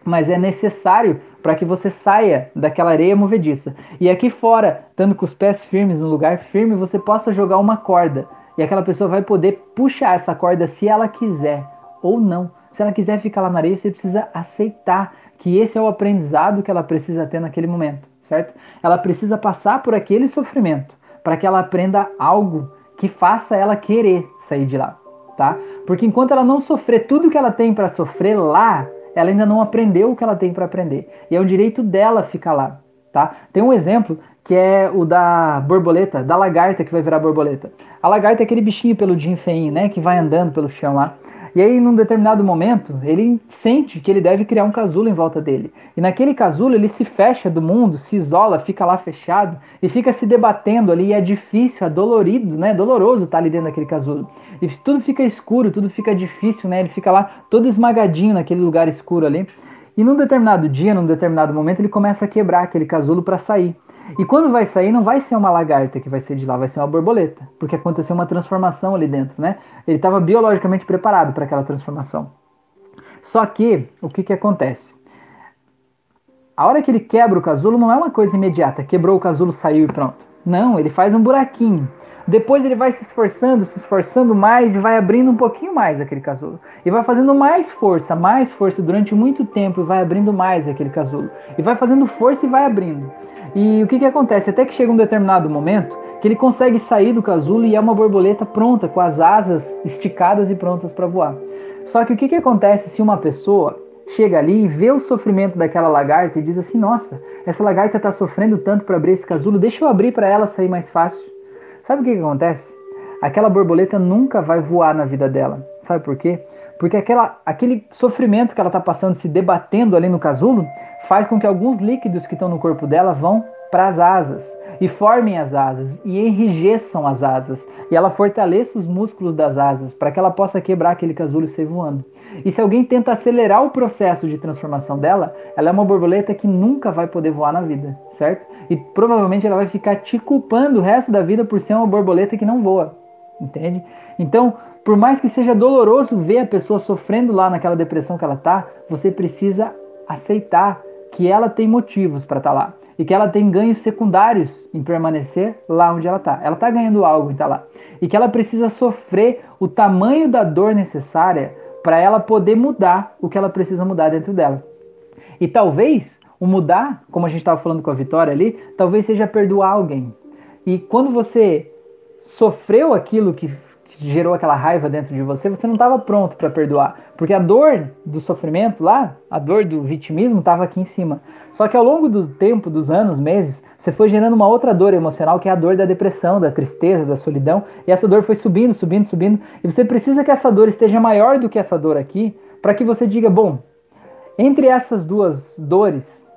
Mas é necessário para que você saia daquela areia movediça. E aqui fora, estando com os pés firmes no lugar firme, você possa jogar uma corda. E aquela pessoa vai poder puxar essa corda se ela quiser ou não. Se ela quiser ficar lá na areia, você precisa aceitar que esse é o aprendizado que ela precisa ter naquele momento, certo? Ela precisa passar por aquele sofrimento para que ela aprenda algo que faça ela querer sair de lá, tá? Porque enquanto ela não sofrer tudo que ela tem para sofrer lá, ela ainda não aprendeu o que ela tem para aprender. E é o direito dela ficar lá, tá? Tem um exemplo que é o da borboleta, da lagarta que vai virar borboleta. A lagarta é aquele bichinho peludinho feinho, né, que vai andando pelo chão lá. E aí, num determinado momento, ele sente que ele deve criar um casulo em volta dele. E naquele casulo ele se fecha do mundo, se isola, fica lá fechado e fica se debatendo ali. E é difícil, é dolorido, né? Doloroso estar ali dentro daquele casulo. E tudo fica escuro, tudo fica difícil, né? Ele fica lá todo esmagadinho naquele lugar escuro ali. E num determinado dia, num determinado momento, ele começa a quebrar aquele casulo para sair. E quando vai sair, não vai ser uma lagarta que vai ser de lá, vai ser uma borboleta, porque aconteceu uma transformação ali dentro, né? Ele estava biologicamente preparado para aquela transformação. Só que, o que, que acontece? A hora que ele quebra o casulo não é uma coisa imediata, quebrou o casulo, saiu e pronto. Não, ele faz um buraquinho. Depois ele vai se esforçando, se esforçando mais e vai abrindo um pouquinho mais aquele casulo. E vai fazendo mais força, mais força durante muito tempo e vai abrindo mais aquele casulo. E vai fazendo força e vai abrindo. E o que, que acontece? Até que chega um determinado momento que ele consegue sair do casulo e é uma borboleta pronta, com as asas esticadas e prontas para voar. Só que o que, que acontece se uma pessoa chega ali e vê o sofrimento daquela lagarta e diz assim: Nossa, essa lagarta está sofrendo tanto para abrir esse casulo, deixa eu abrir para ela sair mais fácil. Sabe o que, que acontece? Aquela borboleta nunca vai voar na vida dela. Sabe por quê? Porque aquela, aquele sofrimento que ela está passando, se debatendo ali no casulo, faz com que alguns líquidos que estão no corpo dela vão para as asas e formem as asas e enrijeçam as asas e ela fortaleça os músculos das asas para que ela possa quebrar aquele casulo e sair voando. E se alguém tenta acelerar o processo de transformação dela, ela é uma borboleta que nunca vai poder voar na vida, certo? E provavelmente ela vai ficar te culpando o resto da vida por ser uma borboleta que não voa, entende? Então, por mais que seja doloroso ver a pessoa sofrendo lá naquela depressão que ela tá, você precisa aceitar que ela tem motivos para estar tá lá e que ela tem ganhos secundários em permanecer lá onde ela está. Ela está ganhando algo em estar tá lá e que ela precisa sofrer o tamanho da dor necessária para ela poder mudar o que ela precisa mudar dentro dela. E talvez o mudar, como a gente estava falando com a Vitória ali, talvez seja perdoar alguém. E quando você sofreu aquilo que que gerou aquela raiva dentro de você, você não estava pronto para perdoar. Porque a dor do sofrimento lá, a dor do vitimismo estava aqui em cima. Só que ao longo do tempo, dos anos, meses, você foi gerando uma outra dor emocional, que é a dor da depressão, da tristeza, da solidão. E essa dor foi subindo, subindo, subindo. E você precisa que essa dor esteja maior do que essa dor aqui, para que você diga: bom, entre essas duas dores,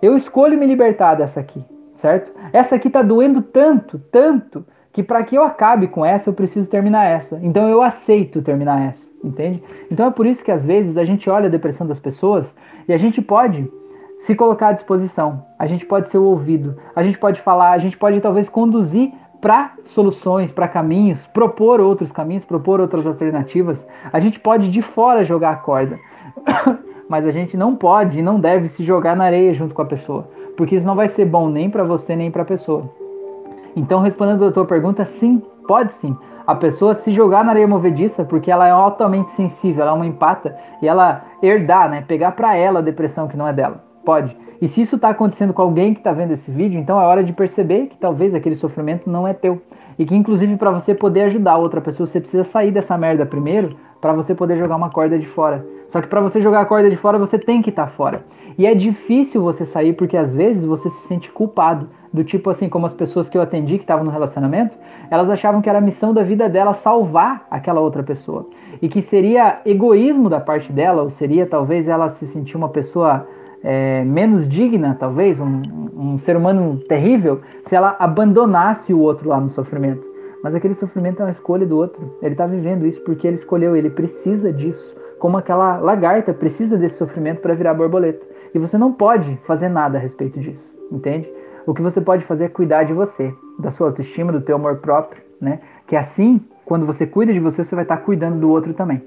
eu escolho me libertar dessa aqui, certo? Essa aqui está doendo tanto, tanto que para que eu acabe com essa, eu preciso terminar essa. Então eu aceito terminar essa, entende? Então é por isso que às vezes a gente olha a depressão das pessoas e a gente pode se colocar à disposição, a gente pode ser o ouvido, a gente pode falar, a gente pode talvez conduzir para soluções, para caminhos, propor outros caminhos, propor outras alternativas. A gente pode de fora jogar a corda, <coughs> mas a gente não pode e não deve se jogar na areia junto com a pessoa, porque isso não vai ser bom nem para você nem para a pessoa. Então, respondendo a tua pergunta, sim, pode sim. A pessoa se jogar na areia movediça porque ela é altamente sensível, ela é uma empata e ela herdar, né, pegar para ela a depressão que não é dela. Pode. E se isso está acontecendo com alguém que está vendo esse vídeo, então é hora de perceber que talvez aquele sofrimento não é teu. E que inclusive para você poder ajudar outra pessoa, você precisa sair dessa merda primeiro para você poder jogar uma corda de fora. Só que para você jogar a corda de fora, você tem que estar tá fora. E é difícil você sair porque às vezes você se sente culpado do tipo assim, como as pessoas que eu atendi que estavam no relacionamento, elas achavam que era a missão da vida dela salvar aquela outra pessoa. E que seria egoísmo da parte dela, ou seria talvez ela se sentir uma pessoa é, menos digna, talvez, um, um ser humano terrível, se ela abandonasse o outro lá no sofrimento. Mas aquele sofrimento é uma escolha do outro. Ele está vivendo isso porque ele escolheu, ele precisa disso. Como aquela lagarta precisa desse sofrimento para virar borboleta. E você não pode fazer nada a respeito disso, entende? O que você pode fazer é cuidar de você, da sua autoestima, do teu amor próprio, né? Que assim, quando você cuida de você, você vai estar tá cuidando do outro também.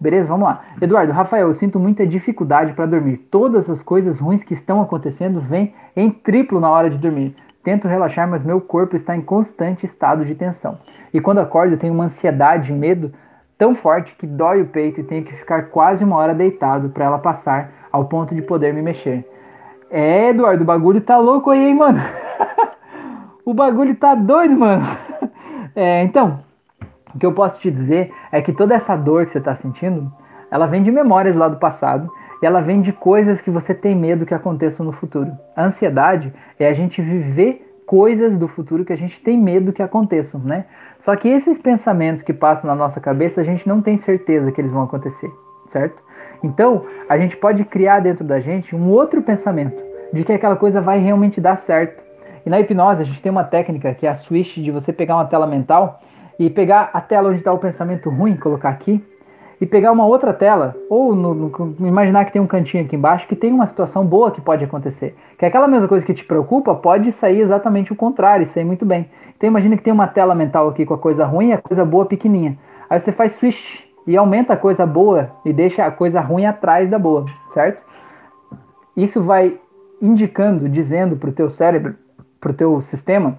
Beleza? Vamos lá. Eduardo, Rafael, eu sinto muita dificuldade para dormir. Todas as coisas ruins que estão acontecendo vêm em triplo na hora de dormir. Tento relaxar, mas meu corpo está em constante estado de tensão. E quando acordo, eu tenho uma ansiedade e medo tão forte que dói o peito e tenho que ficar quase uma hora deitado para ela passar ao ponto de poder me mexer. É, Eduardo, o bagulho tá louco aí, hein, mano? <laughs> o bagulho tá doido, mano. <laughs> É, então, o que eu posso te dizer é que toda essa dor que você está sentindo, ela vem de memórias lá do passado e ela vem de coisas que você tem medo que aconteçam no futuro. A ansiedade é a gente viver coisas do futuro que a gente tem medo que aconteçam, né? Só que esses pensamentos que passam na nossa cabeça, a gente não tem certeza que eles vão acontecer, certo? Então, a gente pode criar dentro da gente um outro pensamento de que aquela coisa vai realmente dar certo. E na hipnose, a gente tem uma técnica que é a switch de você pegar uma tela mental e pegar a tela onde está o pensamento ruim, colocar aqui, e pegar uma outra tela, ou no, no, imaginar que tem um cantinho aqui embaixo que tem uma situação boa que pode acontecer. Que aquela mesma coisa que te preocupa pode sair exatamente o contrário, sair muito bem. Então imagina que tem uma tela mental aqui com a coisa ruim e a coisa boa pequenininha. Aí você faz switch e aumenta a coisa boa e deixa a coisa ruim atrás da boa, certo? Isso vai indicando, dizendo para o teu cérebro, para o teu sistema,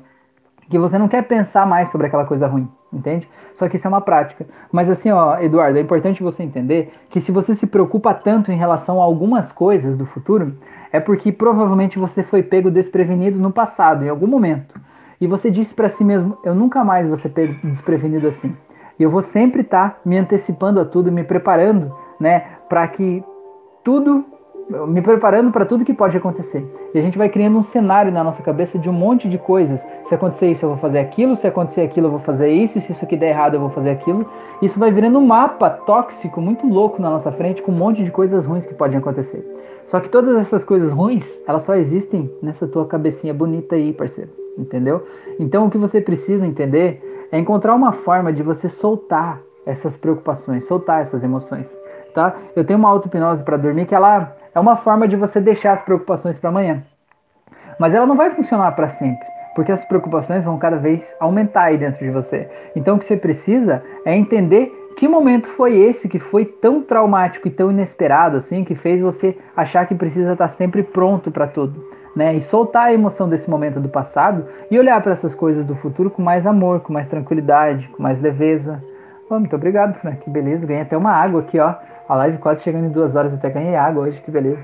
que você não quer pensar mais sobre aquela coisa ruim entende? Só que isso é uma prática. Mas assim, ó, Eduardo, é importante você entender que se você se preocupa tanto em relação a algumas coisas do futuro, é porque provavelmente você foi pego desprevenido no passado, em algum momento. E você disse para si mesmo: eu nunca mais vou ser pego desprevenido assim. E eu vou sempre estar tá me antecipando a tudo, me preparando, né, para que tudo me preparando para tudo que pode acontecer. E a gente vai criando um cenário na nossa cabeça de um monte de coisas. Se acontecer isso, eu vou fazer aquilo. Se acontecer aquilo, eu vou fazer isso. Se isso aqui der errado, eu vou fazer aquilo. Isso vai virando um mapa tóxico muito louco na nossa frente com um monte de coisas ruins que podem acontecer. Só que todas essas coisas ruins, elas só existem nessa tua cabecinha bonita aí, parceiro. Entendeu? Então o que você precisa entender é encontrar uma forma de você soltar essas preocupações, soltar essas emoções, tá? Eu tenho uma auto-hipnose para dormir que ela é uma forma de você deixar as preocupações para amanhã. Mas ela não vai funcionar para sempre, porque as preocupações vão cada vez aumentar aí dentro de você. Então o que você precisa é entender que momento foi esse que foi tão traumático e tão inesperado assim que fez você achar que precisa estar sempre pronto para tudo. Né, e soltar a emoção desse momento do passado e olhar para essas coisas do futuro com mais amor, com mais tranquilidade, com mais leveza. Oh, muito obrigado, Frank. Que beleza. Ganhei até uma água aqui, ó. A live quase chegando em duas horas, até ganhei água hoje, que beleza.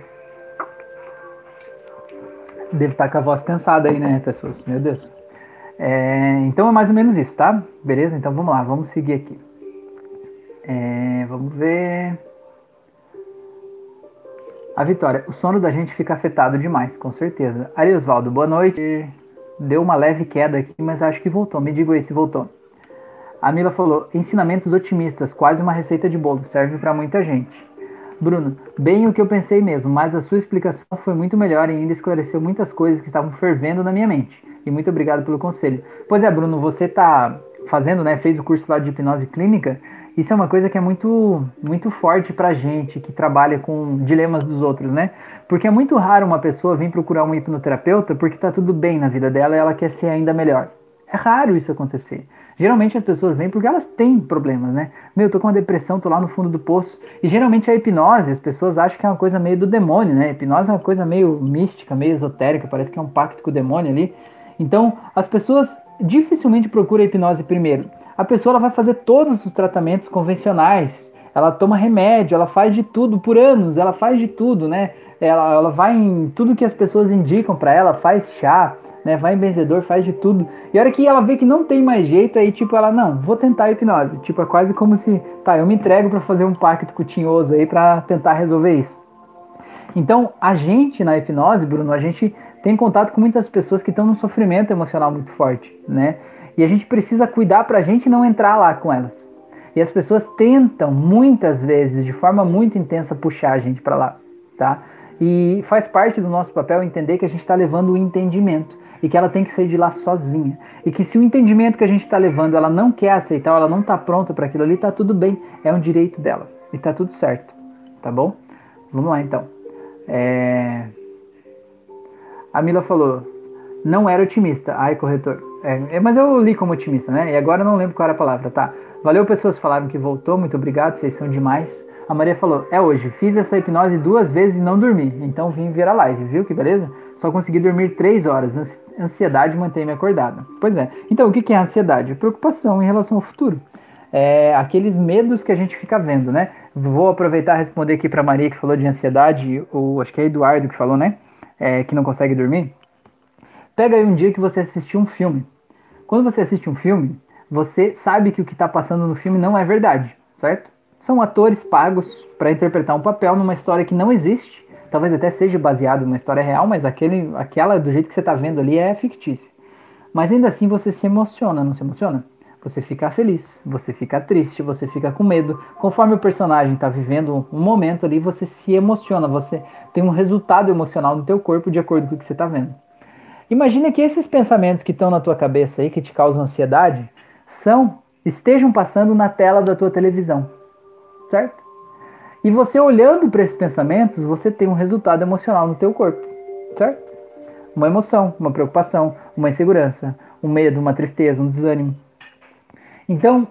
Devo estar com a voz cansada aí, né, pessoas? Meu Deus. É, então é mais ou menos isso, tá? Beleza? Então vamos lá, vamos seguir aqui. É, vamos ver. A Vitória, o sono da gente fica afetado demais, com certeza. Aí, Osvaldo, boa noite. Deu uma leve queda aqui, mas acho que voltou. Me diga aí se voltou. A Mila falou: ensinamentos otimistas, quase uma receita de bolo, serve para muita gente. Bruno, bem o que eu pensei mesmo, mas a sua explicação foi muito melhor e ainda esclareceu muitas coisas que estavam fervendo na minha mente. E muito obrigado pelo conselho. Pois é, Bruno, você tá fazendo, né? Fez o curso lá de hipnose clínica. Isso é uma coisa que é muito, muito forte pra gente que trabalha com dilemas dos outros, né? Porque é muito raro uma pessoa vir procurar um hipnoterapeuta porque tá tudo bem na vida dela e ela quer ser ainda melhor. É raro isso acontecer. Geralmente as pessoas vêm porque elas têm problemas, né? Meu, eu tô com uma depressão, tô lá no fundo do poço. E geralmente a hipnose, as pessoas acham que é uma coisa meio do demônio, né? A hipnose é uma coisa meio mística, meio esotérica, parece que é um pacto com o demônio ali. Então, as pessoas dificilmente procuram a hipnose primeiro. A pessoa ela vai fazer todos os tratamentos convencionais. Ela toma remédio, ela faz de tudo por anos, ela faz de tudo, né? Ela, ela vai em tudo que as pessoas indicam para ela, faz chá, né? Vai em benzedor, faz de tudo. E a hora que ela vê que não tem mais jeito, aí tipo, ela, não, vou tentar a hipnose. Tipo, é quase como se, tá, eu me entrego para fazer um pacto com o tinhoso aí para tentar resolver isso. Então, a gente na hipnose, Bruno, a gente tem contato com muitas pessoas que estão num sofrimento emocional muito forte, né? E a gente precisa cuidar para a gente não entrar lá com elas. E as pessoas tentam muitas vezes, de forma muito intensa, puxar a gente para lá, tá? E faz parte do nosso papel entender que a gente está levando o entendimento e que ela tem que sair de lá sozinha. E que se o entendimento que a gente está levando ela não quer aceitar, ela não está pronta para aquilo ali, tá tudo bem, é um direito dela e tá tudo certo, tá bom? Vamos lá então. É... A Mila falou, não era otimista. Ai, corretor. É, é, mas eu li como otimista, né? E agora eu não lembro qual era a palavra, tá? Valeu, pessoas falaram que voltou, muito obrigado, vocês são demais. A Maria falou, é hoje, fiz essa hipnose duas vezes e não dormi, então vim ver a live, viu que beleza? Só consegui dormir três horas, ansiedade mantém-me acordada. Pois é, então o que é ansiedade? Preocupação em relação ao futuro. É aqueles medos que a gente fica vendo, né? Vou aproveitar e responder aqui para Maria que falou de ansiedade, ou acho que é Eduardo que falou, né? É, que não consegue dormir. Pega aí um dia que você assistiu um filme. Quando você assiste um filme, você sabe que o que está passando no filme não é verdade, certo? São atores pagos para interpretar um papel numa história que não existe. Talvez até seja baseado numa história real, mas aquele, aquela do jeito que você está vendo ali é fictícia. Mas ainda assim você se emociona, não se emociona? Você fica feliz, você fica triste, você fica com medo. Conforme o personagem está vivendo um momento ali, você se emociona, você tem um resultado emocional no teu corpo de acordo com o que você está vendo. Imagina que esses pensamentos que estão na tua cabeça aí, que te causam ansiedade, são estejam passando na tela da tua televisão, certo? E você olhando para esses pensamentos, você tem um resultado emocional no teu corpo, certo? Uma emoção, uma preocupação, uma insegurança, um medo, uma tristeza, um desânimo. Então,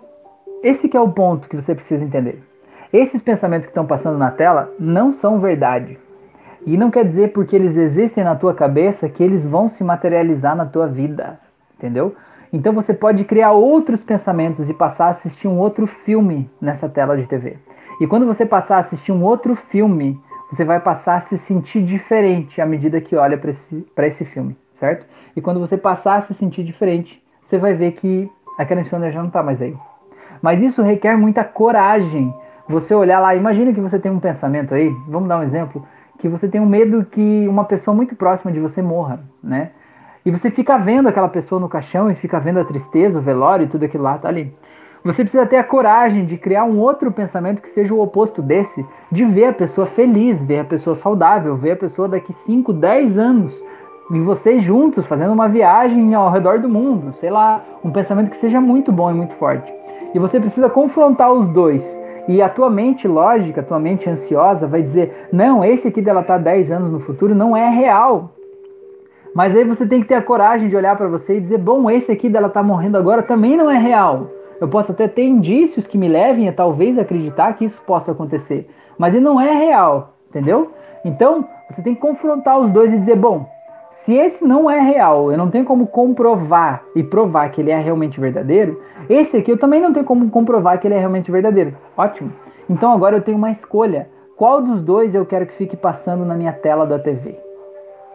esse é o ponto que você precisa entender. Esses pensamentos que estão passando na tela não são verdade. E não quer dizer porque eles existem na tua cabeça que eles vão se materializar na tua vida, entendeu? Então você pode criar outros pensamentos e passar a assistir um outro filme nessa tela de TV. E quando você passar a assistir um outro filme, você vai passar a se sentir diferente à medida que olha para esse, esse filme, certo? E quando você passar a se sentir diferente, você vai ver que aquela insônia já não está mais aí. Mas isso requer muita coragem. Você olhar lá, imagina que você tem um pensamento aí, vamos dar um exemplo que você tem um medo que uma pessoa muito próxima de você morra, né? E você fica vendo aquela pessoa no caixão e fica vendo a tristeza, o velório e tudo aquilo lá, tá ali. Você precisa ter a coragem de criar um outro pensamento que seja o oposto desse, de ver a pessoa feliz, ver a pessoa saudável, ver a pessoa daqui 5, 10 anos e vocês juntos fazendo uma viagem ao redor do mundo, sei lá, um pensamento que seja muito bom e muito forte. E você precisa confrontar os dois e a tua mente lógica, a tua mente ansiosa vai dizer: não, esse aqui dela tá 10 anos no futuro não é real. Mas aí você tem que ter a coragem de olhar para você e dizer: bom, esse aqui dela tá morrendo agora também não é real. Eu posso até ter indícios que me levem a talvez acreditar que isso possa acontecer, mas ele não é real, entendeu? Então você tem que confrontar os dois e dizer: bom, se esse não é real, eu não tenho como comprovar e provar que ele é realmente verdadeiro, esse aqui eu também não tenho como comprovar que ele é realmente verdadeiro. Ótimo. Então agora eu tenho uma escolha. Qual dos dois eu quero que fique passando na minha tela da TV?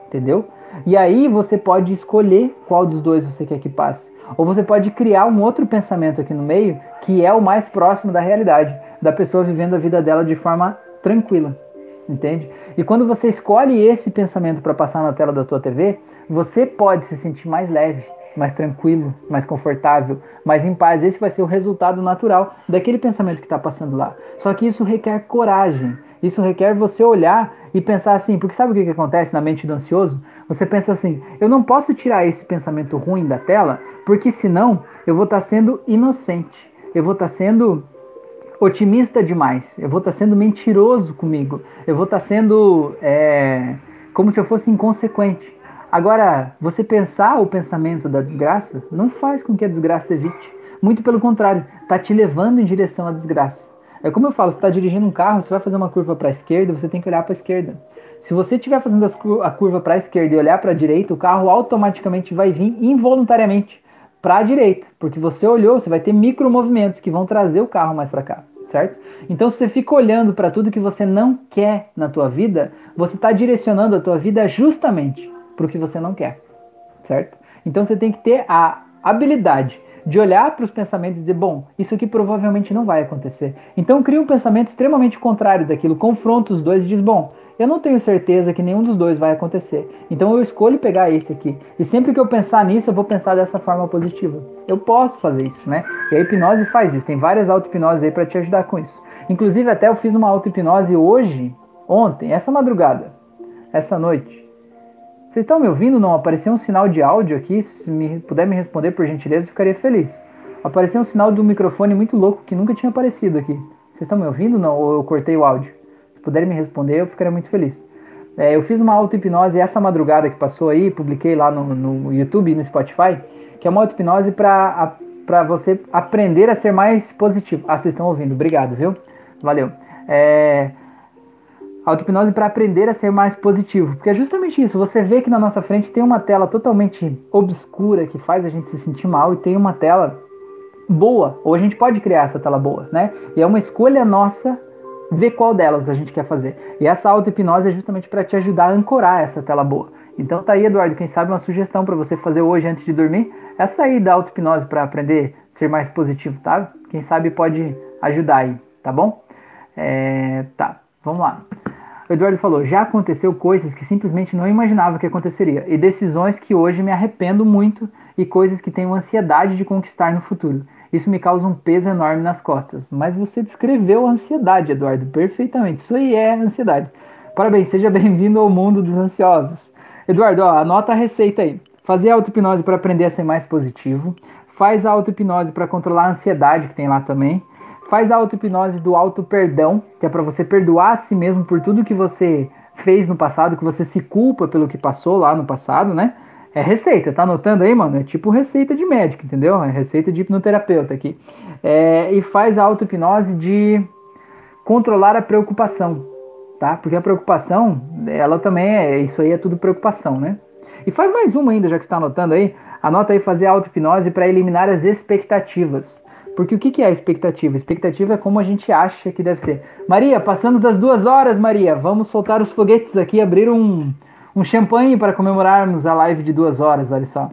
Entendeu? E aí você pode escolher qual dos dois você quer que passe. Ou você pode criar um outro pensamento aqui no meio que é o mais próximo da realidade, da pessoa vivendo a vida dela de forma tranquila entende? E quando você escolhe esse pensamento para passar na tela da tua TV, você pode se sentir mais leve, mais tranquilo, mais confortável, mais em paz. Esse vai ser o resultado natural daquele pensamento que está passando lá. Só que isso requer coragem. Isso requer você olhar e pensar assim, porque sabe o que, que acontece na mente do ansioso? Você pensa assim: eu não posso tirar esse pensamento ruim da tela, porque senão eu vou estar tá sendo inocente, eu vou estar tá sendo otimista demais, eu vou estar tá sendo mentiroso comigo, eu vou estar tá sendo é, como se eu fosse inconsequente. Agora, você pensar o pensamento da desgraça não faz com que a desgraça evite. Muito pelo contrário, está te levando em direção à desgraça. É como eu falo, você está dirigindo um carro, você vai fazer uma curva para a esquerda, você tem que olhar para a esquerda. Se você estiver fazendo a curva para a esquerda e olhar para a direita, o carro automaticamente vai vir involuntariamente para a direita, porque você olhou, você vai ter micromovimentos que vão trazer o carro mais para cá certo? Então, se você fica olhando para tudo que você não quer na tua vida, você está direcionando a tua vida justamente para o que você não quer, certo? Então, você tem que ter a habilidade de olhar para os pensamentos e dizer, bom, isso aqui provavelmente não vai acontecer. Então, cria um pensamento extremamente contrário daquilo, confronta os dois e diz, bom, eu não tenho certeza que nenhum dos dois vai acontecer. Então eu escolho pegar esse aqui. E sempre que eu pensar nisso, eu vou pensar dessa forma positiva. Eu posso fazer isso, né? E a hipnose faz isso. Tem várias auto-hipnoses aí para te ajudar com isso. Inclusive, até eu fiz uma auto-hipnose hoje, ontem, essa madrugada, essa noite. Vocês estão me ouvindo? Não? Apareceu um sinal de áudio aqui. Se me puder me responder, por gentileza, eu ficaria feliz. Apareceu um sinal do microfone muito louco que nunca tinha aparecido aqui. Vocês estão me ouvindo? Não? Ou eu cortei o áudio? Puderem me responder, eu ficaria muito feliz. É, eu fiz uma auto-hipnose essa madrugada que passou aí, publiquei lá no, no YouTube e no Spotify, que é uma auto-hipnose para você aprender a ser mais positivo. Ah, vocês estão ouvindo, obrigado, viu? Valeu. É, Auto-hipnose para aprender a ser mais positivo. Porque é justamente isso. Você vê que na nossa frente tem uma tela totalmente obscura que faz a gente se sentir mal e tem uma tela boa. Ou a gente pode criar essa tela boa, né? E é uma escolha nossa ver qual delas a gente quer fazer. E essa auto-hipnose é justamente para te ajudar a ancorar essa tela boa. Então tá aí, Eduardo, quem sabe uma sugestão para você fazer hoje antes de dormir é sair da auto-hipnose para aprender a ser mais positivo, tá? Quem sabe pode ajudar aí, tá bom? É, tá, vamos lá. O Eduardo falou: já aconteceu coisas que simplesmente não imaginava que aconteceria, e decisões que hoje me arrependo muito, e coisas que tenho ansiedade de conquistar no futuro. Isso me causa um peso enorme nas costas. Mas você descreveu a ansiedade, Eduardo, perfeitamente. Isso aí é ansiedade. Parabéns, seja bem-vindo ao mundo dos ansiosos. Eduardo, ó, anota a receita aí. Fazer auto-hipnose para aprender a ser mais positivo. Faz a auto-hipnose para controlar a ansiedade que tem lá também faz a auto-hipnose do auto-perdão, que é para você perdoar a si mesmo por tudo que você fez no passado, que você se culpa pelo que passou lá no passado, né? É receita, tá anotando aí, mano? É tipo receita de médico, entendeu? É receita de hipnoterapeuta aqui. É, e faz a auto-hipnose de controlar a preocupação, tá? Porque a preocupação, ela também é, isso aí é tudo preocupação, né? E faz mais uma ainda, já que está anotando aí. Anota aí fazer a auto-hipnose para eliminar as expectativas. Porque o que é a expectativa? Expectativa é como a gente acha que deve ser. Maria, passamos das duas horas, Maria. Vamos soltar os foguetes aqui, abrir um, um champanhe para comemorarmos a live de duas horas, olha só.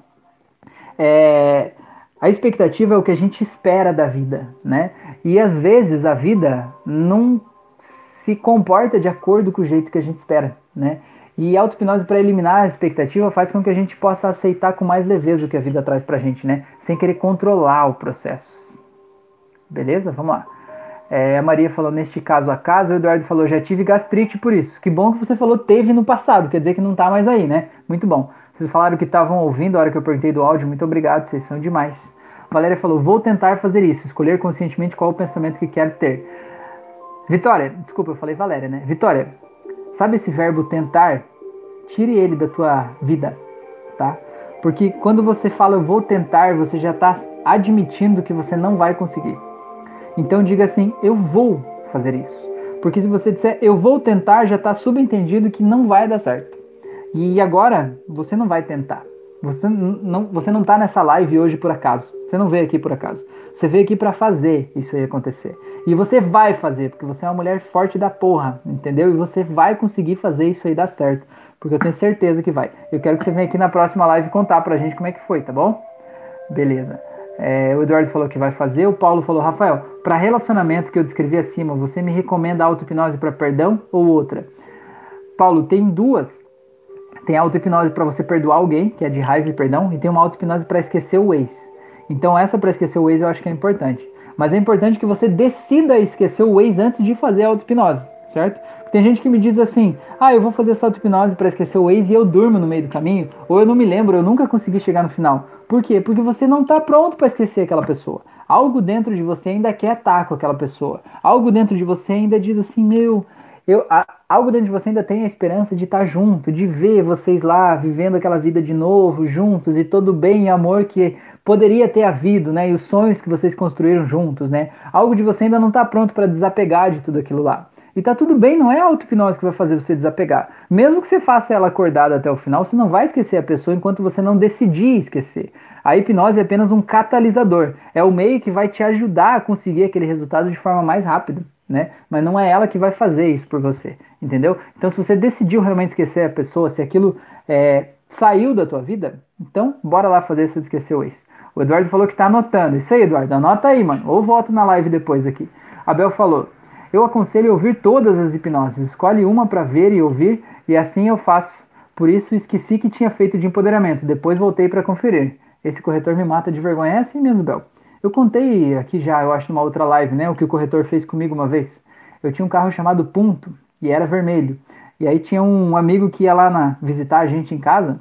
É, a expectativa é o que a gente espera da vida, né? E às vezes a vida não se comporta de acordo com o jeito que a gente espera, né? E a auto-hipnose para eliminar a expectativa faz com que a gente possa aceitar com mais leveza o que a vida traz pra gente, né? Sem querer controlar o processo. Beleza? Vamos lá. É, a Maria falou neste caso a caso, o Eduardo falou já tive gastrite por isso. Que bom que você falou teve no passado, quer dizer que não tá mais aí, né? Muito bom. Vocês falaram que estavam ouvindo a hora que eu perguntei do áudio, muito obrigado, vocês são demais. Valéria falou: vou tentar fazer isso, escolher conscientemente qual o pensamento que quero ter. Vitória, desculpa, eu falei Valéria, né? Vitória, sabe esse verbo tentar? Tire ele da tua vida, tá? Porque quando você fala eu vou tentar, você já está admitindo que você não vai conseguir. Então diga assim: eu vou fazer isso. Porque se você disser eu vou tentar, já está subentendido que não vai dar certo. E agora você não vai tentar. Você não, você não está nessa live hoje por acaso. Você não veio aqui por acaso. Você veio aqui para fazer isso aí acontecer. E você vai fazer, porque você é uma mulher forte da porra, entendeu? E você vai conseguir fazer isso aí dar certo. Porque eu tenho certeza que vai. Eu quero que você venha aqui na próxima live contar pra gente como é que foi, tá bom? Beleza. É, o Eduardo falou que vai fazer, o Paulo falou, Rafael, para relacionamento que eu descrevi acima, você me recomenda auto-hipnose para perdão ou outra? Paulo, tem duas. Tem auto-hipnose para você perdoar alguém, que é de raiva e perdão, e tem uma auto-hipnose para esquecer o ex. Então essa para esquecer o ex eu acho que é importante. Mas é importante que você decida esquecer o ex antes de fazer a auto-hipnose, certo? Tem gente que me diz assim: ah, eu vou fazer essa auto-hipnose para esquecer o ex e eu durmo no meio do caminho, ou eu não me lembro, eu nunca consegui chegar no final. Por quê? Porque você não está pronto para esquecer aquela pessoa. Algo dentro de você ainda quer estar com aquela pessoa. Algo dentro de você ainda diz assim: meu, eu, a, algo dentro de você ainda tem a esperança de estar junto, de ver vocês lá vivendo aquela vida de novo, juntos e todo bem e amor que poderia ter havido, né? E os sonhos que vocês construíram juntos, né? Algo de você ainda não está pronto para desapegar de tudo aquilo lá. E tá tudo bem, não é a auto-hipnose que vai fazer você desapegar. Mesmo que você faça ela acordada até o final, você não vai esquecer a pessoa enquanto você não decidir esquecer. A hipnose é apenas um catalisador, é o meio que vai te ajudar a conseguir aquele resultado de forma mais rápida, né? Mas não é ela que vai fazer isso por você, entendeu? Então, se você decidiu realmente esquecer a pessoa, se aquilo é, saiu da tua vida, então bora lá fazer você esquecer o ex. O Eduardo falou que tá anotando. Isso aí, Eduardo, anota aí, mano. Ou volta na live depois aqui. Abel falou: Eu aconselho ouvir todas as hipnoses. Escolhe uma para ver e ouvir, e assim eu faço. Por isso esqueci que tinha feito de empoderamento. Depois voltei para conferir. Esse corretor me mata de vergonha. É assim mesmo, Bel. Eu contei aqui já, eu acho, numa outra live, né? O que o corretor fez comigo uma vez. Eu tinha um carro chamado Punto e era vermelho. E aí tinha um amigo que ia lá na, visitar a gente em casa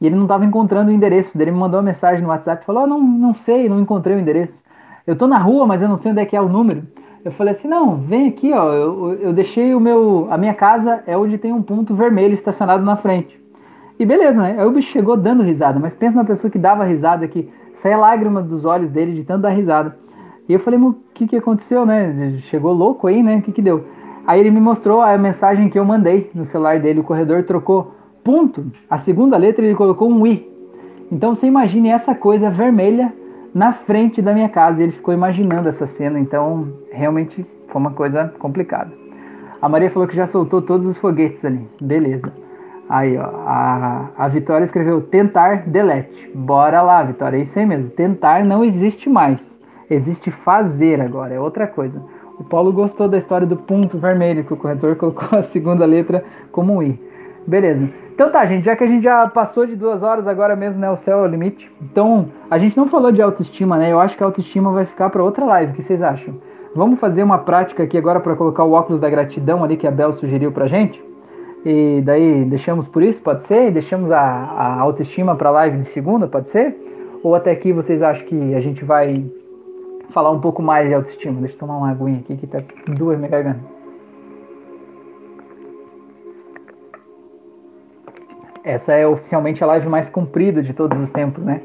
e ele não estava encontrando o endereço. Ele me mandou uma mensagem no WhatsApp e falou: oh, não, não sei, não encontrei o endereço. Eu tô na rua, mas eu não sei onde é que é o número. Eu falei assim: não, vem aqui, ó. Eu, eu deixei o meu. A minha casa é onde tem um ponto vermelho estacionado na frente. E beleza, né? Aí o bicho chegou dando risada, mas pensa na pessoa que dava risada, que saia lágrimas dos olhos dele de tanto dar risada. E eu falei, o que que aconteceu, né? Chegou louco aí, né? O que que deu? Aí ele me mostrou a mensagem que eu mandei no celular dele, o corredor trocou ponto, a segunda letra ele colocou um i. Então você imagine essa coisa vermelha na frente da minha casa. E ele ficou imaginando essa cena, então realmente foi uma coisa complicada. A Maria falou que já soltou todos os foguetes ali. Beleza. Aí, ó, a, a Vitória escreveu tentar delete. Bora lá, Vitória, é isso aí mesmo. Tentar não existe mais. Existe fazer agora, é outra coisa. O Paulo gostou da história do ponto vermelho, que o corretor <laughs> colocou a segunda letra como I. Beleza. Então tá, gente, já que a gente já passou de duas horas, agora mesmo, né? O céu é o limite. Então, a gente não falou de autoestima, né? Eu acho que a autoestima vai ficar para outra live. O que vocês acham? Vamos fazer uma prática aqui agora para colocar o óculos da gratidão ali que a Bel sugeriu pra gente? E daí deixamos por isso, pode ser? Deixamos a, a autoestima para live de segunda, pode ser? Ou até aqui vocês acham que a gente vai falar um pouco mais de autoestima? Deixa eu tomar uma aguinha aqui que tá duas minha garganta. Essa é oficialmente a live mais comprida de todos os tempos, né?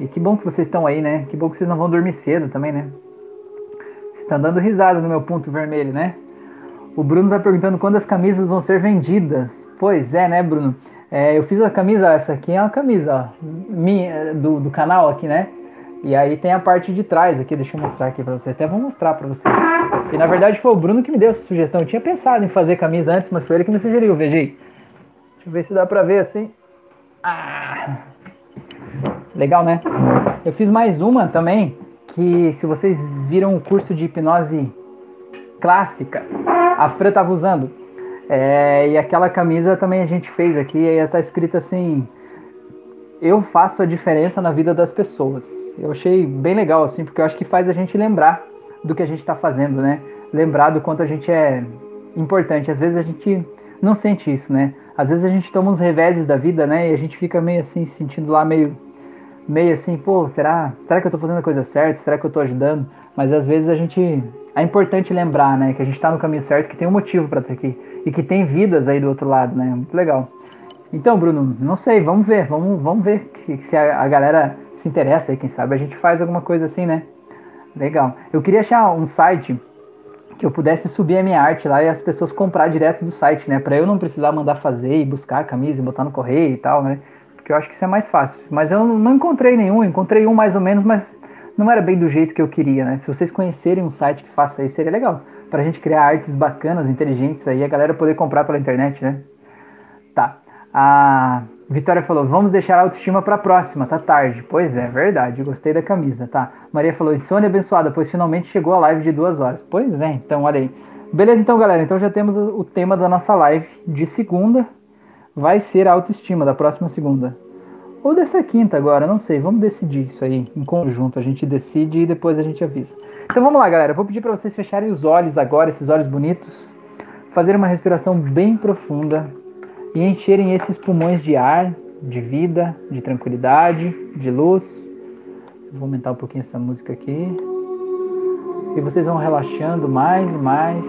E que bom que vocês estão aí, né? Que bom que vocês não vão dormir cedo também, né? Vocês estão dando risada no meu ponto vermelho, né? O Bruno tá perguntando quando as camisas vão ser vendidas. Pois é, né, Bruno? É, eu fiz a camisa, essa aqui é uma camisa ó, minha, do, do canal aqui, né? E aí tem a parte de trás aqui, deixa eu mostrar aqui pra vocês. Até vou mostrar pra vocês. E na verdade foi o Bruno que me deu essa sugestão. Eu tinha pensado em fazer camisa antes, mas foi ele que me sugeriu, veja aí. Deixa eu ver se dá pra ver assim. Ah, legal, né? Eu fiz mais uma também, que se vocês viram o curso de hipnose clássica, a Fran estava usando. É, e aquela camisa também a gente fez aqui, aí tá escrito assim: Eu faço a diferença na vida das pessoas. Eu achei bem legal, assim, porque eu acho que faz a gente lembrar do que a gente está fazendo, né? Lembrar do quanto a gente é importante. Às vezes a gente não sente isso, né? Às vezes a gente toma uns reveses da vida, né? E a gente fica meio assim, sentindo lá meio, meio assim, pô, será, será que eu tô fazendo a coisa certa? Será que eu tô ajudando? Mas às vezes a gente é importante lembrar, né, que a gente está no caminho certo, que tem um motivo para estar aqui e que tem vidas aí do outro lado, né? Muito legal. Então, Bruno, não sei, vamos ver, vamos, vamos ver que, se a, a, galera se interessa aí, quem sabe a gente faz alguma coisa assim, né? Legal. Eu queria achar um site que eu pudesse subir a minha arte lá e as pessoas comprar direto do site, né? Para eu não precisar mandar fazer e buscar a camisa e botar no correio e tal, né? Porque eu acho que isso é mais fácil. Mas eu não encontrei nenhum, encontrei um mais ou menos, mas não era bem do jeito que eu queria, né? Se vocês conhecerem um site que faça isso, seria legal. Pra gente criar artes bacanas, inteligentes aí, a galera poder comprar pela internet, né? Tá. A Vitória falou, vamos deixar a autoestima pra próxima, tá tarde. Pois é, verdade, gostei da camisa, tá? Maria falou, insônia abençoada, pois finalmente chegou a live de duas horas. Pois é, então olha aí. Beleza, então galera, então já temos o tema da nossa live de segunda. Vai ser a autoestima da próxima segunda. Ou dessa quinta agora, não sei. Vamos decidir isso aí em conjunto. A gente decide e depois a gente avisa. Então vamos lá, galera. Eu vou pedir para vocês fecharem os olhos agora, esses olhos bonitos. Fazer uma respiração bem profunda e encherem esses pulmões de ar, de vida, de tranquilidade, de luz. Vou aumentar um pouquinho essa música aqui. E vocês vão relaxando mais e mais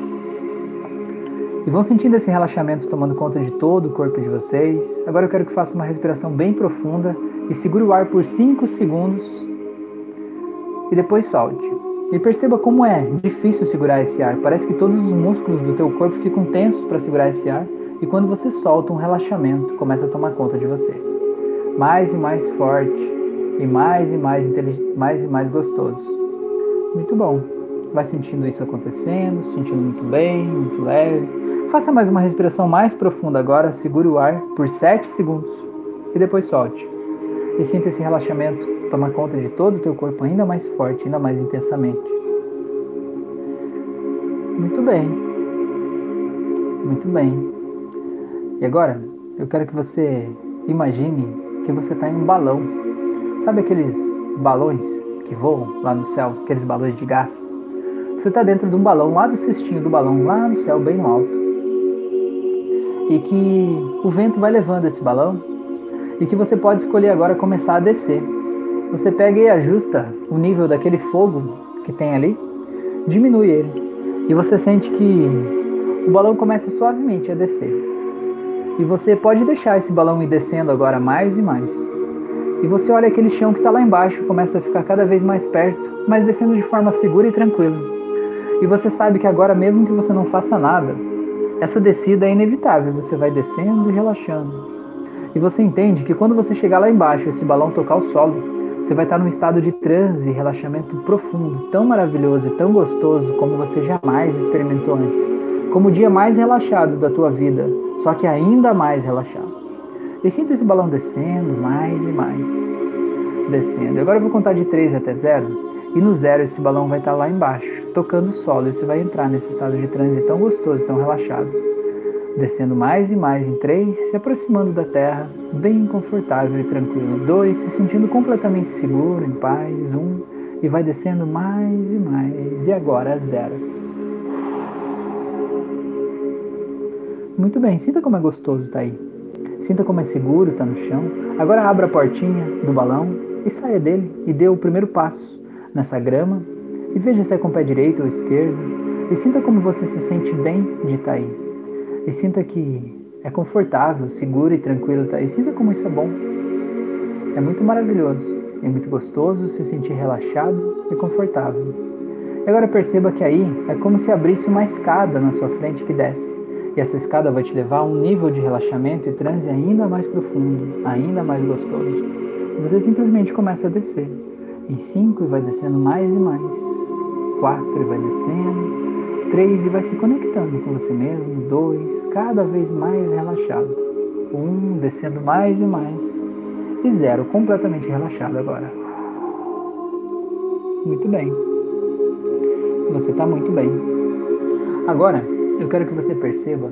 e vão sentindo esse relaxamento tomando conta de todo o corpo de vocês. Agora eu quero que faça uma respiração bem profunda e segure o ar por 5 segundos e depois solte. E perceba como é difícil segurar esse ar. Parece que todos os músculos do teu corpo ficam tensos para segurar esse ar e quando você solta um relaxamento começa a tomar conta de você. Mais e mais forte e mais e mais mais e mais gostoso. Muito bom. Vai sentindo isso acontecendo, sentindo muito bem, muito leve. Faça mais uma respiração mais profunda agora, segure o ar por 7 segundos e depois solte. E sinta esse relaxamento tomar conta de todo o teu corpo ainda mais forte, ainda mais intensamente. Muito bem. Muito bem. E agora, eu quero que você imagine que você está em um balão. Sabe aqueles balões que voam lá no céu, aqueles balões de gás? Você está dentro de um balão, lá do cestinho do balão, lá no céu, bem alto. E que o vento vai levando esse balão e que você pode escolher agora começar a descer. Você pega e ajusta o nível daquele fogo que tem ali, diminui ele. E você sente que o balão começa suavemente a descer. E você pode deixar esse balão ir descendo agora mais e mais. E você olha aquele chão que está lá embaixo, começa a ficar cada vez mais perto, mas descendo de forma segura e tranquila. E você sabe que agora, mesmo que você não faça nada, essa descida é inevitável. Você vai descendo e relaxando. E você entende que quando você chegar lá embaixo e esse balão tocar o solo, você vai estar num estado de transe e relaxamento profundo, tão maravilhoso e tão gostoso como você jamais experimentou antes. Como o dia mais relaxado da tua vida, só que ainda mais relaxado. E sinta esse balão descendo mais e mais. Descendo. Agora eu vou contar de 3 até 0. E no zero esse balão vai estar lá embaixo, tocando o solo. E você vai entrar nesse estado de transe tão gostoso, tão relaxado. Descendo mais e mais em 3, se aproximando da terra, bem confortável e tranquilo. 2, se sentindo completamente seguro, em paz. 1, um, e vai descendo mais e mais. E agora zero. Muito bem, sinta como é gostoso estar tá aí. Sinta como é seguro estar tá no chão. Agora abra a portinha do balão e saia dele e dê o primeiro passo nessa grama e veja se é com o pé direito ou esquerdo e sinta como você se sente bem de estar tá aí. E sinta que é confortável, seguro e tranquilo estar aí. Sinta como isso é bom. É muito maravilhoso. É muito gostoso se sentir relaxado e confortável. Agora perceba que aí é como se abrisse uma escada na sua frente que desce. E essa escada vai te levar a um nível de relaxamento e transe ainda mais profundo, ainda mais gostoso. E você simplesmente começa a descer. Em cinco e vai descendo mais e mais. Quatro e vai descendo. Três e vai se conectando com você mesmo. Dois, cada vez mais relaxado. Um, descendo mais e mais. E zero, completamente relaxado agora. Muito bem. Você está muito bem. Agora, eu quero que você perceba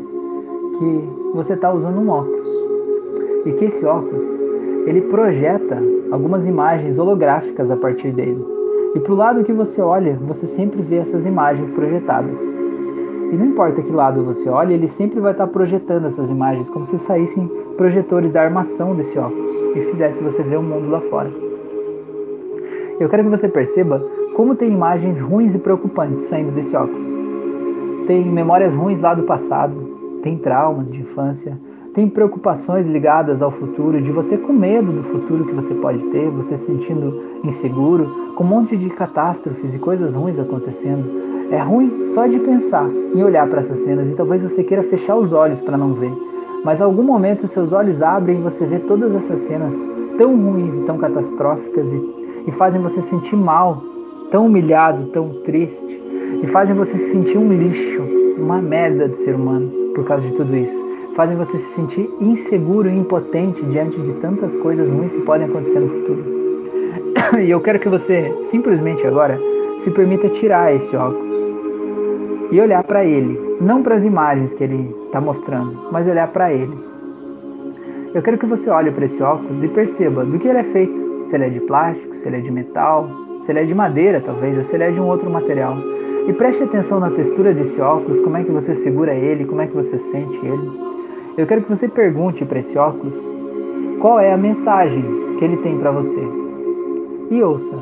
que você está usando um óculos e que esse óculos ele projeta algumas imagens holográficas a partir dele. E para o lado que você olha, você sempre vê essas imagens projetadas. E não importa que lado você olhe, ele sempre vai estar tá projetando essas imagens, como se saíssem projetores da armação desse óculos e fizesse você ver o mundo lá fora. Eu quero que você perceba como tem imagens ruins e preocupantes saindo desse óculos tem memórias ruins lá do passado, tem traumas de infância, tem preocupações ligadas ao futuro, de você com medo do futuro que você pode ter, você se sentindo inseguro, com um monte de catástrofes e coisas ruins acontecendo. É ruim só de pensar em olhar para essas cenas e talvez você queira fechar os olhos para não ver. Mas algum momento seus olhos abrem e você vê todas essas cenas tão ruins e tão catastróficas e, e fazem você sentir mal, tão humilhado, tão triste e fazem você se sentir um lixo, uma merda de ser humano por causa de tudo isso. Fazem você se sentir inseguro e impotente diante de tantas coisas ruins que podem acontecer no futuro. <coughs> E eu quero que você simplesmente agora se permita tirar esse óculos e olhar para ele, não para as imagens que ele está mostrando, mas olhar para ele. Eu quero que você olhe para esse óculos e perceba do que ele é feito. Se ele é de plástico, se ele é de metal, se ele é de madeira, talvez, ou se ele é de um outro material. E preste atenção na textura desse óculos, como é que você segura ele, como é que você sente ele. Eu quero que você pergunte para esse óculos qual é a mensagem que ele tem para você. E ouça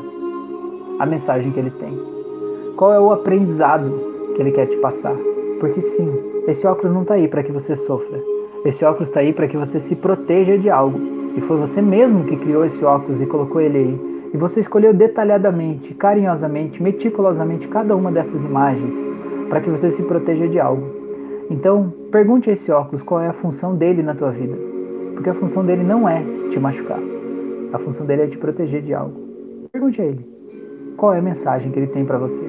a mensagem que ele tem. Qual é o aprendizado que ele quer te passar? Porque sim, esse óculos não está aí para que você sofra. Esse óculos está aí para que você se proteja de algo. E foi você mesmo que criou esse óculos e colocou ele aí e você escolheu detalhadamente, carinhosamente, meticulosamente cada uma dessas imagens para que você se proteja de algo. Então, pergunte a esse óculos qual é a função dele na tua vida. Porque a função dele não é te machucar. A função dele é te proteger de algo. Pergunte a ele qual é a mensagem que ele tem para você.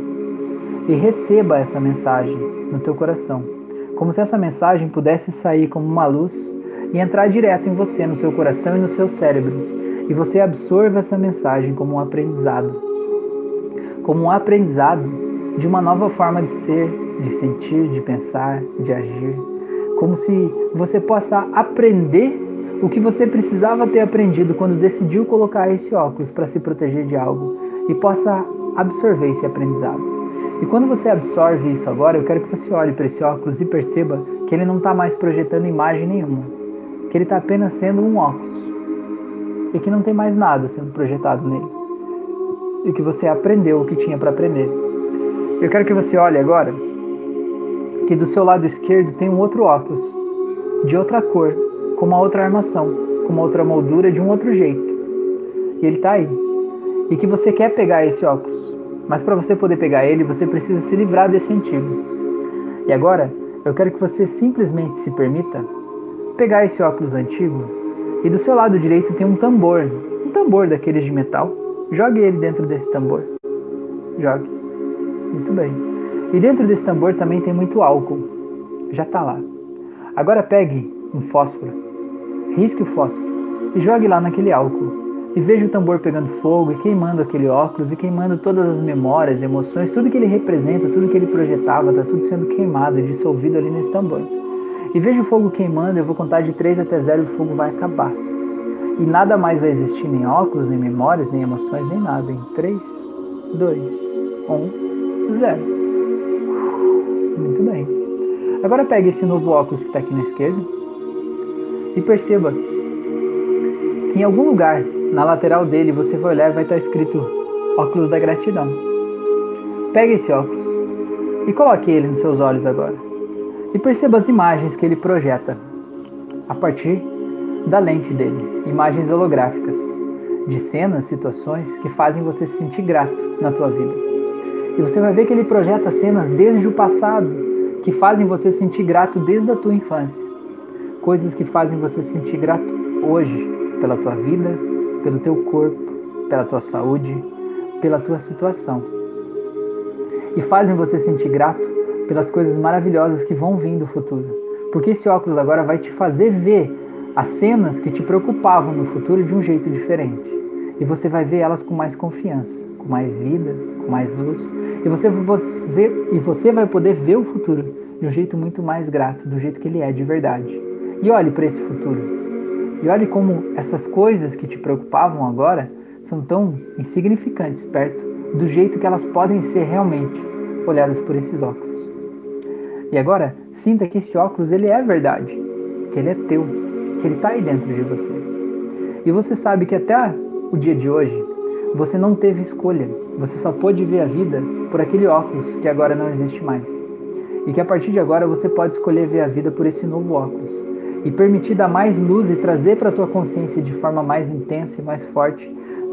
E receba essa mensagem no teu coração, como se essa mensagem pudesse sair como uma luz e entrar direto em você, no seu coração e no seu cérebro, e você absorva essa mensagem como um aprendizado. Como um aprendizado de uma nova forma de ser, de sentir, de pensar, de agir. Como se você possa aprender o que você precisava ter aprendido quando decidiu colocar esse óculos para se proteger de algo e possa absorver esse aprendizado. E quando você absorve isso agora, eu quero que você olhe para esse óculos e perceba que ele não está mais projetando imagem nenhuma, que ele está apenas sendo um óculos e que não tem mais nada sendo projetado nele e que você aprendeu o que tinha para aprender. Eu quero que você olhe agora que do seu lado esquerdo tem um outro óculos de outra cor, com uma outra armação, com uma outra moldura de um outro jeito. E ele está aí. E que você quer pegar esse óculos, mas para você poder pegar ele, você precisa se livrar desse antigo. E agora, eu quero que você simplesmente se permita pegar esse óculos antigo e do seu lado direito tem um tambor, um tambor daqueles de metal. Jogue ele dentro desse tambor. Jogue. Muito bem. E dentro desse tambor também tem muito álcool. Já está lá. Agora pegue um fósforo risque o fósforo e jogue lá naquele álcool. E veja o tambor pegando fogo e queimando aquele óculos e queimando todas as memórias, emoções, tudo que ele representa, tudo que ele projetava, está tudo sendo queimado e dissolvido ali nesse tambor. E veja o fogo queimando, eu vou contar de 3 até 0 e o fogo vai acabar. E nada mais vai existir, nem óculos, nem memórias, nem emoções, nem nada. Em 3, 2, 1, 0. Muito bem. Agora pegue esse novo óculos que está aqui na esquerda e perceba que em algum lugar na lateral dele você vai olhar e vai estar escrito óculos da gratidão. Pegue esse óculos e coloque ele nos seus olhos agora. E perceba as imagens que ele projeta a partir da lente dele, imagens holográficas de cenas, situações que fazem você se sentir grato na tua vida. E você vai ver que ele projeta cenas desde o passado que fazem você se sentir grato desde a tua infância coisas que fazem você se sentir grato hoje pela tua vida, pelo teu corpo, pela tua saúde, pela tua situação. E fazem você se sentir grato pelas coisas maravilhosas que vão vir do futuro. Porque esse óculos agora vai te fazer ver as cenas que te preocupavam no futuro de um jeito diferente. E você vai ver elas com mais confiança, com mais vida, com mais luz. E você, você, e você vai poder ver o futuro de um jeito muito mais grato, do jeito que ele é de verdade. E olhe para esse futuro. E olhe como essas coisas que te preocupavam agora são tão insignificantes perto do jeito que elas podem ser realmente olhadas por esses óculos. E agora, sinta que esse óculos ele é verdade, que ele é teu, que ele está aí dentro de você. E você sabe que até o dia de hoje você não teve escolha, você só pôde ver a vida por aquele óculos que agora não existe mais. E que a partir de agora você pode escolher ver a vida por esse novo óculos e permitir dar mais luz e trazer para a tua consciência de forma mais intensa e mais forte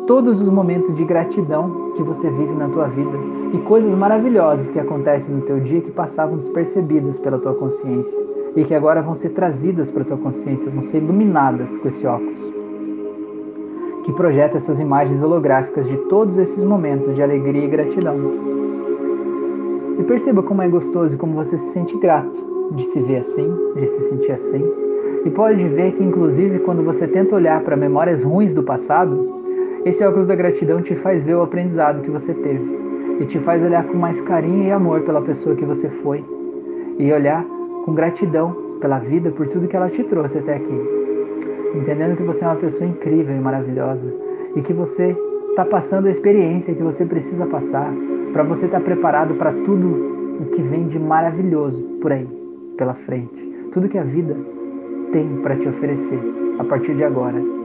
todos os momentos de gratidão que você vive na tua vida e coisas maravilhosas que acontecem no teu dia que passavam despercebidas pela tua consciência e que agora vão ser trazidas para a tua consciência, vão ser iluminadas com esse óculos que projeta essas imagens holográficas de todos esses momentos de alegria e gratidão. E perceba como é gostoso e como você se sente grato de se ver assim, de se sentir assim e pode ver que, inclusive, quando você tenta olhar para memórias ruins do passado, esse óculos da gratidão te faz ver o aprendizado que você teve e te faz olhar com mais carinho e amor pela pessoa que você foi e olhar com gratidão pela vida, por tudo que ela te trouxe até aqui. Entendendo que você é uma pessoa incrível e maravilhosa e que você está passando a experiência que você precisa passar para você estar tá preparado para tudo o que vem de maravilhoso por aí, pela frente. Tudo que a vida tem para te oferecer a partir de agora.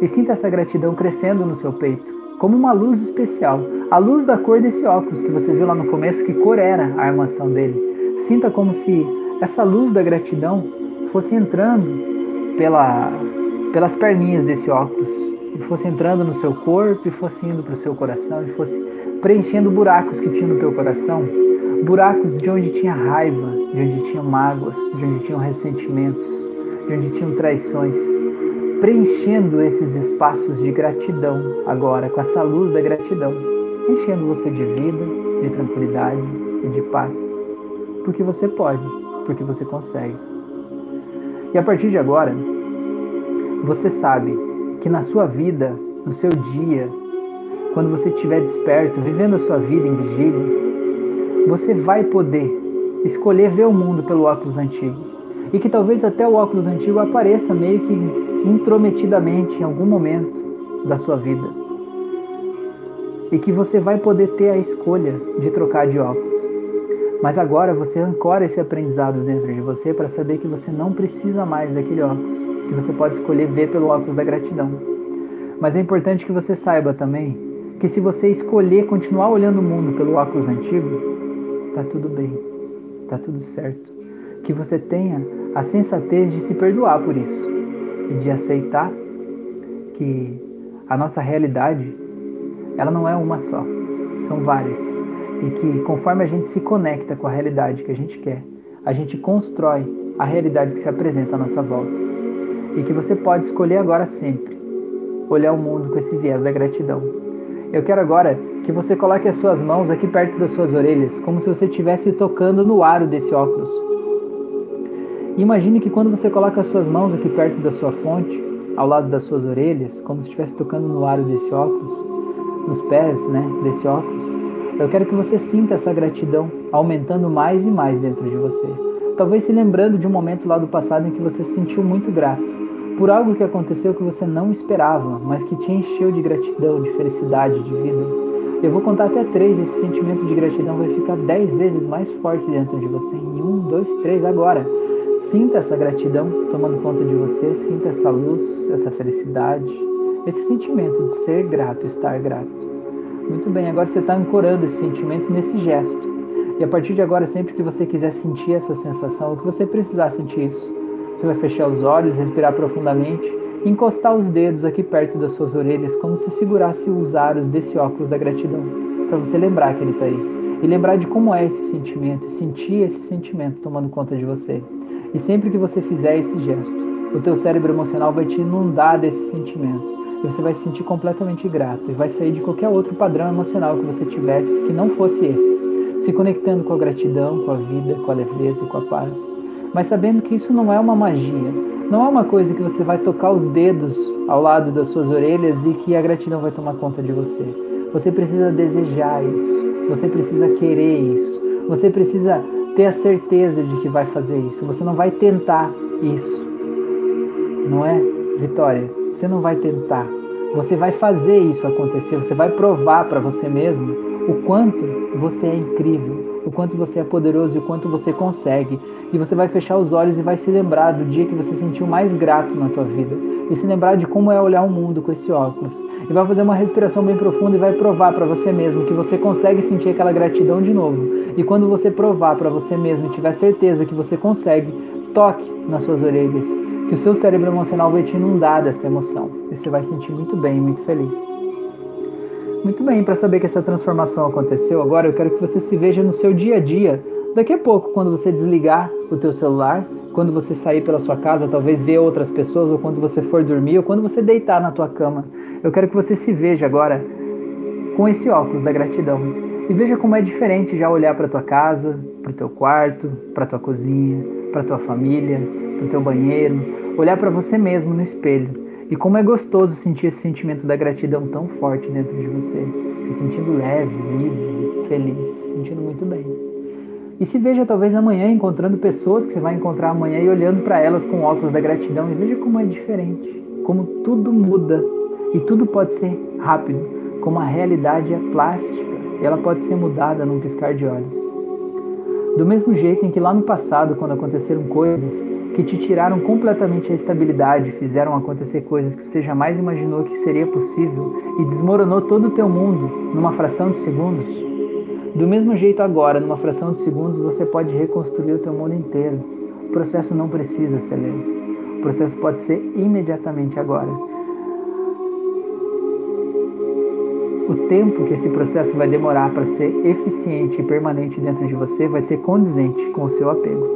E sinta essa gratidão crescendo no seu peito, como uma luz especial, a luz da cor desse óculos que você viu lá no começo, que cor era a armação dele. Sinta como se essa luz da gratidão fosse entrando pela, pelas perninhas desse óculos, e fosse entrando no seu corpo, e fosse indo para o seu coração, e fosse preenchendo buracos que tinha no teu coração, buracos de onde tinha raiva, de onde tinha mágoas, de onde tinham ressentimentos de onde tinham traições, preenchendo esses espaços de gratidão agora, com essa luz da gratidão, enchendo você de vida, de tranquilidade e de paz. Porque você pode, porque você consegue. E a partir de agora, você sabe que na sua vida, no seu dia, quando você estiver desperto, vivendo a sua vida em vigília, você vai poder escolher ver o mundo pelo óculos antigo. E que talvez até o óculos antigo apareça meio que intrometidamente em algum momento da sua vida. E que você vai poder ter a escolha de trocar de óculos. Mas agora você ancora esse aprendizado dentro de você para saber que você não precisa mais daquele óculos, que você pode escolher ver pelo óculos da gratidão. Mas é importante que você saiba também que se você escolher continuar olhando o mundo pelo óculos antigo, tá tudo bem, tá tudo certo. Que você tenha a sensatez de se perdoar por isso e de aceitar que a nossa realidade ela não é uma só, são várias. E que conforme a gente se conecta com a realidade que a gente quer, a gente constrói a realidade que se apresenta à nossa volta. E que você pode escolher agora sempre olhar o mundo com esse viés da gratidão. Eu quero agora que você coloque as suas mãos aqui perto das suas orelhas, como se você estivesse tocando no aro desse óculos. Imagine que quando você coloca as suas mãos aqui perto da sua fonte, ao lado das suas orelhas, como se estivesse tocando no aro desse óculos, nos pés, né, desse óculos, eu quero que você sinta essa gratidão aumentando mais e mais dentro de você. Talvez se lembrando de um momento lá do passado em que você se sentiu muito grato por algo que aconteceu que você não esperava, mas que te encheu de gratidão, de felicidade, de vida. Eu vou contar até três, esse sentimento de gratidão vai ficar dez vezes mais forte dentro de você. Em um, dois, três, agora. Sinta essa gratidão tomando conta de você, sinta essa luz, essa felicidade, esse sentimento de ser grato, estar grato. Muito bem, agora você está ancorando esse sentimento nesse gesto. E a partir de agora, sempre que você quiser sentir essa sensação, ou que você precisar sentir isso, você vai fechar os olhos, respirar profundamente, encostar os dedos aqui perto das suas orelhas, como se segurasse os aros desse óculos da gratidão, para você lembrar que ele está aí. E lembrar de como é esse sentimento, e sentir esse sentimento tomando conta de você. E sempre que você fizer esse gesto, o teu cérebro emocional vai te inundar desse sentimento. E você vai se sentir completamente grato e vai sair de qualquer outro padrão emocional que você tivesse que não fosse esse, se conectando com a gratidão, com a vida, com a leveza e com a paz. Mas sabendo que isso não é uma magia, não é uma coisa que você vai tocar os dedos ao lado das suas orelhas e que a gratidão vai tomar conta de você. Você precisa desejar isso, você precisa querer isso, você precisa ter a certeza de que vai fazer isso. Você não vai tentar isso. Não é, Vitória? Você não vai tentar. Você vai fazer isso acontecer. Você vai provar para você mesmo o quanto você é incrível, o quanto você é poderoso e o quanto você consegue. E você vai fechar os olhos e vai se lembrar do dia que você sentiu mais grato na tua vida. E se lembrar de como é olhar o mundo com esse óculos. E vai fazer uma respiração bem profunda e vai provar para você mesmo que você consegue sentir aquela gratidão de novo. E quando você provar para você mesmo e tiver certeza que você consegue, toque nas suas orelhas, que o seu cérebro emocional vai te inundar dessa emoção. E você vai sentir muito bem, muito feliz. Muito bem, para saber que essa transformação aconteceu, agora eu quero que você se veja no seu dia a dia. Daqui a pouco, quando você desligar o teu celular, quando você sair pela sua casa, talvez ver outras pessoas, ou quando você for dormir, ou quando você deitar na tua cama, eu quero que você se veja agora com esse óculos da gratidão. E veja como é diferente já olhar para tua casa, para o teu quarto, para tua cozinha, para tua família, para o teu banheiro, olhar para você mesmo no espelho. E como é gostoso sentir esse sentimento da gratidão tão forte dentro de você, se sentindo leve, livre, feliz, se sentindo muito bem. E se veja talvez amanhã encontrando pessoas que você vai encontrar amanhã e olhando para elas com óculos da gratidão. E veja como é diferente, como tudo muda. E tudo pode ser rápido, como a realidade é plástica e ela pode ser mudada num piscar de olhos. Do mesmo jeito em que lá no passado, quando aconteceram coisas que te tiraram completamente a estabilidade, fizeram acontecer coisas que você jamais imaginou que seria possível e desmoronou todo o teu mundo numa fração de segundos, do mesmo jeito agora, numa fração de segundos, você pode reconstruir o teu mundo inteiro. O processo não precisa ser lento. O processo pode ser imediatamente agora. O tempo que esse processo vai demorar para ser eficiente e permanente dentro de você vai ser condizente com o seu apego.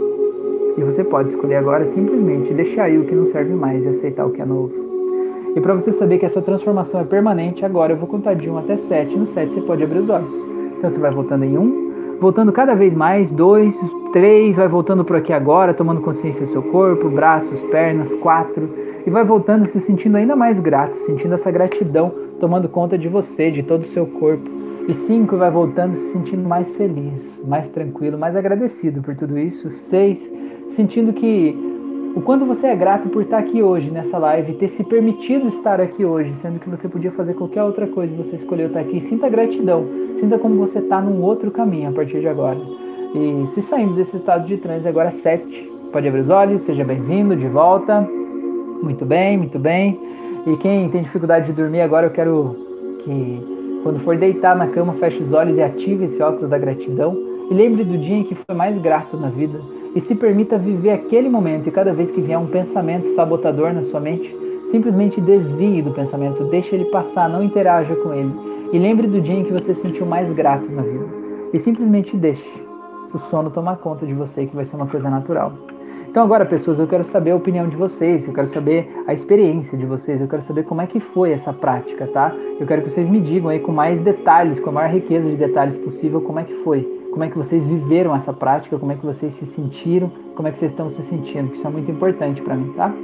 E você pode escolher agora simplesmente deixar aí o que não serve mais e aceitar o que é novo. E para você saber que essa transformação é permanente, agora eu vou contar de 1 até 7. No 7 você pode abrir os olhos. Então você vai voltando em 1, voltando cada vez mais, 2, 3, vai voltando por aqui agora, tomando consciência do seu corpo, braços, pernas, 4, e vai voltando se sentindo ainda mais grato, sentindo essa gratidão tomando conta de você, de todo o seu corpo. E cinco, vai voltando se sentindo mais feliz, mais tranquilo, mais agradecido por tudo isso. Seis, sentindo que o quanto você é grato por estar aqui hoje nessa live, ter se permitido estar aqui hoje, sendo que você podia fazer qualquer outra coisa e você escolheu estar aqui. Sinta gratidão, sinta como você está num outro caminho a partir de agora. E se saindo desse estado de transe agora sete, pode abrir os olhos, seja bem-vindo de volta. Muito bem, muito bem. E quem tem dificuldade de dormir agora, eu quero que quando for deitar na cama, feche os olhos e ative esse óculos da gratidão. E lembre do dia em que foi mais grato na vida. E se permita viver aquele momento. E cada vez que vier um pensamento sabotador na sua mente, simplesmente desvie do pensamento, deixe ele passar, não interaja com ele. E lembre do dia em que você se sentiu mais grato na vida. E simplesmente deixe o sono tomar conta de você, que vai ser uma coisa natural. Então agora, pessoas, eu quero saber a opinião de vocês, eu quero saber a experiência de vocês, eu quero saber como é que foi essa prática, tá? Eu quero que vocês me digam aí com mais detalhes, com a maior riqueza de detalhes possível, como é que foi, como é que vocês viveram essa prática, como é que vocês se sentiram, como é que vocês estão se sentindo, que isso é muito importante para mim, tá?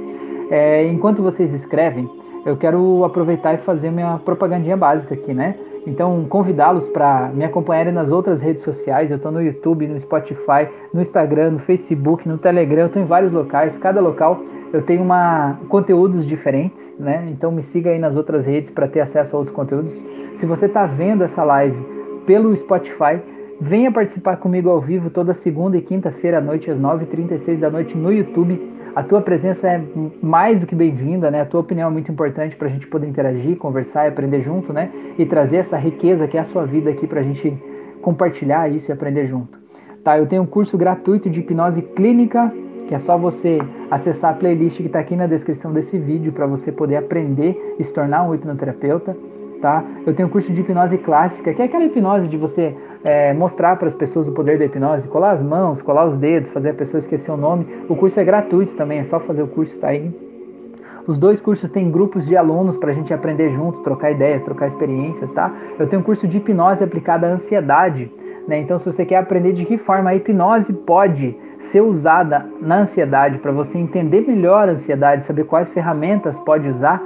É, enquanto vocês escrevem, eu quero aproveitar e fazer minha propagandinha básica aqui, né? Então, convidá-los para me acompanharem nas outras redes sociais. Eu estou no YouTube, no Spotify, no Instagram, no Facebook, no Telegram. Eu estou em vários locais. Cada local eu tenho uma conteúdos diferentes, né? Então, me siga aí nas outras redes para ter acesso a outros conteúdos. Se você está vendo essa live pelo Spotify, venha participar comigo ao vivo toda segunda e quinta-feira à noite, às 9h36 da noite, no YouTube a tua presença é mais do que bem-vinda, né? A tua opinião é muito importante para a gente poder interagir, conversar e aprender junto, né? E trazer essa riqueza que é a sua vida aqui para a gente compartilhar isso e aprender junto. Tá, eu tenho um curso gratuito de hipnose clínica, que é só você acessar a playlist que está aqui na descrição desse vídeo para você poder aprender e se tornar um hipnoterapeuta. Tá? Eu tenho um curso de hipnose clássica, que é aquela hipnose de você é, mostrar para as pessoas o poder da hipnose, colar as mãos, colar os dedos, fazer a pessoa esquecer o nome. O curso é gratuito também, é só fazer o curso, está aí. Os dois cursos têm grupos de alunos para a gente aprender junto, trocar ideias, trocar experiências, tá? Eu tenho um curso de hipnose aplicada à ansiedade, né? Então, se você quer aprender de que forma a hipnose pode ser usada na ansiedade, para você entender melhor a ansiedade, saber quais ferramentas pode usar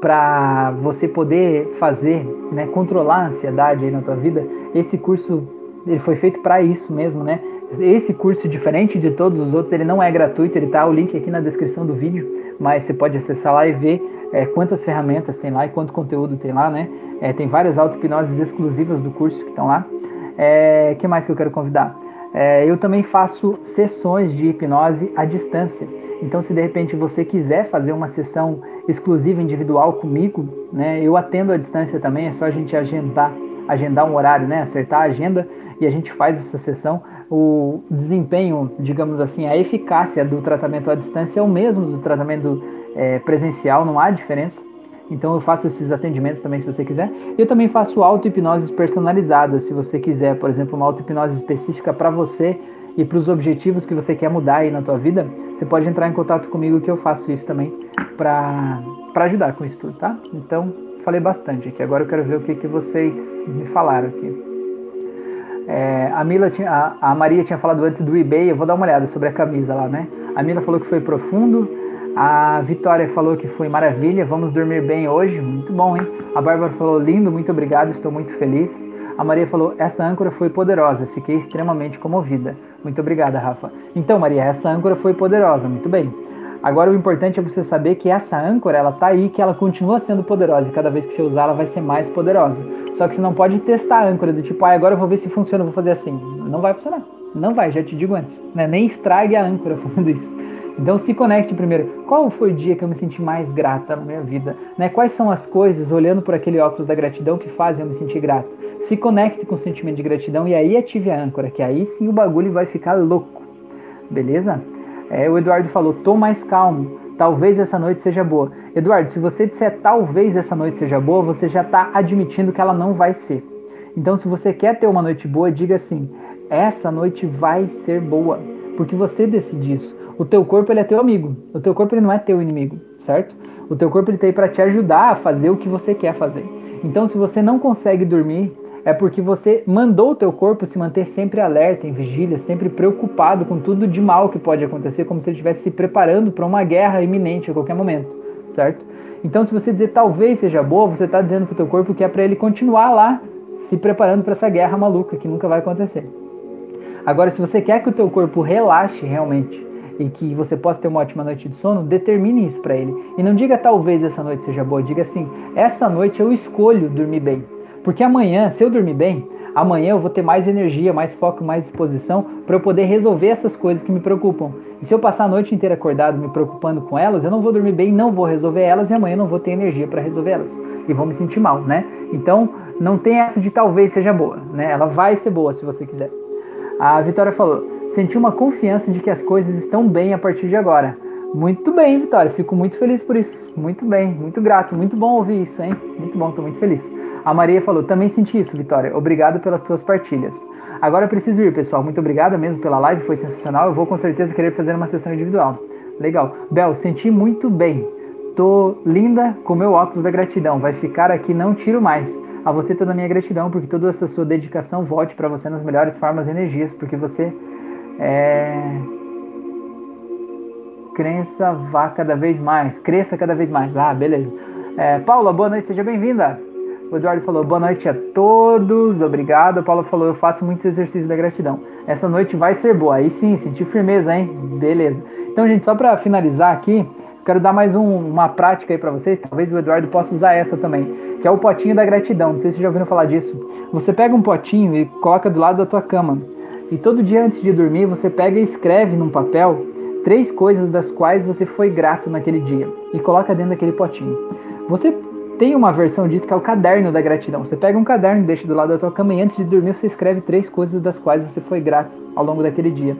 para você poder fazer, né, controlar a ansiedade aí na tua vida, esse curso ele foi feito para isso mesmo, né? Esse curso, diferente de todos os outros, ele não é gratuito, ele tá o link aqui na descrição do vídeo, mas você pode acessar lá e ver é, quantas ferramentas tem lá e quanto conteúdo tem lá, né? É, tem várias auto-hipnoses exclusivas do curso que estão lá. É, que mais que eu quero convidar? É, eu também faço sessões de hipnose à distância. Então, se de repente você quiser fazer uma sessão exclusiva individual comigo, né, eu atendo à distância também, é só a gente agendar agendar um horário, né, acertar a agenda e a gente faz essa sessão. O desempenho, digamos assim, a eficácia do tratamento à distância é o mesmo do tratamento é, presencial, não há diferença. Então eu faço esses atendimentos também se você quiser. Eu também faço auto-hipnoses personalizadas, se você quiser, por exemplo, uma auto-hipnose específica para você e para os objetivos que você quer mudar aí na tua vida, você pode entrar em contato comigo que eu faço isso também para ajudar com isso tudo, tá? Então, falei bastante aqui. Agora eu quero ver o que, que vocês me falaram aqui. É, a, Mila tinha, a, a, Maria tinha falado antes do eBay, eu vou dar uma olhada sobre a camisa lá, né? A Mila falou que foi profundo, a Vitória falou que foi maravilha, vamos dormir bem hoje, muito bom, hein? A Bárbara falou lindo, muito obrigado, estou muito feliz. A Maria falou: essa âncora foi poderosa, fiquei extremamente comovida. Muito obrigada, Rafa. Então, Maria, essa âncora foi poderosa, muito bem. Agora o importante é você saber que essa âncora, ela tá aí, que ela continua sendo poderosa e cada vez que você usar ela vai ser mais poderosa. Só que você não pode testar a âncora do tipo, ah, agora eu vou ver se funciona, vou fazer assim. Não vai funcionar. Não vai, já te digo antes. Né? Nem estrague a âncora <laughs> fazendo isso. Então se conecte primeiro. Qual foi o dia que eu me senti mais grata na minha vida? Né? Quais são as coisas, olhando por aquele óculos da gratidão, que fazem eu me sentir grata? Se conecte com o sentimento de gratidão e aí ative a âncora, que aí sim o bagulho vai ficar louco. Beleza? É, o Eduardo falou: tô mais calmo, talvez essa noite seja boa. Eduardo, se você disser talvez essa noite seja boa, você já está admitindo que ela não vai ser. Então, se você quer ter uma noite boa, diga assim: essa noite vai ser boa, porque você decide isso. O teu corpo ele é teu amigo, o teu corpo ele não é teu inimigo, certo? O teu corpo ele está aí para te ajudar a fazer o que você quer fazer. Então, se você não consegue dormir, é porque você mandou o teu corpo se manter sempre alerta, em vigília, sempre preocupado com tudo de mal que pode acontecer, como se ele estivesse se preparando para uma guerra iminente a qualquer momento, certo? Então, se você dizer talvez seja boa, você está dizendo para o teu corpo que é para ele continuar lá se preparando para essa guerra maluca que nunca vai acontecer. Agora, se você quer que o teu corpo relaxe realmente e que você possa ter uma ótima noite de sono, determine isso para ele. E não diga talvez essa noite seja boa, diga assim: essa noite eu escolho dormir bem. Porque amanhã, se eu dormir bem, amanhã eu vou ter mais energia, mais foco, mais disposição para eu poder resolver essas coisas que me preocupam. E se eu passar a noite inteira acordado me preocupando com elas, eu não vou dormir bem, não vou resolver elas e amanhã eu não vou ter energia para resolver elas e vou me sentir mal, né? Então, não tem essa de talvez seja boa, né? Ela vai ser boa se você quiser. A Vitória falou: senti uma confiança de que as coisas estão bem a partir de agora. Muito bem, Vitória. Fico muito feliz por isso. Muito bem, muito grato. Muito bom ouvir isso, hein? Muito bom, tô muito feliz. A Maria falou: também senti isso, Vitória. Obrigado pelas tuas partilhas. Agora eu preciso ir, pessoal. Muito obrigada mesmo pela live, foi sensacional. Eu vou com certeza querer fazer uma sessão individual. Legal. Bel, senti muito bem. Tô linda com meu óculos da gratidão. Vai ficar aqui, não tiro mais. A você toda a minha gratidão, porque toda essa sua dedicação volte para você nas melhores formas e energias, porque você é... crença vá cada vez mais, cresça cada vez mais. Ah, beleza. É, Paula, boa noite, seja bem-vinda. O Eduardo falou, boa noite a todos, obrigado. A Paula falou, eu faço muitos exercícios da gratidão. Essa noite vai ser boa. Aí sim, senti firmeza, hein? Beleza. Então, gente, só para finalizar aqui, quero dar mais um, uma prática aí para vocês. Talvez o Eduardo possa usar essa também que é o potinho da gratidão. Não sei se vocês já ouviram falar disso. Você pega um potinho e coloca do lado da tua cama. E todo dia antes de dormir, você pega e escreve num papel três coisas das quais você foi grato naquele dia e coloca dentro daquele potinho. Você tem uma versão disso que é o caderno da gratidão. Você pega um caderno e deixa do lado da tua cama e antes de dormir você escreve três coisas das quais você foi grato ao longo daquele dia.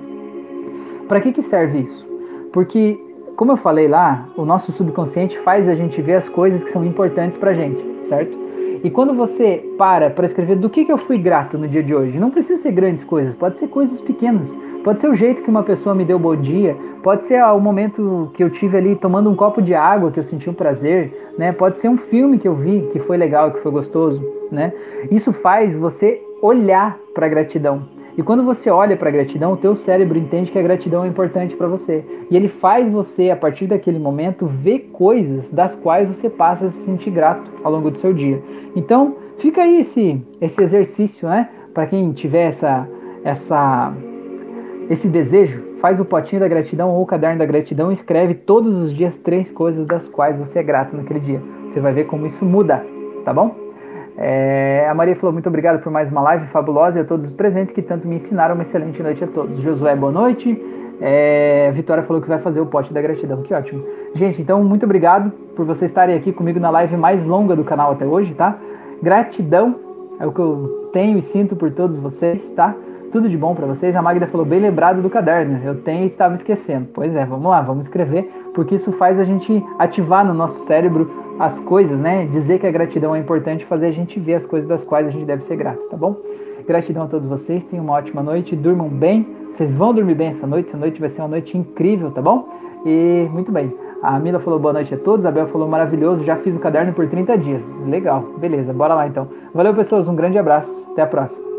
Para que, que serve isso? Porque como eu falei lá, o nosso subconsciente faz a gente ver as coisas que são importantes pra gente, certo? E quando você para para escrever do que, que eu fui grato no dia de hoje, não precisa ser grandes coisas, pode ser coisas pequenas. Pode ser o jeito que uma pessoa me deu bom dia, pode ser o momento que eu tive ali tomando um copo de água que eu senti um prazer, né? Pode ser um filme que eu vi que foi legal, que foi gostoso, né? Isso faz você olhar para a gratidão. E quando você olha para a gratidão, o teu cérebro entende que a gratidão é importante para você. E ele faz você, a partir daquele momento, ver coisas das quais você passa a se sentir grato ao longo do seu dia. Então, fica aí esse, esse exercício, né? Para quem tiver essa, essa, esse desejo, faz o potinho da gratidão ou o caderno da gratidão e escreve todos os dias três coisas das quais você é grato naquele dia. Você vai ver como isso muda, tá bom? É, a Maria falou muito obrigado por mais uma live fabulosa e a todos os presentes que tanto me ensinaram. Uma excelente noite a todos. Josué, boa noite. É, Vitória falou que vai fazer o pote da gratidão. Que ótimo. Gente, então muito obrigado por vocês estarem aqui comigo na live mais longa do canal até hoje, tá? Gratidão é o que eu tenho e sinto por todos vocês, tá? Tudo de bom para vocês. A Magda falou bem lembrado do caderno. Eu tenho e estava esquecendo. Pois é, vamos lá, vamos escrever, porque isso faz a gente ativar no nosso cérebro as coisas, né? Dizer que a gratidão é importante, fazer a gente ver as coisas das quais a gente deve ser grato, tá bom? Gratidão a todos vocês, tenham uma ótima noite, durmam bem. Vocês vão dormir bem essa noite, essa noite vai ser uma noite incrível, tá bom? E muito bem. A Mila falou boa noite a todos, a Bel falou maravilhoso, já fiz o caderno por 30 dias. Legal, beleza, bora lá então. Valeu, pessoas, um grande abraço, até a próxima.